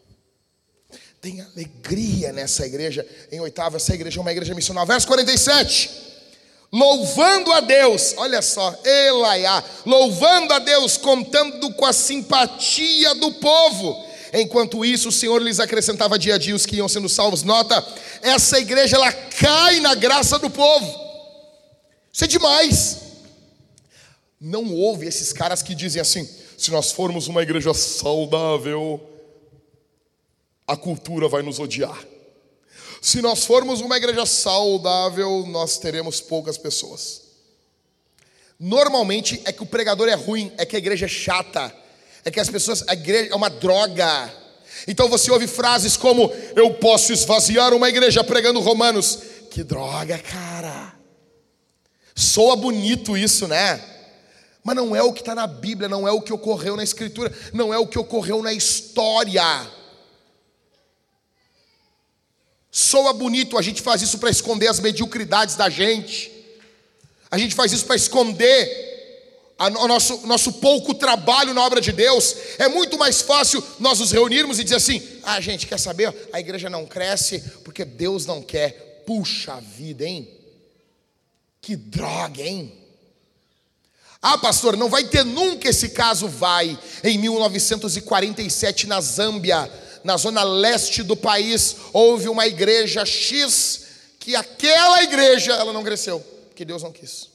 Tem alegria nessa igreja. Em oitavo, essa igreja é uma igreja missionária. Verso 47 louvando a Deus, olha só, Elaiá, louvando a Deus, contando com a simpatia do povo. Enquanto isso, o Senhor lhes acrescentava dia a dia os que iam sendo salvos. Nota, essa igreja ela cai na graça do povo. Isso é demais. Não houve esses caras que dizem assim: se nós formos uma igreja saudável, a cultura vai nos odiar. Se nós formos uma igreja saudável, nós teremos poucas pessoas. Normalmente é que o pregador é ruim, é que a igreja é chata, é que as pessoas, a igreja é uma droga. Então você ouve frases como: Eu posso esvaziar uma igreja pregando Romanos. Que droga, cara. Soa bonito isso, né? Mas não é o que está na Bíblia, não é o que ocorreu na Escritura, não é o que ocorreu na história. Soa bonito, a gente faz isso para esconder as mediocridades da gente. A gente faz isso para esconder o nosso, nosso pouco trabalho na obra de Deus. É muito mais fácil nós nos reunirmos e dizer assim: ah, gente, quer saber? A igreja não cresce porque Deus não quer. Puxa vida, hein? Que droga, hein? Ah, pastor, não vai ter nunca esse caso. Vai. Em 1947, na Zâmbia na zona leste do país, houve uma igreja X, que aquela igreja ela não cresceu, porque Deus não quis.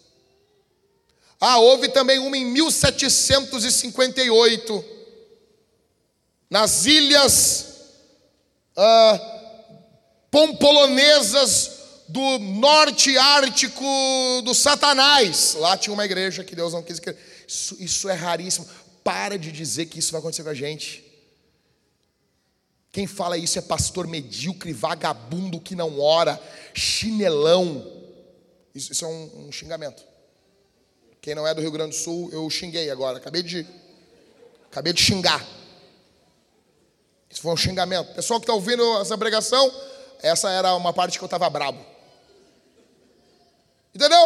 Ah, houve também uma em 1758, nas ilhas ah, pompolonesas do norte ártico do Satanás. Lá tinha uma igreja que Deus não quis que. Isso, isso é raríssimo. Para de dizer que isso vai acontecer com a gente. Quem fala isso é pastor medíocre, vagabundo que não ora, chinelão. Isso, isso é um, um, xingamento. Quem não é do Rio Grande do Sul, eu xinguei agora. Acabei de, acabei de xingar. Isso foi um xingamento. Pessoal que está ouvindo essa pregação, essa era uma parte que eu estava brabo. Entendeu?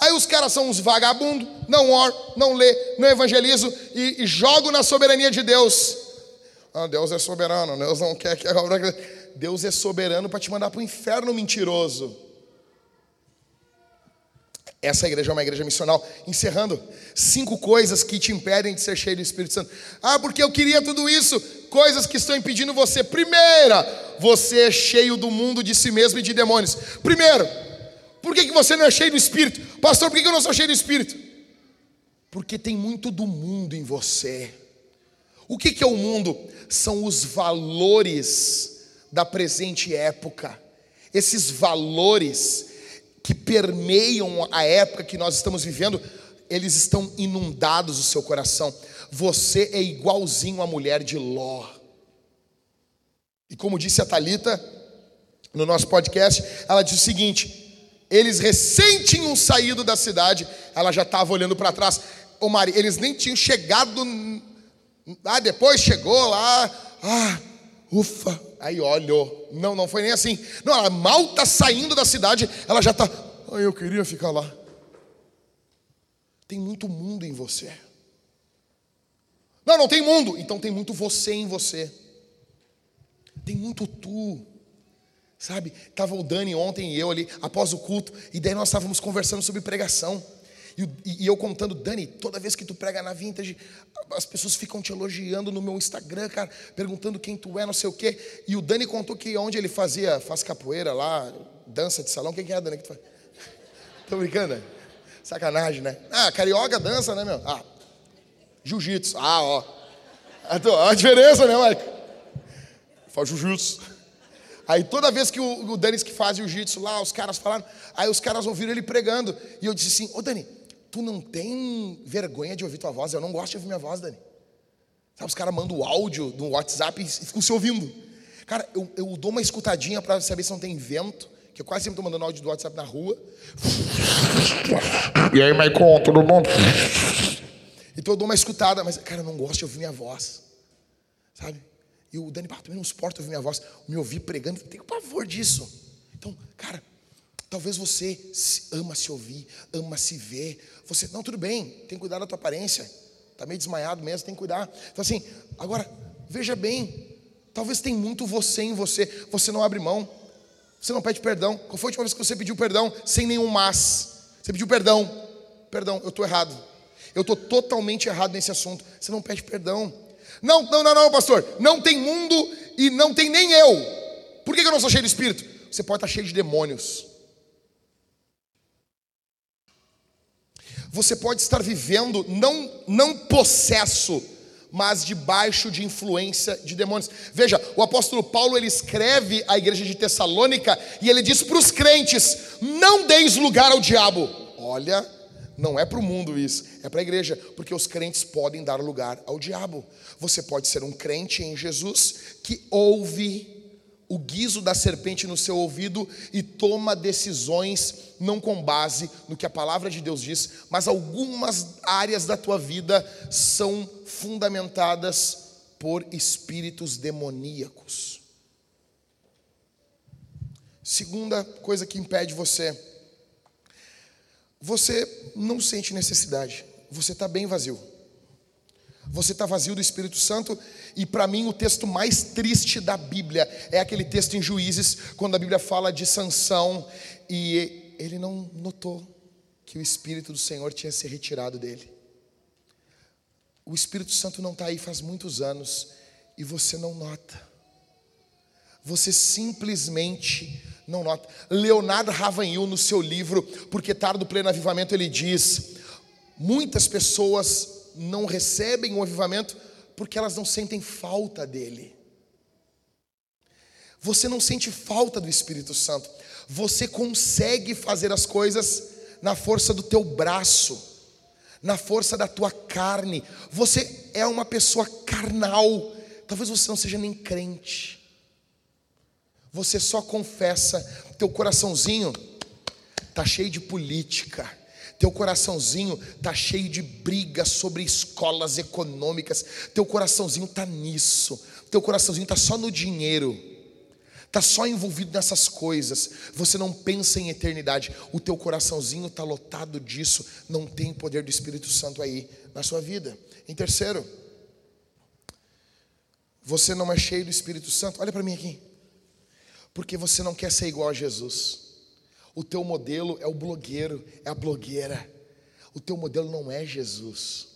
Aí os caras são uns vagabundos, não oram, não lê, não evangelizam e, e jogam na soberania de Deus. Ah, Deus é soberano, Deus não quer que. Deus é soberano para te mandar para o inferno mentiroso. Essa igreja é uma igreja missional. Encerrando, cinco coisas que te impedem de ser cheio do Espírito Santo. Ah, porque eu queria tudo isso. Coisas que estão impedindo você. Primeira, você é cheio do mundo de si mesmo e de demônios. Primeiro, por que, que você não é cheio do Espírito? Pastor, por que eu não sou cheio do Espírito? Porque tem muito do mundo em você. O que, que é o mundo? São os valores da presente época. Esses valores que permeiam a época que nós estamos vivendo, eles estão inundados o seu coração. Você é igualzinho à mulher de Ló. E como disse a Talita no nosso podcast, ela disse o seguinte: eles recém tinham saído da cidade, ela já estava olhando para trás. Ô Mari, eles nem tinham chegado. Ah, depois chegou lá. Ah, ufa. Aí olhou. Não, não foi nem assim. Não, ela mal está saindo da cidade, ela já está. Ah, eu queria ficar lá. Tem muito mundo em você. Não, não tem mundo. Então tem muito você em você. Tem muito tu. Sabe? Tava o Dani ontem e eu ali, após o culto, e daí nós estávamos conversando sobre pregação. E, eu contando, Dani, toda vez que tu prega na vintage, as pessoas ficam te elogiando no meu Instagram, cara, perguntando quem tu é, não sei o quê. E o Dani contou que onde ele fazia, faz capoeira lá, dança de salão, quem que é, Dani? Que tu faz? Tô brincando? Né? Sacanagem, né? Ah, carioca dança, né, meu? Ah, jiu-jitsu. Ah, ó. A diferença, né, Mike? Faz jiu-jitsu. Aí toda vez que o, o Dani que faz jiu-jitsu lá, os caras falaram, aí os caras ouviram ele pregando. E eu disse assim, ô Dani, tu não tem vergonha de ouvir tua voz? Eu não gosto de ouvir minha voz, Dani. Sabe, os caras mandam o áudio no WhatsApp e ficam se ouvindo. Cara, eu, eu dou uma escutadinha para saber se não tem vento, que eu quase sempre estou mandando áudio do WhatsApp na rua. E aí, Maicon, todo mundo? Então eu dou uma escutada, mas, cara, eu não gosto de ouvir minha voz. Sabe? E o Dani, também não suporta ouvir minha voz, me ouvir pregando, tenho pavor disso. Então, cara, talvez você ama se ouvir, ama se ver. Você, não, tudo bem, tem que cuidar da tua aparência. Está meio desmaiado mesmo, tem que cuidar. Então, assim, agora, veja bem, talvez tem muito você em você, você não abre mão, você não pede perdão. Qual foi a última vez que você pediu perdão sem nenhum mas? Você pediu perdão, perdão, eu estou errado. Eu estou totalmente errado nesse assunto. Você não pede perdão. Não, não, não, não, pastor. Não tem mundo e não tem nem eu. Por que eu não sou cheio de espírito? Você pode estar cheio de demônios. Você pode estar vivendo não, não possesso, mas debaixo de influência de demônios. Veja, o apóstolo Paulo ele escreve à igreja de Tessalônica e ele diz para os crentes: não deis lugar ao diabo. Olha, não é para o mundo isso, é para a igreja, porque os crentes podem dar lugar ao diabo. Você pode ser um crente em Jesus que ouve o guiso da serpente no seu ouvido e toma decisões não com base no que a palavra de Deus diz, mas algumas áreas da tua vida são fundamentadas por espíritos demoníacos. Segunda coisa que impede você você não sente necessidade, você está bem vazio. Você está vazio do Espírito Santo, e para mim o texto mais triste da Bíblia é aquele texto em Juízes, quando a Bíblia fala de Sansão e ele não notou que o Espírito do Senhor tinha se retirado dele. O Espírito Santo não está aí faz muitos anos e você não nota. Você simplesmente não nota. Leonardo Ravanhil, no seu livro Porque Tarde do Pleno Avivamento, ele diz: muitas pessoas não recebem o avivamento porque elas não sentem falta dele. você não sente falta do Espírito Santo. Você consegue fazer as coisas na força do teu braço, na força da tua carne. Você é uma pessoa carnal. Talvez você não seja nem crente. Você só confessa, teu coraçãozinho tá cheio de política. Teu coraçãozinho tá cheio de brigas sobre escolas econômicas. Teu coraçãozinho tá nisso. Teu coraçãozinho tá só no dinheiro está só envolvido nessas coisas, você não pensa em eternidade, o teu coraçãozinho está lotado disso, não tem poder do Espírito Santo aí na sua vida. Em terceiro, você não é cheio do Espírito Santo, olha para mim aqui, porque você não quer ser igual a Jesus. O teu modelo é o blogueiro, é a blogueira. O teu modelo não é Jesus.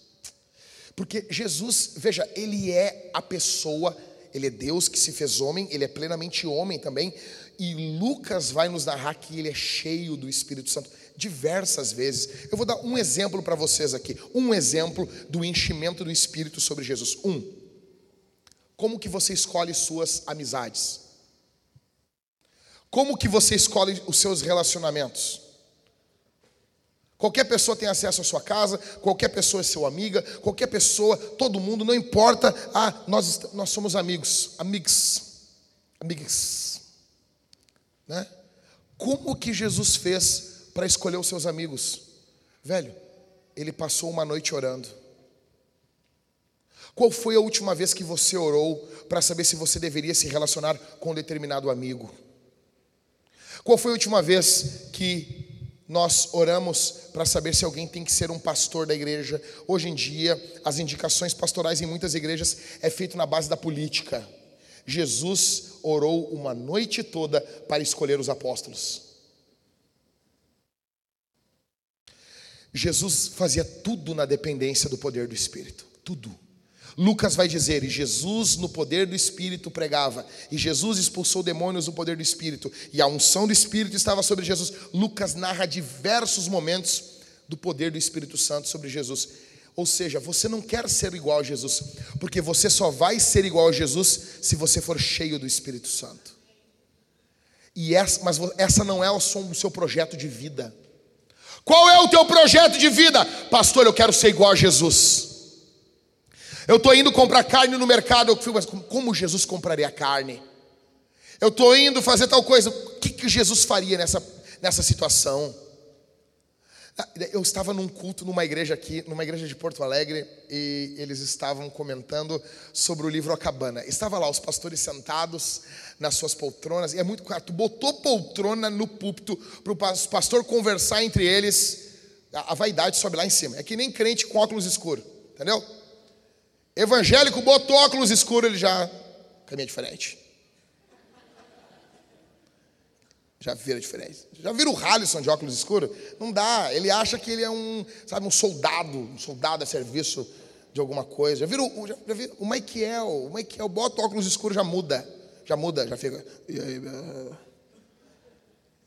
Porque Jesus, veja, ele é a pessoa ele é Deus que se fez homem, ele é plenamente homem também. E Lucas vai nos narrar que ele é cheio do Espírito Santo diversas vezes. Eu vou dar um exemplo para vocês aqui, um exemplo do enchimento do Espírito sobre Jesus. Um, como que você escolhe suas amizades? Como que você escolhe os seus relacionamentos? Qualquer pessoa tem acesso à sua casa, qualquer pessoa é seu amiga, qualquer pessoa, todo mundo, não importa. Ah, nós, nós somos amigos, amigos, amigos. Né? Como que Jesus fez para escolher os seus amigos? Velho, ele passou uma noite orando. Qual foi a última vez que você orou para saber se você deveria se relacionar com um determinado amigo? Qual foi a última vez que nós oramos para saber se alguém tem que ser um pastor da igreja. Hoje em dia, as indicações pastorais em muitas igrejas é feito na base da política. Jesus orou uma noite toda para escolher os apóstolos. Jesus fazia tudo na dependência do poder do Espírito, tudo. Lucas vai dizer: E Jesus, no poder do Espírito, pregava, e Jesus expulsou demônios no poder do Espírito, e a unção do Espírito estava sobre Jesus. Lucas narra diversos momentos do poder do Espírito Santo sobre Jesus. Ou seja, você não quer ser igual a Jesus, porque você só vai ser igual a Jesus se você for cheio do Espírito Santo. E essa, mas essa não é o seu projeto de vida. Qual é o teu projeto de vida? Pastor, eu quero ser igual a Jesus. Eu estou indo comprar carne no mercado. Eu fui, mas como Jesus compraria carne? Eu estou indo fazer tal coisa. O que, que Jesus faria nessa, nessa situação? Ah, eu estava num culto numa igreja aqui, numa igreja de Porto Alegre, e eles estavam comentando sobre o livro A Cabana. Estava lá os pastores sentados nas suas poltronas, e é muito claro, tu botou poltrona no púlpito para o pastor conversar entre eles, a, a vaidade sobe lá em cima. É que nem crente com óculos escuros, entendeu? Evangélico botou óculos escuros, ele já caminha diferente. Já vira diferente. Já vira o Halisson de óculos escuros? Não dá. Ele acha que ele é um, sabe, um soldado, um soldado a serviço de alguma coisa. Já vira o, já, já vira o Michael. O Michael bota óculos escuros, já muda. Já muda, já fica.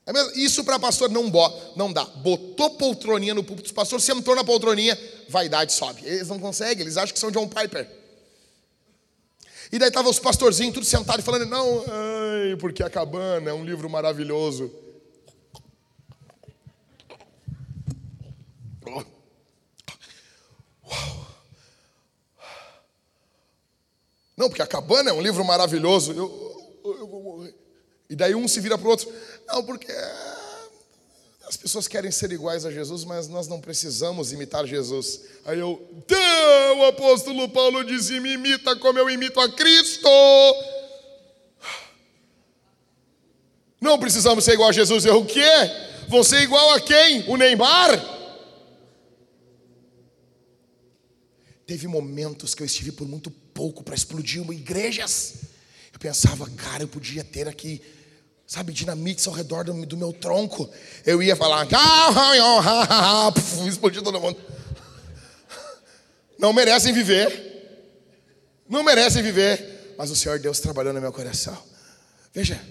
É mesmo? Isso para pastor não, não dá. Botou poltroninha no púlpito, o pastor sentou na poltroninha, vaidade sobe. Eles não conseguem, eles acham que são John Piper. E daí estavam os pastorzinhos tudo sentados falando, não, ai, porque a cabana é um livro maravilhoso. Não, porque a cabana é um livro maravilhoso. Eu, eu, eu, e daí um se vira para o outro. Não, porque as pessoas querem ser iguais a Jesus, mas nós não precisamos imitar Jesus. Aí eu, o apóstolo Paulo disse: me imita como eu imito a Cristo. Não precisamos ser igual a Jesus. Eu o quê? Vão ser igual a quem? O Neymar? Teve momentos que eu estive por muito pouco para explodir uma igrejas. Eu pensava, cara, eu podia ter aqui sabe, dinamites ao redor do, do meu tronco. Eu ia falar, explodir todo mundo. Não merecem viver. Não merecem viver. Mas o Senhor Deus trabalhou no meu coração. Veja,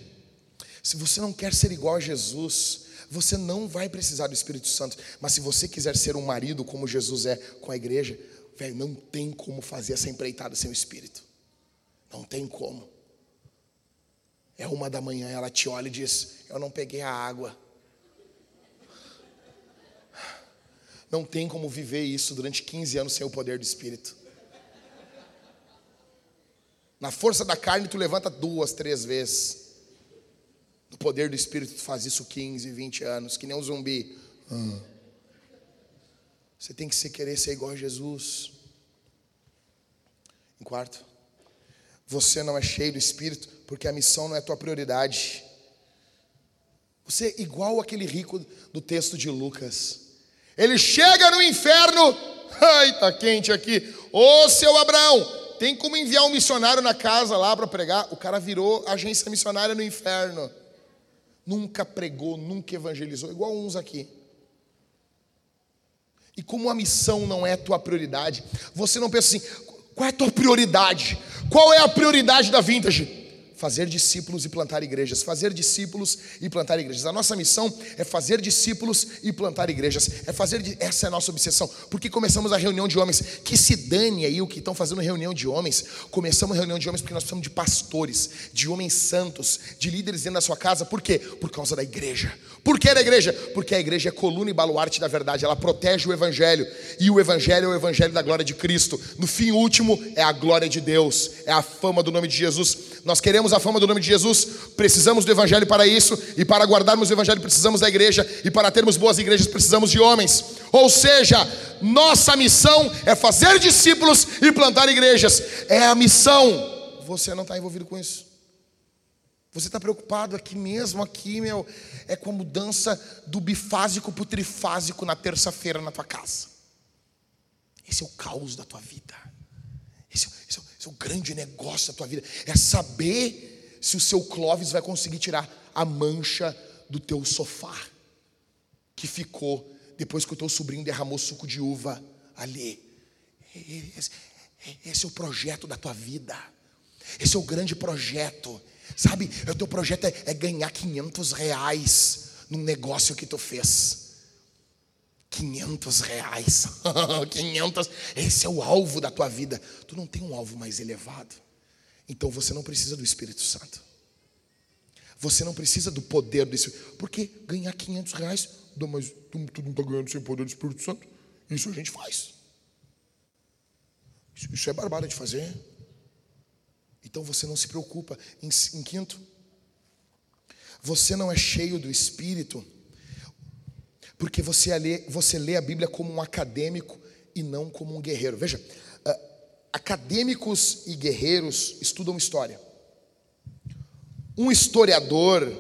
se você não quer ser igual a Jesus, você não vai precisar do Espírito Santo. Mas se você quiser ser um marido como Jesus é com a igreja, velho, não tem como fazer essa empreitada sem o Espírito. Não tem como. É uma da manhã, ela te olha e diz: Eu não peguei a água. Não tem como viver isso durante 15 anos sem o poder do Espírito. Na força da carne, tu levanta duas, três vezes. No poder do Espírito, tu faz isso 15, 20 anos, que nem um zumbi. Ah. Você tem que se querer ser igual a Jesus. Em quarto, você não é cheio do Espírito porque a missão não é tua prioridade. Você é igual aquele rico do texto de Lucas. Ele chega no inferno, ai, tá quente aqui. Ô seu Abraão, tem como enviar um missionário na casa lá para pregar? O cara virou agência missionária no inferno. Nunca pregou, nunca evangelizou, igual uns aqui. E como a missão não é tua prioridade, você não pensa assim: qual é a tua prioridade? Qual é a prioridade da vintage? Fazer discípulos e plantar igrejas, fazer discípulos e plantar igrejas. A nossa missão é fazer discípulos e plantar igrejas. É fazer essa é a nossa obsessão. Porque começamos a reunião de homens, que se dane aí o que estão fazendo reunião de homens. Começamos a reunião de homens porque nós precisamos de pastores, de homens santos, de líderes dentro da sua casa. Por quê? Por causa da igreja. Por que da igreja? Porque a igreja é coluna e baluarte da verdade. Ela protege o evangelho e o evangelho é o evangelho da glória de Cristo. No fim último é a glória de Deus, é a fama do nome de Jesus. Nós queremos a fama do nome de Jesus, precisamos do Evangelho para isso, e para guardarmos o Evangelho precisamos da igreja, e para termos boas igrejas precisamos de homens. Ou seja, nossa missão é fazer discípulos e plantar igrejas, é a missão. Você não está envolvido com isso. Você está preocupado aqui mesmo, aqui, meu, é com a mudança do bifásico para o trifásico na terça-feira na tua casa. Esse é o caos da tua vida. Esse, é o grande negócio da tua vida. É saber se o seu Clóvis vai conseguir tirar a mancha do teu sofá que ficou depois que o teu sobrinho derramou suco de uva ali. Esse, esse é o projeto da tua vida. Esse é o grande projeto. Sabe, o teu projeto é, é ganhar 500 reais num negócio que tu fez. 500 reais. 500. Esse é o alvo da tua vida. Tu não tem um alvo mais elevado. Então você não precisa do Espírito Santo. Você não precisa do poder do Espírito. Porque ganhar 500 reais, mas tu, tu não está ganhando sem poder do Espírito Santo. Isso a gente faz. Isso, isso é barbada de fazer. Então você não se preocupa. Em, em quinto, você não é cheio do Espírito porque você lê, você lê a Bíblia como um acadêmico e não como um guerreiro. Veja, uh, acadêmicos e guerreiros estudam história. Um historiador,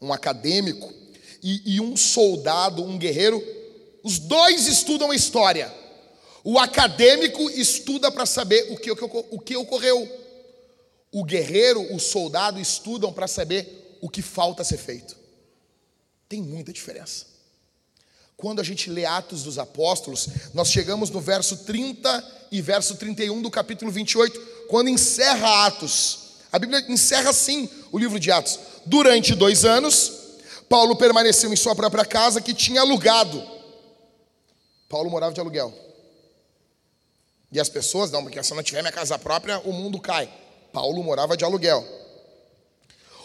um acadêmico e, e um soldado, um guerreiro, os dois estudam a história. O acadêmico estuda para saber o que, o que ocorreu. O guerreiro, o soldado estudam para saber o que falta ser feito. Tem muita diferença. Quando a gente lê Atos dos Apóstolos, nós chegamos no verso 30 e verso 31 do capítulo 28, quando encerra Atos. A Bíblia encerra assim o livro de Atos. Durante dois anos, Paulo permaneceu em sua própria casa que tinha alugado. Paulo morava de aluguel. E as pessoas, não, porque se eu não tiver minha casa própria, o mundo cai. Paulo morava de aluguel.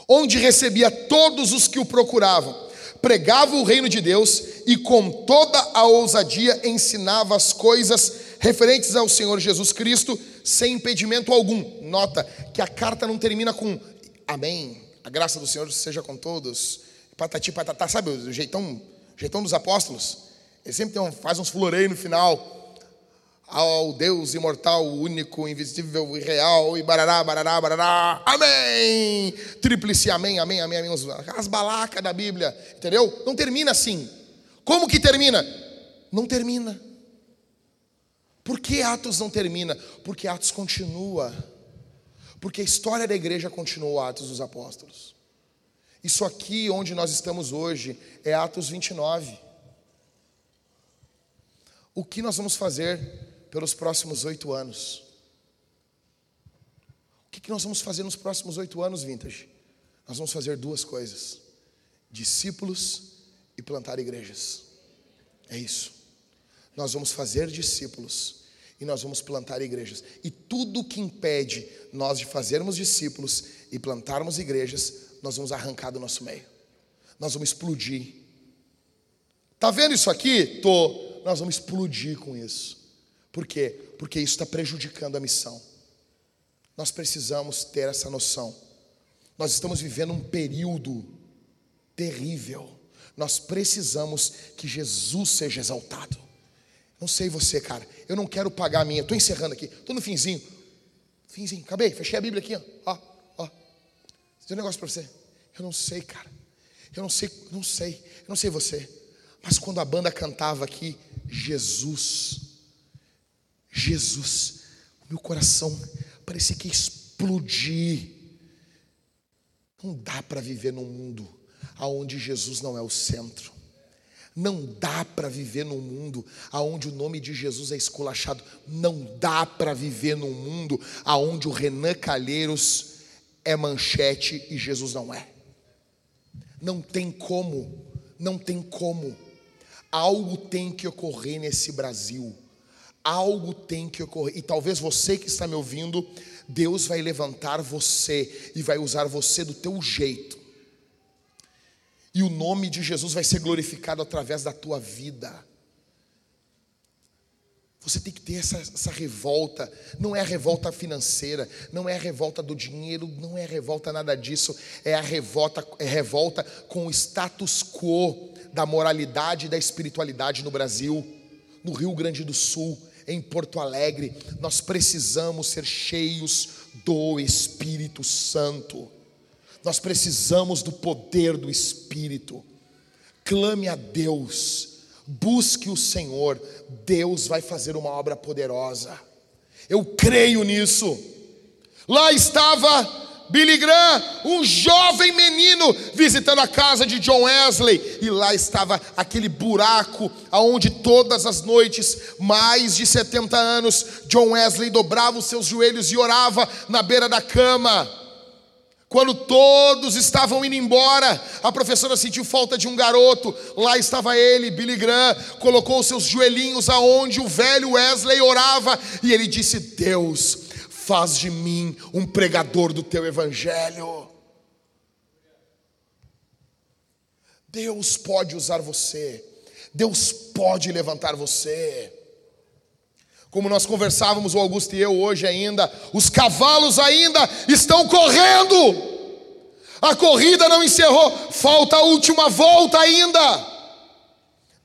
Onde recebia todos os que o procuravam pregava o reino de Deus e com toda a ousadia ensinava as coisas referentes ao Senhor Jesus Cristo sem impedimento algum. Nota que a carta não termina com Amém. A graça do Senhor seja com todos. Patati patatá, sabe o jeitão, jeitão dos apóstolos? Ele sempre um, faz uns floreios no final ao Deus imortal, único, invisível e real, e barará, barará, barará, amém! Tríplice amém, amém, amém, amém. As balacas da Bíblia, entendeu? Não termina assim. Como que termina? Não termina. Por que Atos não termina? Porque Atos continua. Porque a história da igreja continuou, Atos dos Apóstolos. Isso aqui onde nós estamos hoje é Atos 29. O que nós vamos fazer pelos próximos oito anos. O que, nós vamos fazer nos próximos oito anos, Vintage? Nós vamos fazer duas coisas: discípulos e plantar igrejas. É isso. Nós vamos fazer discípulos e nós vamos plantar igrejas. E tudo que impede nós de fazermos discípulos e plantarmos igrejas, nós vamos arrancar do nosso meio. Nós vamos explodir. Tá vendo isso aqui? Tô. Nós vamos explodir com isso. Por quê? Porque isso está prejudicando a missão. Nós precisamos ter essa noção. Nós estamos vivendo um período terrível. Nós precisamos que Jesus seja exaltado. Não sei você, cara. Eu não quero pagar a minha. Estou encerrando aqui. Estou no finzinho. Finzinho. Acabei. Fechei a Bíblia aqui. Ó. Ó. ó. Um negócio para você. Eu não sei, cara. Eu não sei. Não sei. Eu não sei você. Mas quando a banda cantava aqui, Jesus. Jesus. Meu coração parecia que ia explodir. Não dá para viver num mundo aonde Jesus não é o centro. Não dá para viver num mundo aonde o nome de Jesus é esculachado. Não dá para viver num mundo aonde o Renan Calheiros é manchete e Jesus não é. Não tem como, não tem como. Algo tem que ocorrer nesse Brasil. Algo tem que ocorrer. E talvez você que está me ouvindo, Deus vai levantar você e vai usar você do teu jeito e o nome de Jesus vai ser glorificado através da tua vida. Você tem que ter essa, essa, revolta. Não é a revolta financeira, não é a revolta do dinheiro, não é a revolta nada disso. É a revolta, é revolta com o status quo da moralidade e da espiritualidade no Brasil, no Rio Grande do Sul, em Porto Alegre. Nós precisamos ser cheios do Espírito Santo. Nós precisamos do poder do Espírito. Clame a Deus, busque o Senhor, Deus vai fazer uma obra poderosa. Eu creio nisso. Lá estava Billy Graham, um jovem menino, visitando a casa de John Wesley, e lá estava aquele buraco aonde todas as noites, mais de 70 anos, John Wesley dobrava os seus joelhos e orava na beira da cama. Quando todos estavam indo embora, a professora sentiu falta de um garoto. Lá estava ele, Billy Graham, colocou seus joelhinhos aonde o velho Wesley orava e ele disse: Deus, faz de mim um pregador do teu evangelho. Deus pode usar você, Deus pode levantar você. Como nós conversávamos, o Augusto e eu hoje ainda, os cavalos ainda estão correndo. A corrida não encerrou, falta a última volta ainda.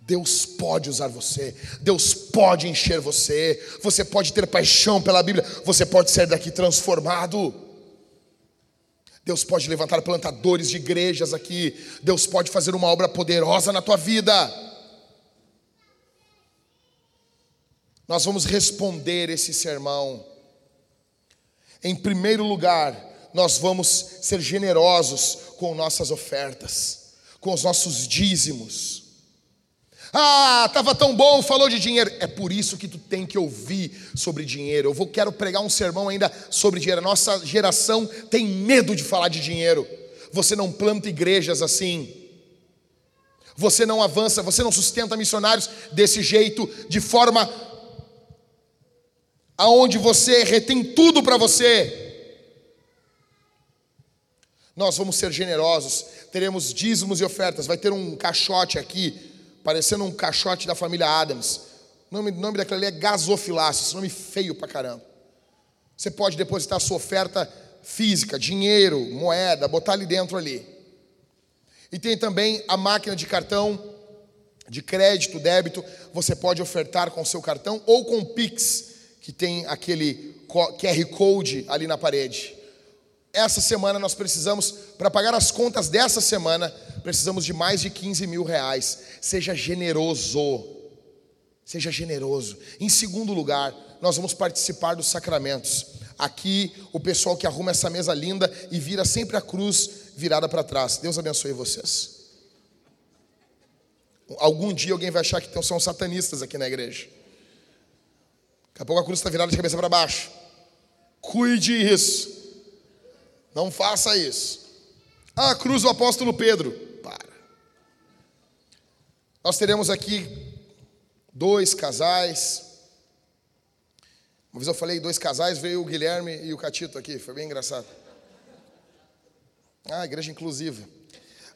Deus pode usar você, Deus pode encher você, você pode ter paixão pela Bíblia, você pode sair daqui transformado. Deus pode levantar plantadores de igrejas aqui, Deus pode fazer uma obra poderosa na tua vida. Nós vamos responder esse sermão. Em primeiro lugar, nós vamos ser generosos com nossas ofertas, com os nossos dízimos. Ah, estava tão bom, falou de dinheiro. É por isso que tu tem que ouvir sobre dinheiro. Eu vou, quero pregar um sermão ainda sobre dinheiro. A nossa geração tem medo de falar de dinheiro. Você não planta igrejas assim. Você não avança, você não sustenta missionários desse jeito, de forma aonde você retém tudo para você. Nós vamos ser generosos, teremos dízimos e ofertas. Vai ter um caixote aqui, parecendo um caixote da família Adams. O nome, nome daquela ali é gasofilácio, nome feio pra caramba. Você pode depositar sua oferta física, dinheiro, moeda, botar ali dentro ali. E tem também a máquina de cartão de crédito, débito. Você pode ofertar com seu cartão ou com Pix que tem aquele QR Code ali na parede. Essa semana nós precisamos, para pagar as contas dessa semana, precisamos de mais de 15 mil reais. Seja generoso. Seja generoso. Em segundo lugar, nós vamos participar dos sacramentos. Aqui, o pessoal que arruma essa mesa linda e vira sempre a cruz virada para trás. Deus abençoe vocês. Algum dia alguém vai achar que são satanistas aqui na igreja. Daqui a pouco a cruz está virada de cabeça para baixo. Cuide isso. Não faça isso. Ah, a cruz do apóstolo Pedro. Para. Nós teremos aqui dois casais. Uma vez eu falei dois casais, veio o Guilherme e o Catito aqui. Foi bem engraçado. Ah, igreja inclusiva.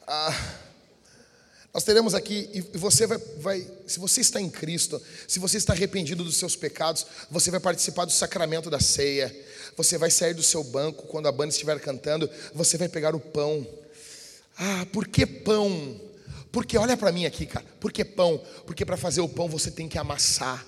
Ah, nós teremos aqui, e você vai, vai, se você está em Cristo, se você está arrependido dos seus pecados, você vai participar do sacramento da ceia. Você vai sair do seu banco quando a banda estiver cantando, você vai pegar o pão. Ah, por que pão? Porque olha para mim aqui, cara. Por que pão? Porque para fazer o pão você tem que amassar.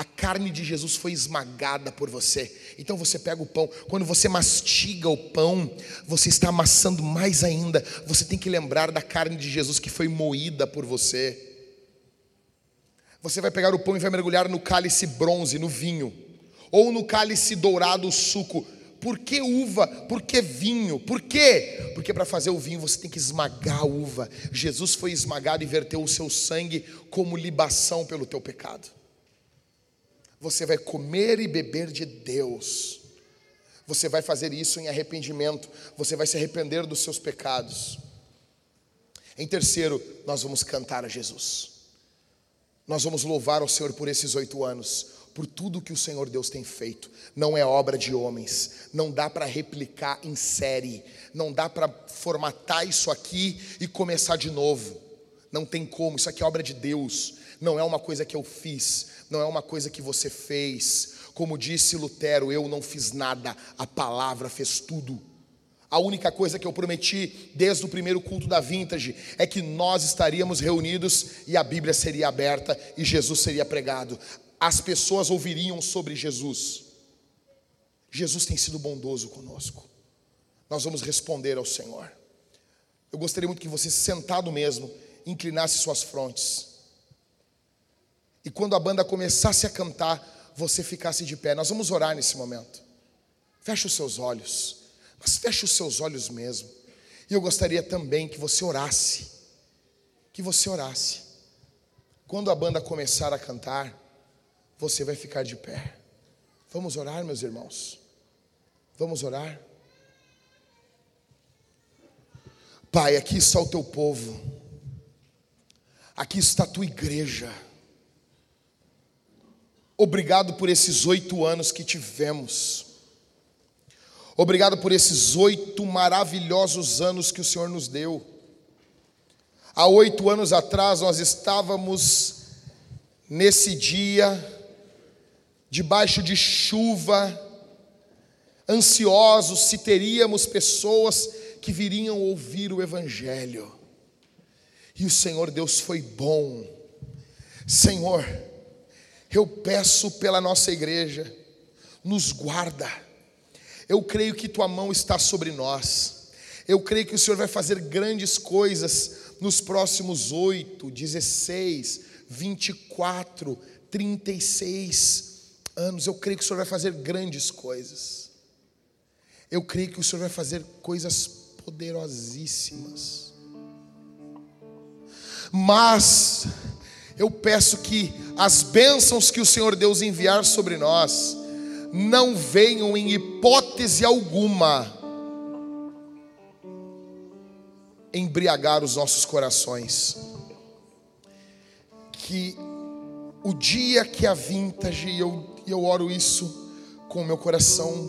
A carne de Jesus foi esmagada por você. Então você pega o pão. Quando você mastiga o pão, você está amassando mais ainda. Você tem que lembrar da carne de Jesus que foi moída por você. Você vai pegar o pão e vai mergulhar no cálice bronze, no vinho, ou no cálice dourado, o suco. Por que uva? Por que vinho? Por quê? Porque para fazer o vinho você tem que esmagar a uva. Jesus foi esmagado e verteu o seu sangue como libação pelo teu pecado. Você vai comer e beber de Deus. Você vai fazer isso em arrependimento. Você vai se arrepender dos seus pecados. Em terceiro, nós vamos cantar a Jesus. Nós vamos louvar ao Senhor por esses oito anos, por tudo que o Senhor Deus tem feito. Não é obra de homens, não dá para replicar em série, não dá para formatar isso aqui e começar de novo. Não tem como, isso aqui é obra de Deus, não é uma coisa que eu fiz, não é uma coisa que você fez. Como disse Lutero, eu não fiz nada, a palavra fez tudo. A única coisa que eu prometi desde o primeiro culto da Vintage é que nós estaríamos reunidos e a Bíblia seria aberta e Jesus seria pregado. As pessoas ouviriam sobre Jesus. Jesus tem sido bondoso conosco. Nós vamos responder ao Senhor. Eu gostaria muito que você, sentado mesmo, inclinasse suas frontes. E quando a banda começasse a cantar, você ficasse de pé. Nós vamos orar nesse momento. Feche os seus olhos. Mas feche os seus olhos mesmo. E eu gostaria também que você orasse. Que você orasse. Quando a banda começar a cantar, você vai ficar de pé. Vamos orar, meus irmãos. Vamos orar. Pai, aqui está o teu povo. Aqui está a tua igreja. Obrigado por esses oito anos que tivemos. Obrigado por esses oito maravilhosos anos que o Senhor nos deu. Há oito anos atrás nós estávamos nesse dia, debaixo de chuva, ansiosos se teríamos pessoas que viriam ouvir o Evangelho. E o Senhor Deus foi bom. Senhor, eu peço pela nossa igreja, nos guarda. Eu creio que tua mão está sobre nós. Eu creio que o Senhor vai fazer grandes coisas nos próximos 8, 16, 24, 36 anos. Eu creio que o Senhor vai fazer grandes coisas. Eu creio que o Senhor vai fazer coisas poderosíssimas. Mas eu peço que as bênçãos que o Senhor Deus enviar sobre nós não venham em hipótese alguma embriagar os nossos corações. Que o dia que a vintage, e eu, eu oro isso com o meu coração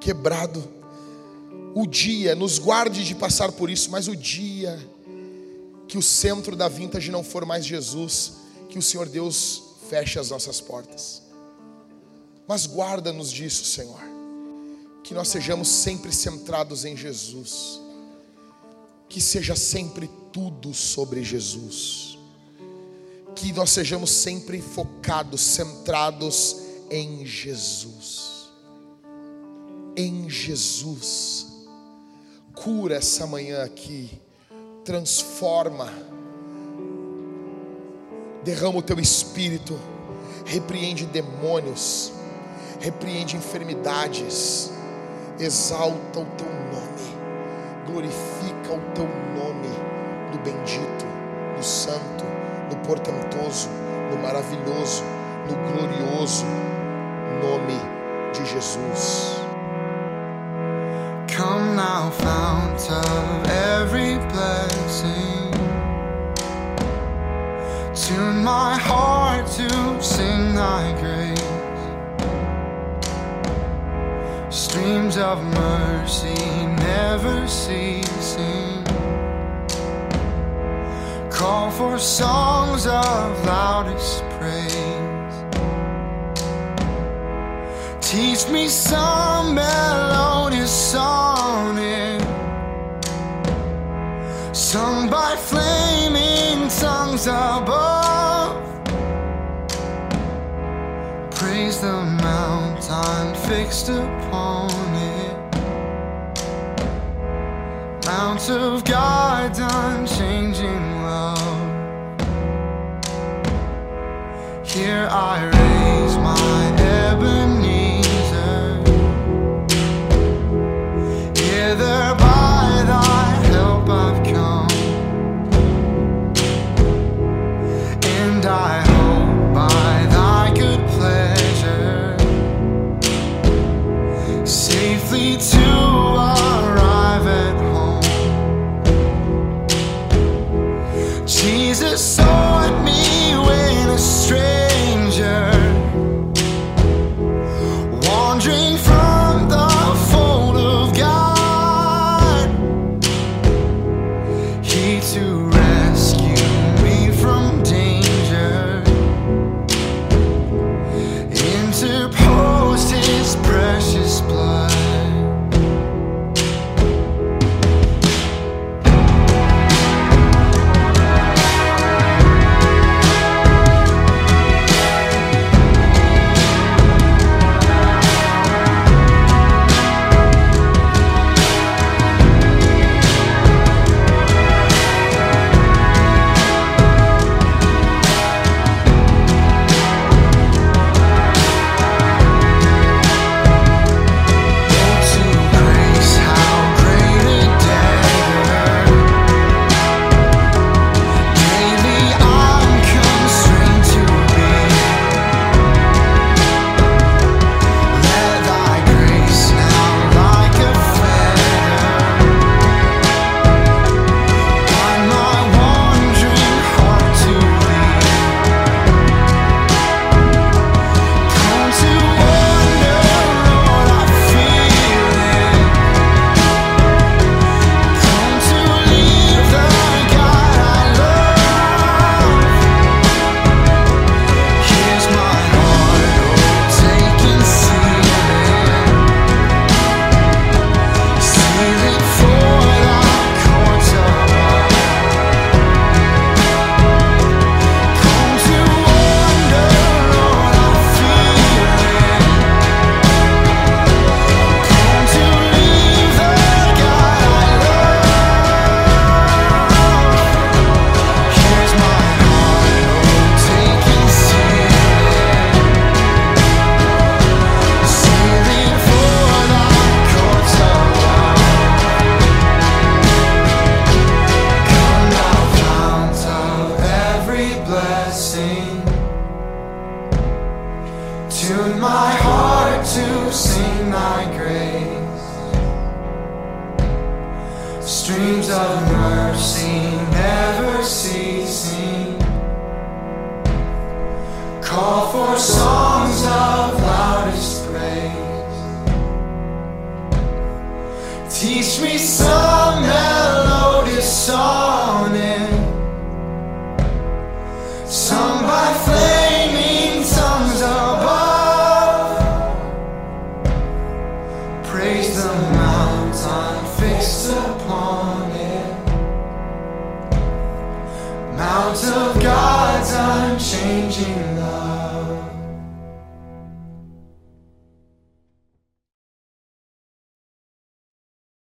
quebrado, o dia, nos guarde de passar por isso, mas o dia que o centro da vintage não for mais Jesus, que o Senhor Deus feche as nossas portas. Mas guarda-nos disso, Senhor. Que nós sejamos sempre centrados em Jesus. Que seja sempre tudo sobre Jesus. Que nós sejamos sempre focados, centrados em Jesus. Em Jesus. Cura essa manhã aqui transforma, derrama o teu espírito, repreende demônios, repreende enfermidades, exalta o teu nome, glorifica o teu nome do bendito, do santo, do portentoso, do maravilhoso, do glorioso nome de Jesus. Come now, fount of every blessing. Tune my heart to sing thy grace. Streams of mercy never ceasing. Call for songs of loudest praise. Teach me some melodious upon it. Mount of